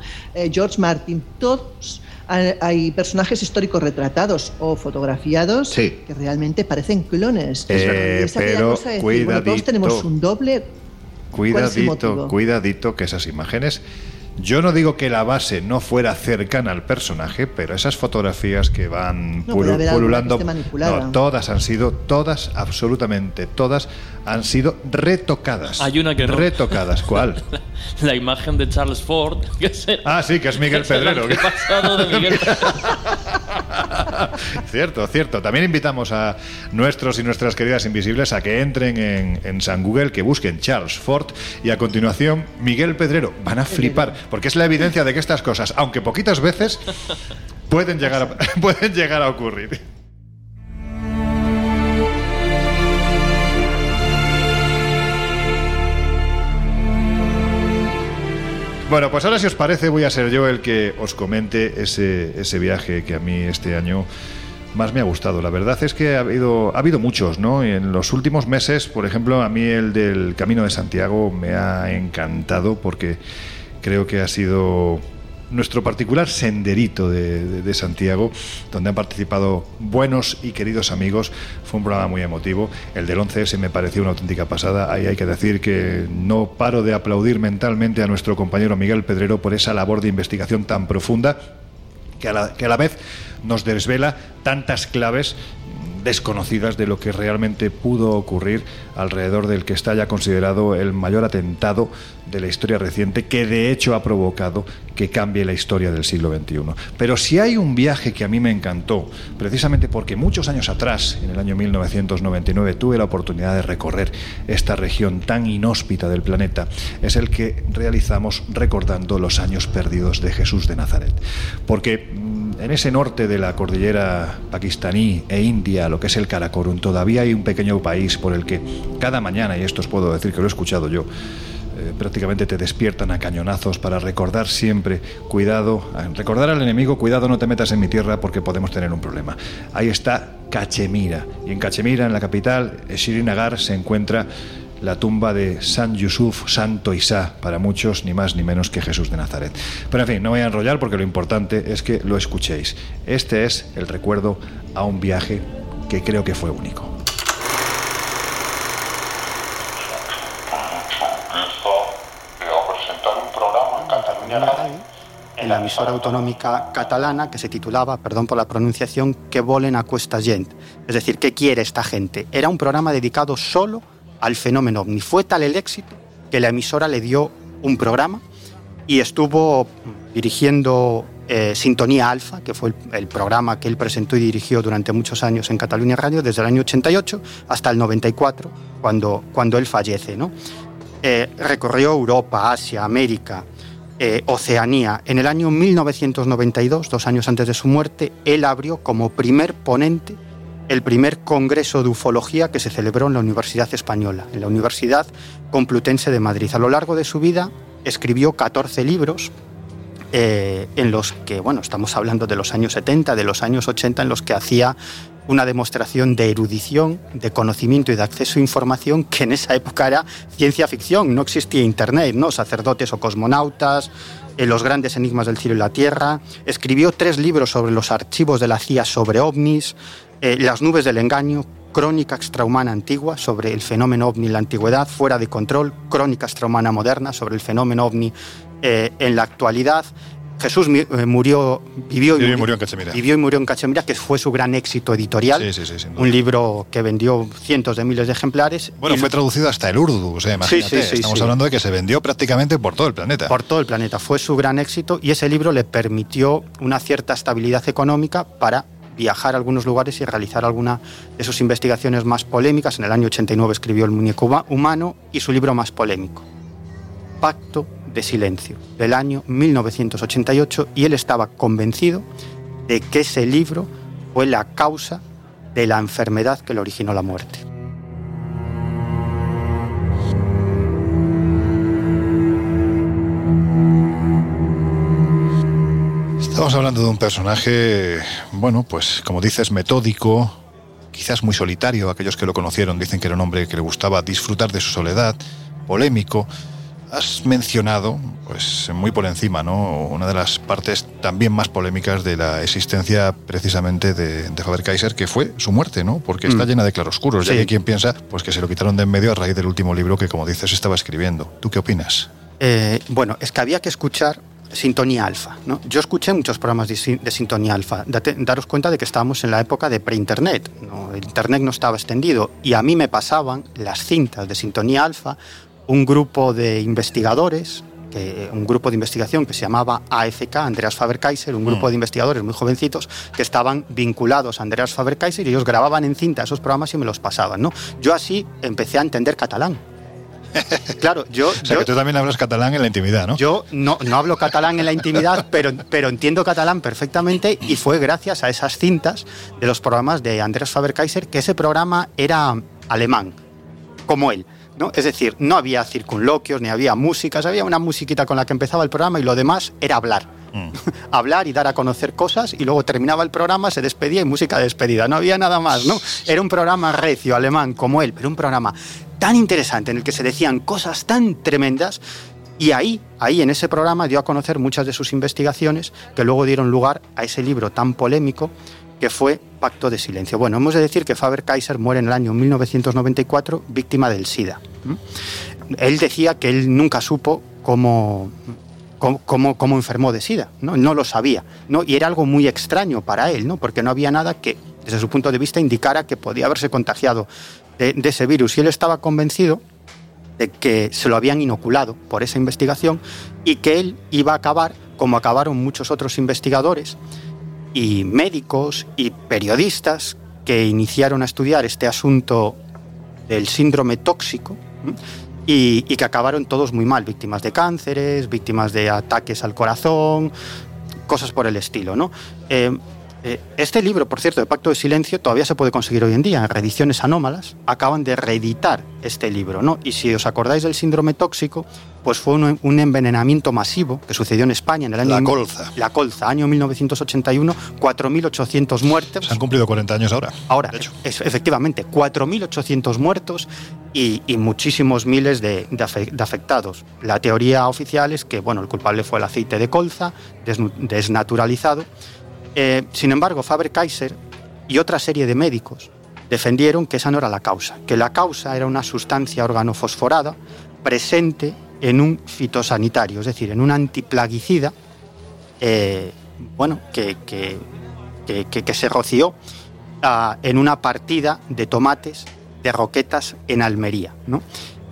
George Martin, todos hay personajes históricos retratados o fotografiados que realmente parecen clones. Eh, pero cuidadito, todos tenemos un doble. Cuidadito, cuidadito que esas imágenes yo no digo que la base no fuera cercana al personaje, pero esas fotografías que van pululando, todas han sido, todas, absolutamente todas, han sido retocadas. Hay una que no. Retocadas. ¿Cuál? *laughs* la, imagen de Charles Ford. *laughs* ah, sí, que es Miguel Pedrero. pasado de Miguel *laughs* cierto, cierto. También invitamos a nuestros y nuestras queridas invisibles a que entren en, en San Google, que busquen Charles Ford y a continuación Miguel Pedrero. Van a flipar, porque es la evidencia de que estas cosas, aunque poquitas veces, pueden llegar a, pueden llegar a ocurrir. Bueno, pues ahora si os parece voy a ser yo el que os comente ese, ese viaje que a mí este año más me ha gustado. La verdad es que ha habido, ha habido muchos, ¿no? En los últimos meses, por ejemplo, a mí el del Camino de Santiago me ha encantado porque creo que ha sido nuestro particular senderito de, Santiago, donde han participado buenos y queridos amigos. Fue un programa muy emotivo. El del 11S me pareció una auténtica pasada. Ahí hay que decir que no paro de aplaudir mentalmente a nuestro compañero Miguel Pedrero por esa labor de investigación tan profunda que a la, que a la vez nos desvela tantas claves desconocidas de lo que realmente pudo ocurrir alrededor del que está ya considerado el mayor atentado de la historia reciente, que de hecho ha provocado que cambie la historia del siglo XXI. Pero si hay un viaje que a mí me encantó, precisamente porque muchos años atrás, en el año 1999, tuve la oportunidad de recorrer esta región tan inhóspita del planeta, es el que realizamos recordando los años perdidos de Jesús de Nazaret. Porque en ese norte de la cordillera pakistaní e india, lo que es el Karakorum, todavía hay un pequeño país por el que cada mañana, y esto os puedo decir que lo he escuchado yo, eh, prácticamente te despiertan a cañonazos para recordar siempre, cuidado, recordar al enemigo, cuidado, no te metas en mi tierra porque podemos tener un problema. Ahí está Cachemira, y en Cachemira, en la capital, Srinagar, se encuentra la tumba de San Yusuf, Santo Isa, para muchos ni más ni menos que Jesús de Nazaret. Pero en fin, no voy a enrollar porque lo importante es que lo escuchéis. Este es el recuerdo a un viaje que creo que fue único. en la emisora autonómica catalana que se titulaba, perdón por la pronunciación, Que volen a cuesta gent. Es decir, ¿qué quiere esta gente? Era un programa dedicado solo al fenómeno ovni. Fue tal el éxito que la emisora le dio un programa y estuvo dirigiendo eh, Sintonía Alfa, que fue el, programa que él presentó y dirigió durante muchos años en Cataluña Radio, desde el año 88 hasta el 94, cuando, cuando él fallece. Eh, recorrió Europa, Asia, América, eh, Oceanía. En el año 1992, dos años antes de su muerte, él abrió como primer ponente el primer congreso de ufología que se celebró en la Universidad Española, en la Universidad Complutense de Madrid. A lo largo de su vida escribió 14 libros eh, en los que, bueno, estamos hablando de los años 70, de los años 80, en los que hacía una demostración de erudición, de conocimiento y de acceso a información que en esa época era ciencia ficción, no existía Internet, ¿no? Sacerdotes o cosmonautas, eh, los grandes enigmas del cielo y la tierra. Escribió tres libros sobre los archivos de la CIA sobre ovnis, eh, Las nubes del engaño, Crónica extrahumana antigua sobre el fenómeno ovni en la antigüedad, fuera de control, Crónica extrahumana moderna sobre el fenómeno ovni eh, en la actualidad Jesús eh, murió, vivió y, murió, en Cachemira. Vivió y murió en Cachemira, que fue su gran éxito editorial. un libro que vendió cientos de miles de ejemplares. Bueno, fue traducido hasta el urdu, o sea, imagínate. Estamos hablando de que se vendió prácticamente por todo el planeta. Por todo el planeta. Fue su gran éxito y ese libro le permitió una cierta estabilidad económica para viajar a algunos lugares y realizar alguna de sus investigaciones más polémicas. En el año 89 escribió El muñeco humano y su libro más polémico, Pacto de Silencio, del año 1988, y él estaba convencido de que ese libro fue la causa de la enfermedad que le originó la muerte. Estamos hablando de un personaje, bueno, pues como dices, metódico, quizás muy solitario. Aquellos que lo conocieron dicen que era un hombre que le gustaba disfrutar de su soledad, polémico. Has mencionado, pues muy por encima, ¿no? Una de las partes también más polémicas de la existencia precisamente de, Faber-Kaiser, que fue su muerte, ¿no? Porque está mm. llena de claroscuros. Ya que quien piensa, pues que se lo quitaron de en medio a raíz del último libro que, como dices, estaba escribiendo. ¿Tú qué opinas? Eh, bueno, es que había que escuchar sintonía alfa. ¿no? Yo escuché muchos programas de, sintonía alfa. daros cuenta de que estábamos en la época de pre-internet. El internet no estaba extendido y a mí me pasaban las cintas de sintonía alfa, un grupo de investigadores, que, un grupo de investigación que se llamaba AFK, Andreas Faber-Kaiser, un grupo mm. de investigadores muy jovencitos que estaban vinculados a Andreas Faber-Kaiser y ellos grababan en cinta esos programas y me los pasaban. ¿no? Yo así empecé a entender catalán *laughs* Claro, yo. O sea, que tú también hablas catalán en la intimidad, ¿no? Yo no, no hablo catalán en la intimidad, *laughs* pero, pero entiendo catalán perfectamente y fue gracias a esas cintas de los programas de Andreas Faber-Kaiser que ese programa era alemán, como él. ¿no? Es decir, no había circunloquios, ni había músicas, había una musiquita con la que empezaba el programa y lo demás era hablar. Mm. *laughs* hablar y dar a conocer cosas y luego terminaba el programa, se despedía y música de despedida. No había nada más, ¿no? Era un programa recio, alemán, como él, pero un programa tan interesante en el que se decían cosas tan tremendas y ahí, ahí en ese programa dio a conocer muchas de sus investigaciones que luego dieron lugar a ese libro tan polémico que fue Pacto de Silencio. Bueno, hemos de decir que Faber-Kaiser muere en el año 1994 víctima del SIDA. Él decía que él nunca supo cómo, cómo, cómo, enfermó de SIDA, ¿no? no lo sabía, ¿no? y era algo muy extraño para él, ¿no? porque no había nada que, desde su punto de vista, indicara que podía haberse contagiado de, ese virus y él estaba convencido de que se lo habían inoculado por esa investigación y que él iba a acabar como acabaron muchos otros investigadores y médicos y periodistas que iniciaron a estudiar este asunto del síndrome tóxico y, que acabaron todos muy mal, víctimas de cánceres, víctimas de ataques al corazón, cosas por el estilo. ¿no? Eh, este libro, por cierto, de Pacto de Silencio, todavía se puede conseguir hoy en día. En reediciones anómalas acaban de reeditar este libro. ¿no? Y si os acordáis del síndrome tóxico, pues fue un, envenenamiento masivo que sucedió en España en el año... La colza. La colza, año 1981, 4.800 muertos. Se han cumplido 40 años ahora. Ahora, efectivamente, 4.800 muertos y, muchísimos miles de, afectados. La teoría oficial es que bueno, el culpable fue el aceite de colza, desnaturalizado, eh, sin embargo, Faber-Kaiser y otra serie de médicos defendieron que esa no era la causa, que la causa era una sustancia organofosforada presente en un fitosanitario, es decir, en un antiplaguicida, eh, bueno, que, se roció ah, en una partida de tomates de roquetas en Almería. ¿no?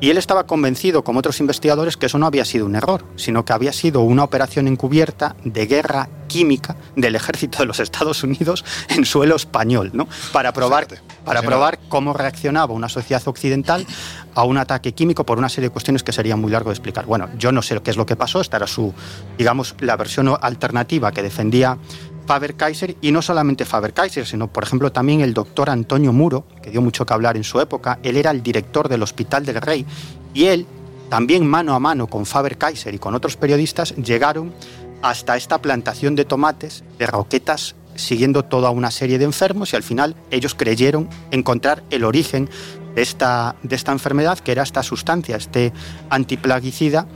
Y él estaba convencido, como otros investigadores, que eso no había sido un error, sino que había sido una operación encubierta de guerra química del ejército de los Estados Unidos en suelo español, ¿no? Para probar, para probar cómo reaccionaba una sociedad occidental a un ataque químico por una serie de cuestiones que sería muy largo de explicar. Bueno, yo no sé qué es lo que pasó, esta era su, digamos, la versión alternativa que defendía Faber-Kaiser y no solamente Faber-Kaiser, sino por ejemplo también el doctor Antonio Muro, que dio mucho que hablar en su época, él era el director del Hospital del Rey y él, también mano a mano con Faber-Kaiser y con otros periodistas, llegaron hasta esta plantación de tomates, de roquetas, siguiendo toda una serie de enfermos y al final ellos creyeron encontrar el origen de esta, de esta enfermedad, que era esta sustancia, este antiplaguicida,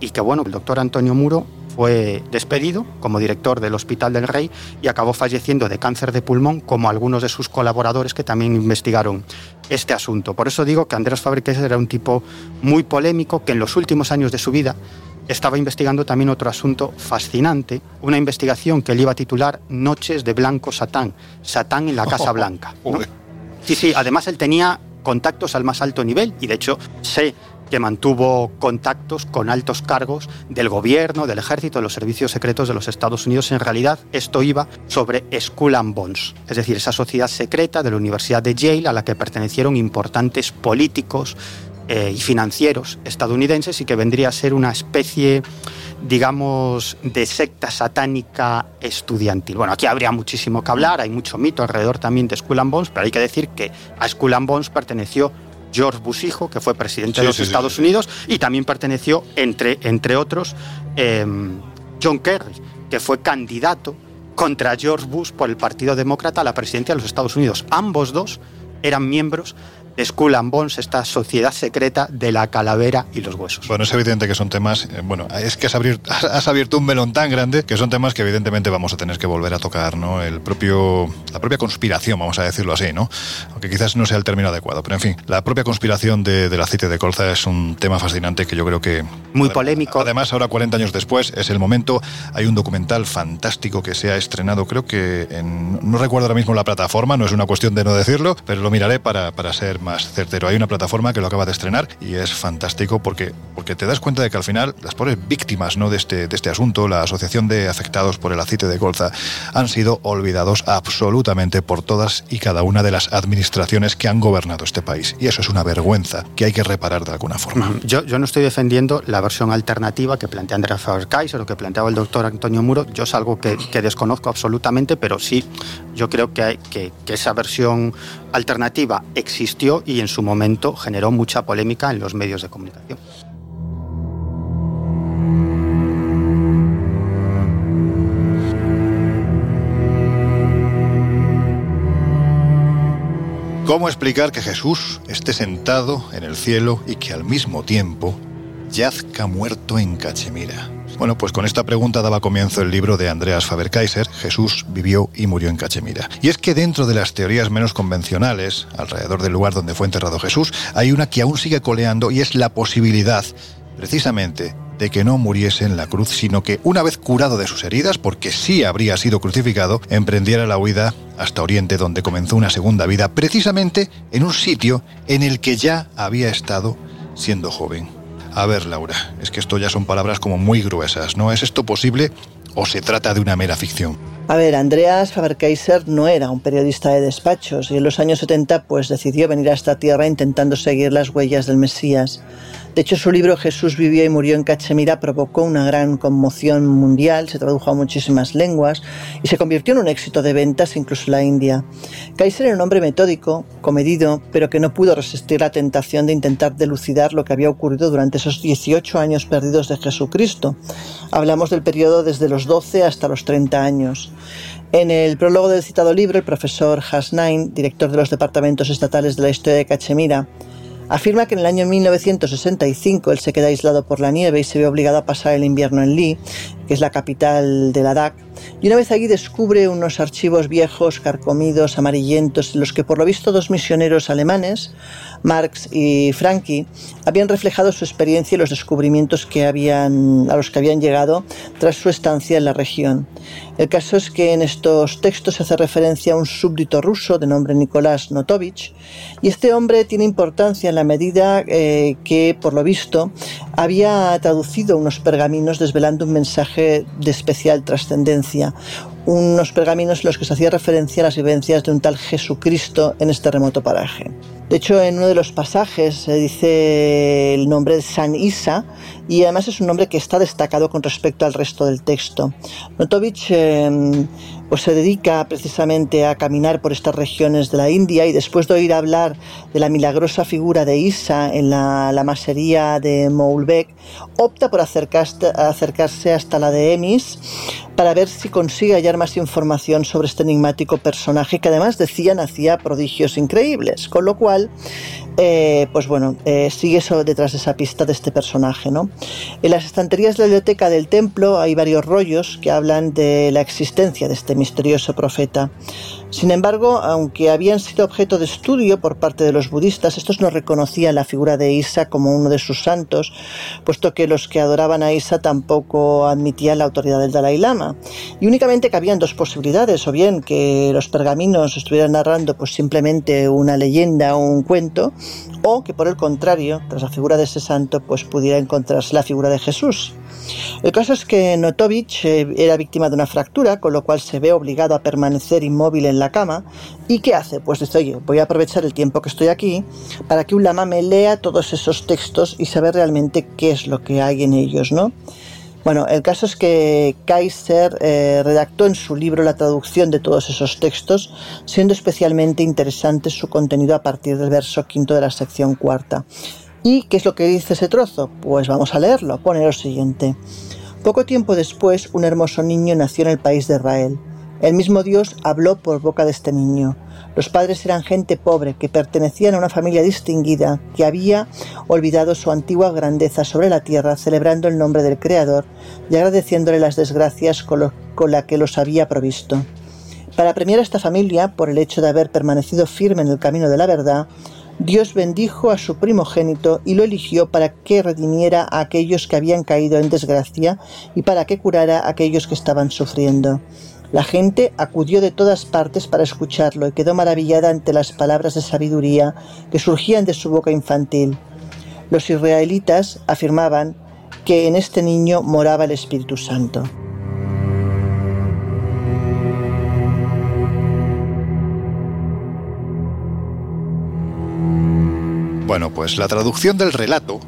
y que bueno, el doctor Antonio Muro fue despedido como director del Hospital del Rey y acabó falleciendo de cáncer de pulmón, como algunos de sus colaboradores que también investigaron este asunto. Por eso digo que Andrés Fabricés era un tipo muy polémico que en los últimos años de su vida estaba investigando también otro asunto fascinante, una investigación que él iba a titular Noches de Blanco Satán, Satán en la Casa *laughs* Blanca. Sí, sí, además él tenía contactos al más alto nivel y de hecho sé que mantuvo contactos con altos cargos del gobierno, del ejército, de los servicios secretos de los Estados Unidos. En realidad, esto iba sobre Skull and Bones, es decir, esa sociedad secreta de la Universidad de Yale a la que pertenecieron importantes políticos eh, y financieros estadounidenses y que vendría a ser una especie, digamos, de secta satánica estudiantil. Bueno, aquí habría muchísimo que hablar, hay mucho mito alrededor también de Skull and Bones, pero hay que decir que a Skull and Bones perteneció George Bush hijo, que fue presidente de los Estados Unidos, y también perteneció, entre, entre otros, em, John Kerry, que fue candidato contra George Bush por el Partido Demócrata a la presidencia de los Estados Unidos. Ambos dos eran miembros Skull and Bones, esta sociedad secreta de la calavera y los huesos. Bueno, es evidente que son temas, eh, bueno, es que has, *laughs* has, abierto un melón tan grande que son temas que evidentemente vamos a tener que volver a tocar, ¿no? El propio, la propia conspiración, vamos a decirlo así, ¿no? Aunque quizás no sea el término adecuado, pero en fin, la propia conspiración de, del aceite de colza es un tema fascinante que yo creo que... Muy polémico. Además, ahora 40 años después es el momento, hay un documental fantástico que se ha estrenado, creo que en, no recuerdo ahora mismo la plataforma, no es una cuestión de no decirlo, pero lo miraré para, para ser más certero. Hay una plataforma que lo acaba de estrenar y es fantástico porque, porque te das cuenta de que al final las pobres víctimas ¿no? de, este, de este asunto, la Asociación de Afectados por el Aceite de Colza, han sido olvidados absolutamente por todas y cada una de las administraciones que han gobernado este país. Y eso es una vergüenza que hay que reparar de alguna forma. Yo, yo no estoy defendiendo la versión alternativa que plantea Andrea Faber-Kaiser o que planteaba el doctor Antonio Muro. Yo es algo que, que desconozco absolutamente, pero sí, yo creo que, hay, que, que esa versión alternativa existió y en su momento generó mucha polémica en los medios de comunicación. ¿Cómo explicar que Jesús esté sentado en el cielo y que al mismo tiempo yazca muerto en Cachemira? Bueno, pues con esta pregunta daba comienzo el libro de Andreas Faber-Kaiser, Jesús vivió y murió en Cachemira. Y es que dentro de las teorías menos convencionales, alrededor del lugar donde fue enterrado Jesús, hay una que aún sigue coleando y es la posibilidad, precisamente, de que no muriese en la cruz, sino que una vez curado de sus heridas, porque sí habría sido crucificado, emprendiera la huida hasta Oriente, donde comenzó una segunda vida, precisamente en un sitio en el que ya había estado siendo joven. A ver, Laura, es que esto ya son palabras como muy gruesas, ¿no? ¿Es esto posible o se trata de una mera ficción? A ver, Andreas Faber-Kaiser no era un periodista de despachos y en los años 70 pues decidió venir a esta tierra intentando seguir las huellas del Mesías. De hecho, su libro Jesús vivió y murió en Cachemira provocó una gran conmoción mundial, se tradujo a muchísimas lenguas y se convirtió en un éxito de ventas incluso en la India. Kaiser era un hombre metódico, comedido, pero que no pudo resistir la tentación de intentar delucidar lo que había ocurrido durante esos 18 años perdidos de Jesucristo. Hablamos del periodo desde los 12 hasta los 30 años. En el prólogo del citado libro, el profesor Hasnain, director de los departamentos estatales de la historia de Cachemira, Afirma que en el año 1965 él se queda aislado por la nieve y se ve obligado a pasar el invierno en Lee, que es la capital de Ladakh, y una vez allí descubre unos archivos viejos, carcomidos, amarillentos, en los que por lo visto dos misioneros alemanes, Marx y Frankie, habían reflejado su experiencia y los descubrimientos que habían, a los que habían llegado tras su estancia en la región. El caso es que en estos textos se hace referencia a un súbdito ruso de nombre Nicolás Notovich, y este hombre tiene importancia en la medida eh, que, por lo visto, había traducido unos pergaminos desvelando un mensaje de especial trascendencia, unos pergaminos en los que se hacía referencia a las vivencias de un tal Jesucristo en este remoto paraje. De hecho, en uno de los pasajes se dice el nombre de San Isa y además es un nombre que está destacado con respecto al resto del texto. Notovich em, pues se dedica precisamente a caminar por estas regiones de la India y después de oír hablar de la milagrosa figura de Isa en la, masería de Moulbek, opta por acercarse, acercarse hasta la de Emis para ver si consigue hallar más información sobre este enigmático personaje que además decían hacía prodigios increíbles, con lo cual eh, pues bueno, eh, sigue eso detrás de esa pista de este personaje. ¿no? En las estanterías de la biblioteca del templo hay varios rollos que hablan de la existencia de este misterioso profeta. Sin embargo, aunque habían sido objeto de estudio por parte de los budistas, estos no reconocían la figura de Isa como uno de sus santos, puesto que los que adoraban a Isa tampoco admitían la autoridad del Dalai Lama. Y únicamente cabían dos posibilidades, o bien que los pergaminos estuvieran narrando pues simplemente una leyenda o un cuento, o que por el contrario, tras la figura de ese santo, pues pudiera encontrarse la figura de Jesús. El caso es que Notovich eh, era víctima de una fractura, con lo cual se ve obligado a permanecer inmóvil en la cama. ¿Y qué hace? Pues dice, oye, voy a aprovechar el tiempo que estoy aquí para que un lama me lea todos esos textos y saber realmente qué es lo que hay en ellos, ¿no? Bueno, el caso es que Kaiser eh, redactó en su libro la traducción de todos esos textos, siendo especialmente interesante su contenido a partir del verso quinto de la sección cuarta. ¿Y qué es lo que dice ese trozo? Pues vamos a leerlo. Pone lo siguiente. Poco tiempo después, un hermoso niño nació en el país de Israel. El mismo Dios habló por boca de este niño. Los padres eran gente pobre que pertenecían a una familia distinguida que había olvidado su antigua grandeza sobre la tierra celebrando el nombre del Creador y agradeciéndole las desgracias con, con la que los había provisto. Para premiar a esta familia por el hecho de haber permanecido firme en el camino de la verdad, Dios bendijo a su primogénito y lo eligió para que redimiera a aquellos que habían caído en desgracia y para que curara a aquellos que estaban sufriendo. La gente acudió de todas partes para escucharlo y quedó maravillada ante las palabras de sabiduría que surgían de su boca infantil. Los israelitas afirmaban que en este niño moraba el Espíritu Santo. Bueno, pues la traducción del relato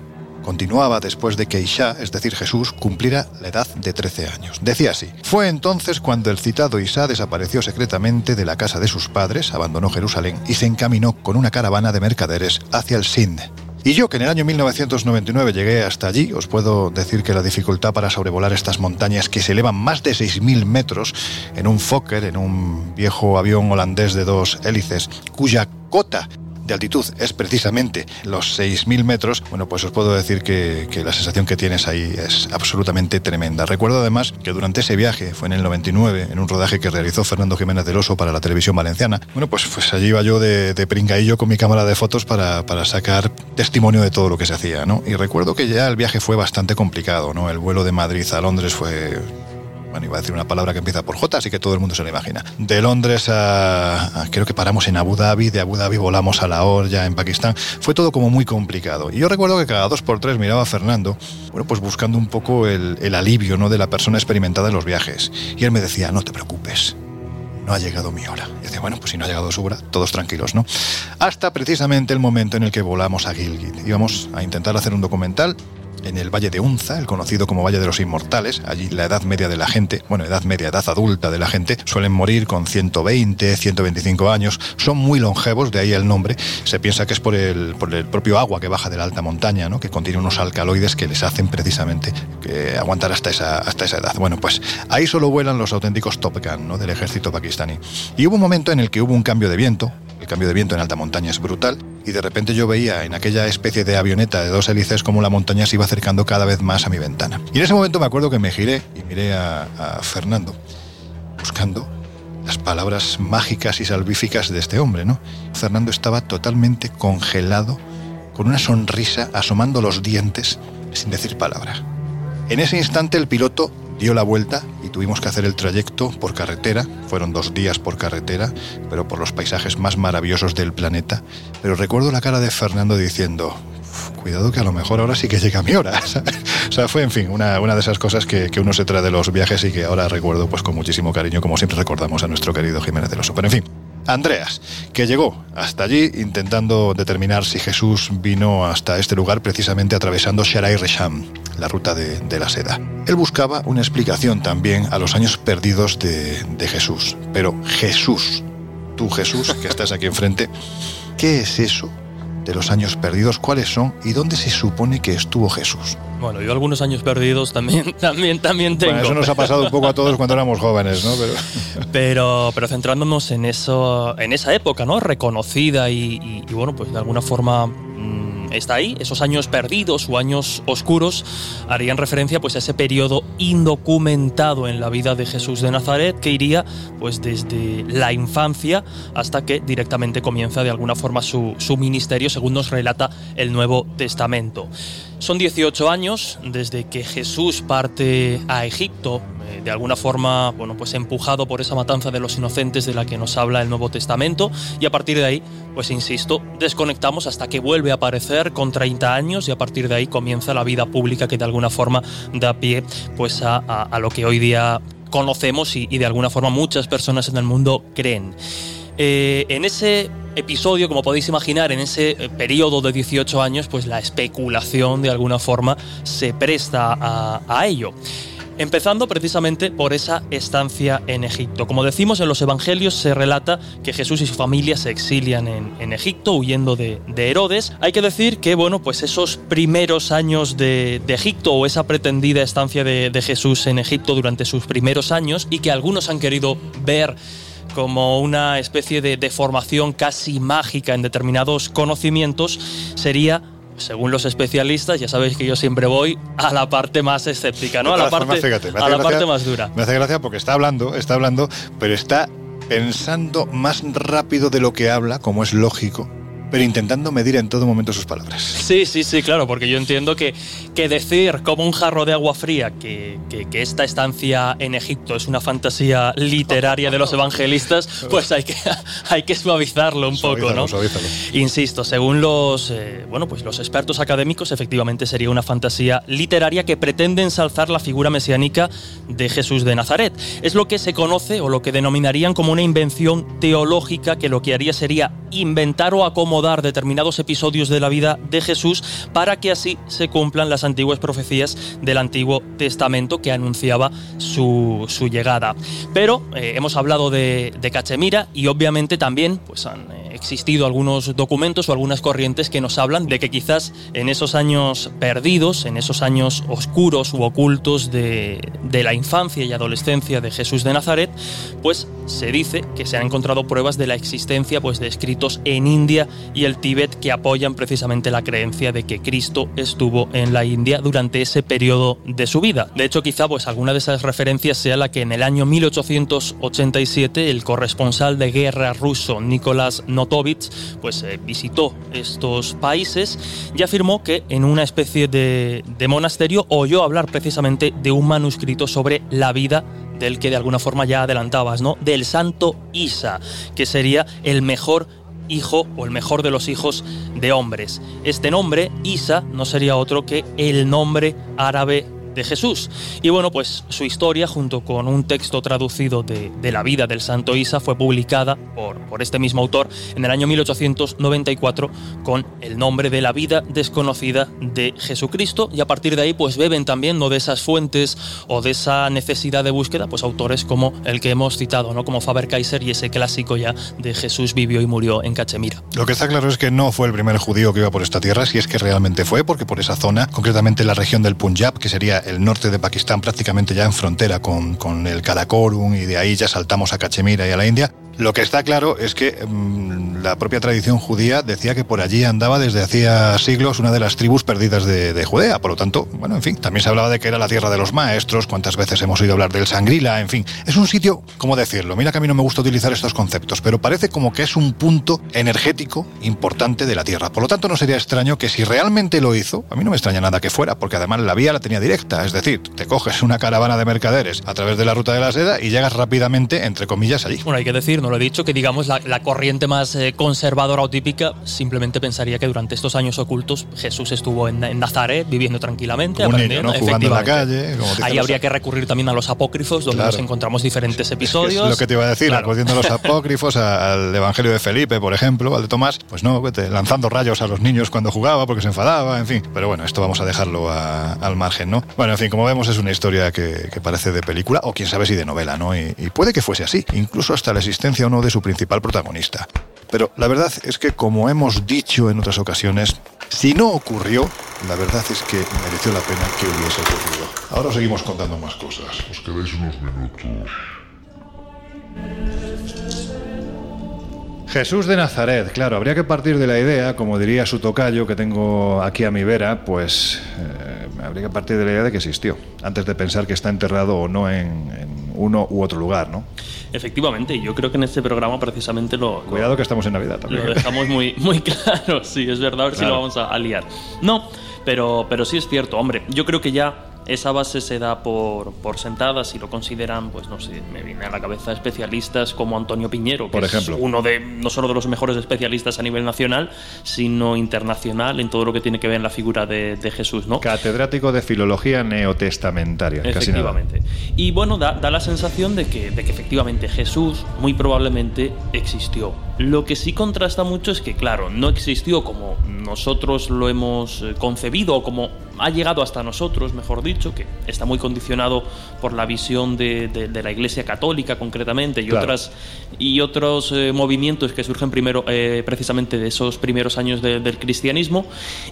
continuaba después de que Isha, es decir Jesús, cumpliera la edad de 13 años. Decía así, fue entonces cuando el citado Isha desapareció secretamente de la casa de sus padres, abandonó Jerusalén y se encaminó con una caravana de mercaderes hacia el Sind. Y yo, que en el año 1999 llegué hasta allí, os puedo decir que la dificultad para sobrevolar estas montañas que se elevan más de 6.000 metros en un Fokker, en un viejo avión holandés de dos hélices, cuya cota de altitud es precisamente los 6.000 metros, bueno, pues os puedo decir que, la sensación que tienes ahí es absolutamente tremenda. Recuerdo además que durante ese viaje, fue en el 99, en un rodaje que realizó Fernando Jiménez del Oso para la televisión valenciana, bueno, pues, pues allí iba yo de, de pringaillo con mi cámara de fotos para, para sacar testimonio de todo lo que se hacía, ¿no? Y recuerdo que ya el viaje fue bastante complicado, ¿no? El vuelo de Madrid a Londres fue bueno, iba a decir una palabra que empieza por J, así que todo el mundo se lo imagina. De Londres a, creo que paramos en Abu Dhabi, de Abu Dhabi volamos a Lahore, ya en Pakistán. Fue todo como muy complicado. Y yo recuerdo que cada dos por tres miraba a Fernando, bueno, pues buscando un poco el, alivio ¿no? de la persona experimentada en los viajes. Y él me decía, no te preocupes, no ha llegado mi hora. Y decía, bueno, pues si no ha llegado su hora, todos tranquilos, ¿no? Hasta precisamente el momento en el que volamos a Gilgit. Íbamos a intentar hacer un documental en el Valle de Unza, el conocido como Valle de los Inmortales. Allí la edad media de la gente, bueno, edad media, edad adulta de la gente, suelen morir con 120, 125 años. Son muy longevos, de ahí el nombre. Se piensa que es por el, por el propio agua que baja de la alta montaña, ¿no? que contiene unos alcaloides que les hacen precisamente eh, aguantar hasta esa, hasta esa edad. Bueno, pues ahí solo vuelan los auténticos Top Gun ¿no? del ejército pakistaní. Y hubo un momento en el que hubo un cambio de viento, el cambio de viento en alta montaña es brutal, y de repente yo veía en aquella especie de avioneta de dos hélices como la montaña se iba acercando cada vez más a mi ventana. Y en ese momento me acuerdo que me giré y miré a, Fernando, buscando las palabras mágicas y salvíficas de este hombre, ¿no? Fernando estaba totalmente congelado, con una sonrisa, asomando los dientes, sin decir palabra. En ese instante el piloto dio la vuelta y tuvimos que hacer el trayecto por carretera. Fueron dos días por carretera, pero por los paisajes más maravillosos del planeta. Pero recuerdo la cara de Fernando diciendo, cuidado que a lo mejor ahora sí que llega mi hora. *laughs* o sea, fue, en fin, una, una de esas cosas que, que, uno se trae de los viajes y que ahora recuerdo pues con muchísimo cariño, como siempre recordamos a nuestro querido Jiménez de Pero en fin, Andreas, que llegó hasta allí intentando determinar si Jesús vino hasta este lugar precisamente atravesando Sharai Resham, la ruta de, la seda. Él buscaba una explicación también a los años perdidos de, de Jesús. Pero Jesús, tú Jesús, que estás aquí enfrente, ¿qué es eso de los años perdidos? ¿Cuáles son y dónde se supone que estuvo Jesús? Bueno, yo algunos años perdidos también, *laughs* también, también tengo. Bueno, eso nos ha pasado un poco a todos cuando éramos jóvenes, ¿no? Pero, *laughs* pero, centrándonos en eso, en esa época, ¿no? Reconocida y, y, bueno, pues de alguna forma mm, está ahí, esos años perdidos o años oscuros harían referencia pues a ese periodo indocumentado en la vida de Jesús de Nazaret que iría pues desde la infancia hasta que directamente comienza de alguna forma su, su ministerio según nos relata el Nuevo Testamento. Son 18 años desde que Jesús parte a Egipto, eh, de alguna forma, bueno, pues empujado por esa matanza de los inocentes de la que nos habla el Nuevo Testamento, y a partir de ahí, pues insisto, desconectamos hasta que vuelve a aparecer con 30 años y a partir de ahí comienza la vida pública que de alguna forma da pie pues a, lo que hoy día conocemos y, y de alguna forma muchas personas en el mundo creen. Eh, en ese episodio, como podéis imaginar, en ese eh, periodo de 18 años, pues la especulación de alguna forma se presta a, ello. Empezando precisamente por esa estancia en Egipto. Como decimos en los Evangelios, se relata que Jesús y su familia se exilian en, Egipto huyendo de, Herodes. Hay que decir que, bueno, pues esos primeros años de, Egipto o esa pretendida estancia de, de Jesús en Egipto durante sus primeros años y que algunos han querido ver como una especie de deformación casi mágica en determinados conocimientos, sería según los especialistas, ya sabéis que yo siempre voy a la parte más escéptica, ¿no? A la parte, a la parte más dura. Me hace gracia porque está hablando, está hablando, pero está pensando más rápido de lo que habla, como es lógico pero intentando medir en todo momento sus palabras. Sí, sí, sí, claro, porque yo entiendo que, que decir como un jarro de agua fría que, que, esta estancia en Egipto es una fantasía literaria de los evangelistas, pues hay que, *laughs* hay que suavizarlo un poco, ¿no? Insisto, según los, eh, bueno, pues los expertos académicos, efectivamente sería una fantasía literaria que pretende ensalzar la figura mesiánica de Jesús de Nazaret. Es lo que se conoce o lo que denominarían como una invención teológica que lo que haría sería inventar o acomodar dar determinados episodios de la vida de Jesús para que así se cumplan las antiguas profecías del Antiguo Testamento que anunciaba su, llegada. Pero eh, hemos hablado de, de, Cachemira y obviamente también pues, han eh, existido algunos documentos o algunas corrientes que nos hablan de que quizás en esos años perdidos, en esos años oscuros u ocultos de, de la infancia y adolescencia de Jesús de Nazaret, pues se dice que se han encontrado pruebas de la existencia pues, de escritos en India y el Tíbet que apoyan precisamente la creencia de que Cristo estuvo en la India durante ese periodo de su vida. De hecho, quizá pues alguna de esas referencias sea la que en el año 1887 el corresponsal de guerra ruso Nicolás Pues eh, visitó estos países y afirmó que en una especie de, de monasterio oyó hablar precisamente de un manuscrito sobre la vida del que de alguna forma ya adelantabas, ¿no? Del santo Isa, que sería el mejor hijo o el mejor de los hijos de hombres. Este nombre, Isa, no sería otro que el nombre árabe de Jesús. Y bueno, pues su historia, junto con un texto traducido de, la vida del santo Isa, fue publicada por, por este mismo autor en el año 1894 con el nombre de la vida desconocida de Jesucristo. Y a partir de ahí, pues beben también ¿no? de esas fuentes o de esa necesidad de búsqueda, pues autores como el que hemos citado, ¿no? como Faber Kaiser y ese clásico ya de Jesús vivió y murió en Cachemira. Lo que está claro es que no fue el primer judío que iba por esta tierra, si es que realmente fue, porque por esa zona, concretamente la región del Punjab, que sería el norte de Pakistán prácticamente ya en frontera con, con el Karakorum y de ahí ya saltamos a Cachemira y a la India, lo que está claro es que mm, la propia tradición judía decía que por allí andaba desde hacía siglos una de las tribus perdidas de, Judea. Por lo tanto, bueno, en fin, también se hablaba de que era la tierra de los maestros, cuántas veces hemos oído hablar del Sangrila, en fin. Es un sitio, ¿cómo decirlo? Mira que a mí no me gusta utilizar estos conceptos, pero parece como que es un punto energético importante de la tierra. Por lo tanto, no sería extraño que si realmente lo hizo, a mí no me extraña nada que fuera, porque además la vía la tenía directa. Es decir, te coges una caravana de mercaderes a través de la ruta de la seda y llegas rápidamente, entre comillas, allí. Bueno, hay que decir, no lo he dicho, que digamos la, corriente más eh, conservadora o típica simplemente pensaría que durante estos años ocultos Jesús estuvo en, Nazaret viviendo tranquilamente, aprendiendo, jugando en la calle. Ahí habría que recurrir también a los apócrifos, donde nos encontramos diferentes episodios. Es, lo que te iba a decir, acudiendo a los *laughs* apócrifos, al Evangelio de Felipe, por ejemplo, al de Tomás, pues no, lanzando rayos a los niños cuando jugaba porque se enfadaba, en fin. Pero bueno, esto vamos a dejarlo al margen, ¿no? Bueno, en fin, como vemos es una historia que, parece de película o quién sabe si de novela, ¿no? Y, y puede que fuese así, incluso hasta la existencia o no de su principal protagonista. Pero la verdad es que, como hemos dicho en otras ocasiones, si no ocurrió, la verdad es que mereció la pena que hubiese ocurrido. Ahora seguimos contando más cosas. Os quedáis unos minutos. Jesús de Nazaret, claro, habría que partir de la idea, como diría su tocayo que tengo aquí a mi vera, pues eh, habría que partir de la idea de que existió, antes de pensar que está enterrado o no en, uno u otro lugar, ¿no? Efectivamente, yo creo que en este programa precisamente lo... Cuidado que estamos en Navidad también. Lo dejamos muy, *laughs* muy claro, sí, es verdad, a ver si lo vamos a, a liar. No, pero, pero sí es cierto, hombre, yo creo que ya esa base se da por, por sentada si lo consideran, pues no sé, me viene a la cabeza especialistas como Antonio Piñero, que por ejemplo. es uno de, no solo de los mejores especialistas a nivel nacional, sino internacional en todo lo que tiene que ver en la figura de, Jesús, ¿no? Catedrático de Filología Neotestamentaria, efectivamente. Y bueno, da, da la sensación de que, de que efectivamente Jesús muy probablemente existió. Lo que sí contrasta mucho es que, claro, no existió como nosotros lo hemos eh, concebido o como ha llegado hasta nosotros, mejor dicho, que está muy condicionado por la visión de, la Iglesia Católica concretamente y, otras, y otros eh, movimientos que surgen primero eh, precisamente de esos primeros años del cristianismo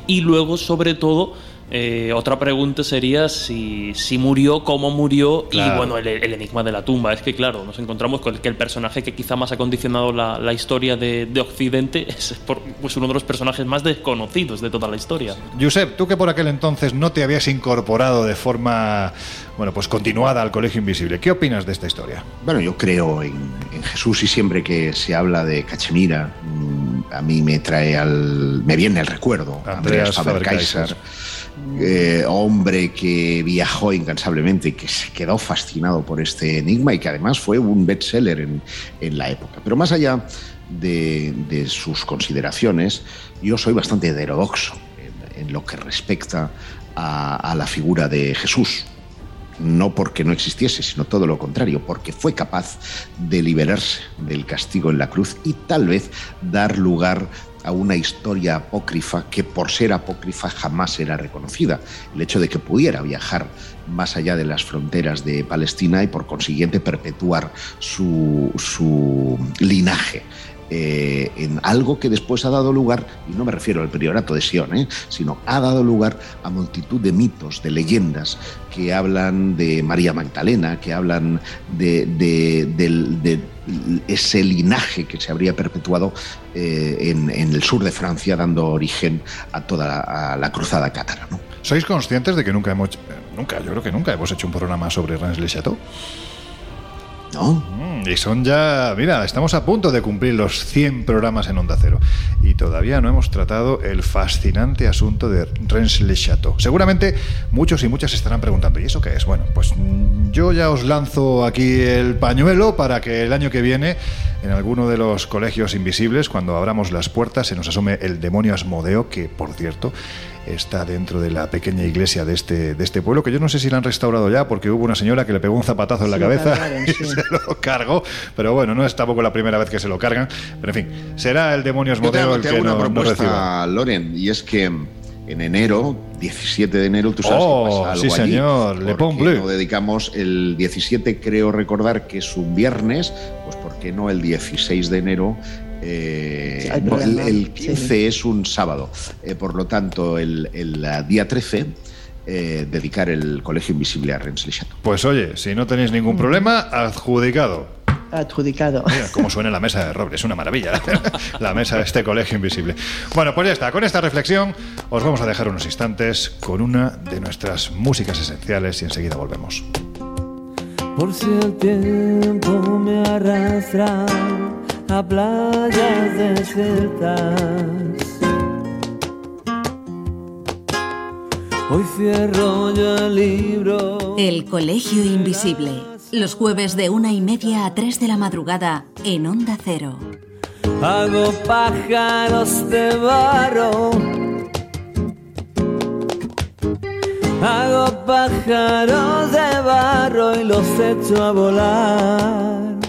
y luego sobre todo eh, otra pregunta sería si, si murió, cómo murió y bueno, el, enigma de la tumba. Es que claro, nos encontramos con que el personaje que quizá más ha condicionado la, la historia de, de, Occidente *laughs* es pues uno de los personajes más desconocidos de toda la historia. Josep, tú que por aquel entonces no te habías incorporado de forma bueno, pues continuada al Colegio Invisible, ¿qué opinas de esta historia? Bueno, yo creo en, en Jesús y siempre que se habla de Cachemira, mm, a mí me trae al. me viene el recuerdo. Andreas, Faber-Kaiser eh, hombre que viajó incansablemente y que se quedó fascinado por este enigma y que además fue un bestseller en, en la época. Pero más allá de, sus consideraciones, yo soy bastante heterodoxo en, lo que respecta a, la figura de Jesús no porque no existiese, sino todo lo contrario, porque fue capaz de liberarse del castigo en la cruz y tal vez dar lugar a una historia apócrifa que por ser apócrifa jamás será reconocida. El hecho de que pudiera viajar más allá de las fronteras de Palestina y por consiguiente perpetuar su, su linaje. Eh, en algo que después ha dado lugar, y no me refiero al priorato de Sion, eh, sino ha dado lugar a multitud de mitos, de leyendas que hablan de María Magdalena, que hablan de, ese linaje que se habría perpetuado eh, en, el sur de Francia, dando origen a toda la, cruzada cátara. ¿Sois conscientes de que nunca hemos, nunca, yo creo que nunca hemos hecho un programa sobre Reims le Chateau? Mm, y son ya, mira, estamos a punto de cumplir los 100 programas en Onda Cero. Y todavía no hemos tratado el fascinante asunto de Rennes-le-Château. Seguramente muchos y muchas estarán preguntando, ¿y eso qué es? Bueno, pues mm, yo ya os lanzo aquí el pañuelo para que el año que viene, en alguno de los colegios invisibles, cuando abramos las puertas, se nos asome el demonio Asmodeo, que por cierto está dentro de la pequeña iglesia de este, de este pueblo, que yo no sé si la han restaurado ya, porque hubo una señora que le pegó un zapatazo en la cabeza y *laughs* se lo cargó, pero bueno, no es tampoco la primera vez que se lo cargan, pero en fin, será el demonio Asmodeo el que una no, propuesta, Loren, y es que en enero, 17 de enero, tú sabes oh, que pasa algo sí, señor, Le Pont Bleu. dedicamos el 17, creo recordar que es un viernes, pues ¿por qué no el 16 de enero eh, el, 15 es un sábado, eh, por lo tanto, el, día 13. Eh, dedicar el Colegio Invisible a Rennes Pues oye, si no tenéis ningún problema, adjudicado. Adjudicado. Mira cómo suena la mesa de Roble, es una maravilla la mesa de este colegio invisible. Bueno, pues ya está, con esta reflexión os vamos a dejar unos instantes con una de nuestras músicas esenciales y enseguida volvemos. Por si el tiempo me arrastra a playas desiertas. Hoy cierro yo el libro. El Colegio Invisible. Los jueves de una y media a tres de la madrugada en Onda Cero. Hago pájaros de barro. Hago pájaros de barro y los echo a volar.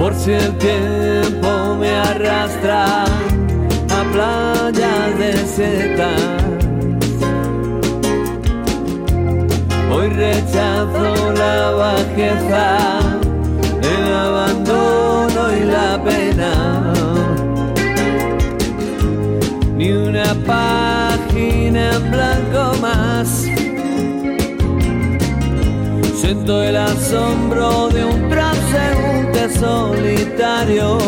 Por si el tiempo me arrastra a playas desiertas. Hoy rechazo la bajeza, el abandono y la pena. Ni una página en blanco más. Siento el asombro de un transeúnte solitario.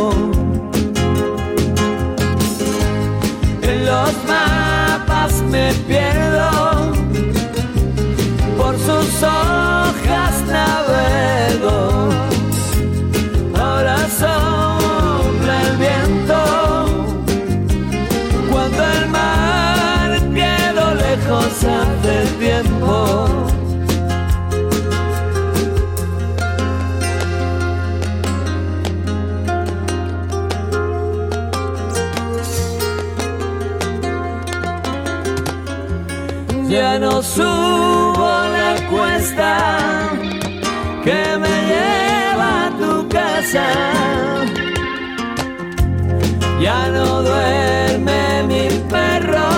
En los mapas me pierdo, por sus hojas navego. Ahora sopla el viento, cuando el mar quedó lejos hace tiempo. Ya no subo la cuesta que me lleva a tu casa. Ya no duerme mi perro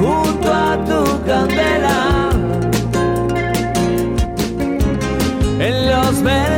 junto a tu candela. En los vértices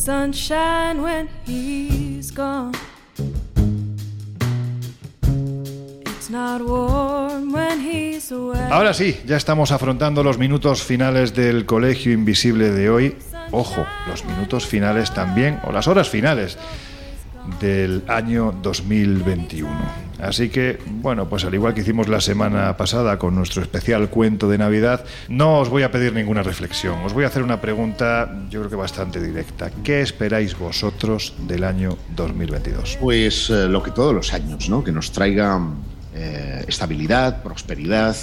Sunshine when he's gone. Ahora sí, ya estamos afrontando los minutos finales del Colegio Invisible de hoy. Ojo, los minutos finales también, o las horas finales del año 2021. Así que, bueno, pues al igual que hicimos la semana pasada con nuestro especial cuento de Navidad, no os voy a pedir ninguna reflexión. Os voy a hacer una pregunta, yo creo que bastante directa. ¿Qué esperáis vosotros del año 2022? Pues eh, lo que todos los años, ¿no? Que nos traiga eh, estabilidad, prosperidad,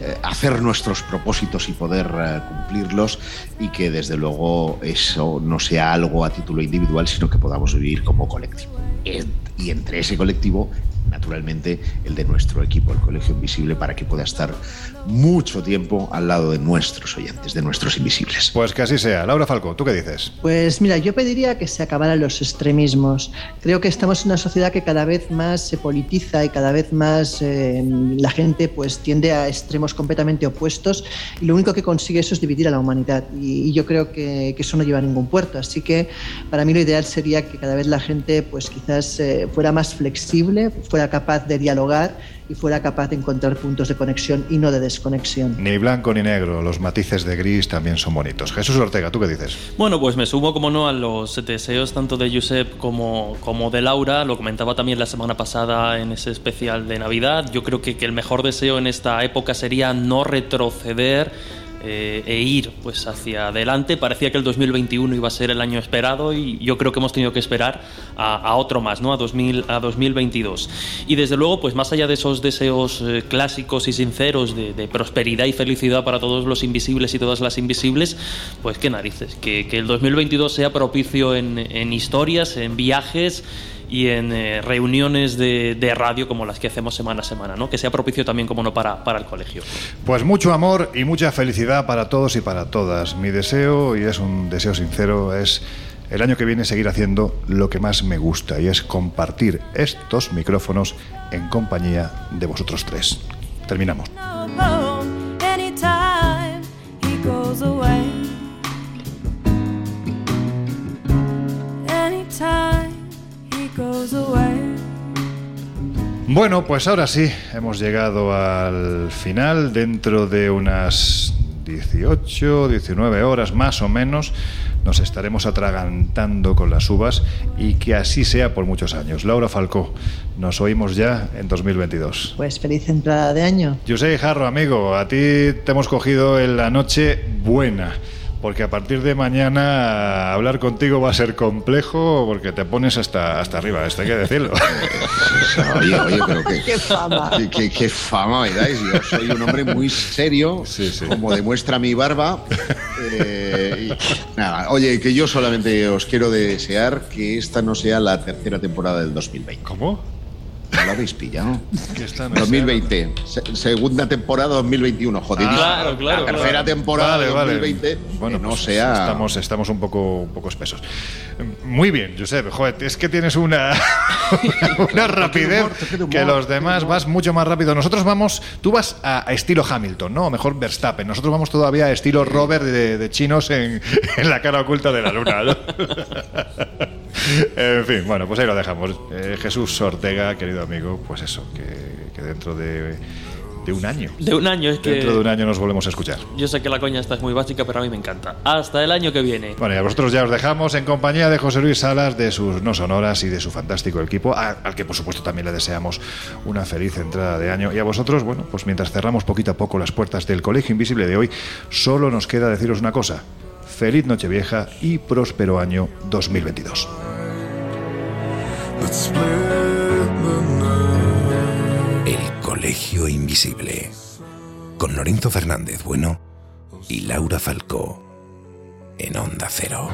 eh, hacer nuestros propósitos y poder cumplirlos y que desde luego eso no sea algo a título individual, sino que podamos vivir como colectivo. Y entre ese colectivo, naturalmente, el de nuestro equipo, el Colegio Invisible, para que pueda estar mucho tiempo al lado de nuestros oyentes, de nuestros invisibles. Pues que así sea. Laura Falco, ¿tú qué dices? Pues mira, yo pediría que se acabaran los extremismos. Creo que estamos en una sociedad que cada vez más se politiza y cada vez más eh, la gente pues tiende a extremos completamente opuestos y lo único que consigue eso es dividir a la humanidad y, y yo creo que, que eso no lleva a ningún puerto. Así que para mí lo ideal sería que cada vez la gente pues quizás eh, fuera más flexible, fuera capaz de dialogar y fuera capaz de encontrar puntos de conexión y no de desconexión. Ni blanco ni negro, los matices de gris también son bonitos. Jesús Ortega, ¿tú qué dices? Bueno, pues me sumo, como no, a los deseos tanto de Josep como, como de Laura. Lo comentaba también la semana pasada en ese especial de Navidad. Yo creo que, que el mejor deseo en esta época sería no retroceder eh, e ir pues hacia adelante. Parecía que el 2021 iba a ser el año esperado y yo creo que hemos tenido que esperar a, otro más, ¿no? A, 2000, a 2022. Y desde luego, pues más allá de esos deseos eh, clásicos y sinceros de, prosperidad y felicidad para todos los invisibles y todas las invisibles, pues qué narices, que, que el 2022 sea propicio en historias, en viajes y en eh, reuniones de, de, radio como las que hacemos semana a semana, ¿no? que sea propicio también, como no, para, para el colegio. Pues mucho amor y mucha felicidad para todos y para todas. Mi deseo, y es un deseo sincero, es el año que viene seguir haciendo lo que más me gusta y es compartir estos micrófonos en compañía de vosotros tres. Terminamos. Bueno, pues ahora sí, hemos llegado al final. Dentro de unas 18, 19 horas más o menos nos estaremos atragantando con las uvas y que así sea por muchos años. Laura Falcó, nos oímos ya en 2022. Pues feliz entrada de año. José Jarro, amigo, a ti te hemos cogido en la noche buena porque a partir de mañana hablar contigo va a ser complejo porque te pones hasta, hasta arriba, esto hay que decirlo. *laughs* oye, oye, pero qué, fama. Qué, fama me dais. Yo soy un hombre muy serio, como demuestra mi barba. Eh, nada, oye, que yo solamente os quiero desear que esta no sea la tercera temporada del 2020. ¿Cómo? ¿No lo habéis pillado? 2020, segunda temporada 2021, joder. claro, claro. La tercera temporada de 2020, bueno, no pues sea. Estamos, estamos un, poco, un poco espesos. Muy bien, Josep, joder, es que tienes una, *laughs* una rapidez que los demás vas mucho más rápido. Nosotros vamos, tú vas a, estilo Hamilton, ¿no? O mejor Verstappen. Nosotros vamos todavía a estilo Robert de, chinos en, *laughs* en, la cara oculta de la luna. ¿no? *laughs* en fin, bueno, pues ahí lo dejamos. Eh, Jesús Ortega, querido amigo, pues eso, que, dentro de, un año. De un año, es que. Dentro de un año nos volvemos a escuchar. Yo sé que la coña esta es muy básica, pero a mí me encanta. Hasta el año que viene. Bueno, y a vosotros ya os dejamos en compañía de José Luis Salas, de sus no sonoras y de su fantástico equipo, al que por supuesto también le deseamos una feliz entrada de año. Y a vosotros, bueno, pues mientras cerramos poquito a poco las puertas del Colegio Invisible de hoy, solo nos queda deciros una cosa. Feliz Nochevieja y próspero año 2022. El Colegio Invisible. Con Lorenzo Fernández Bueno y Laura Falcó. En Onda Cero.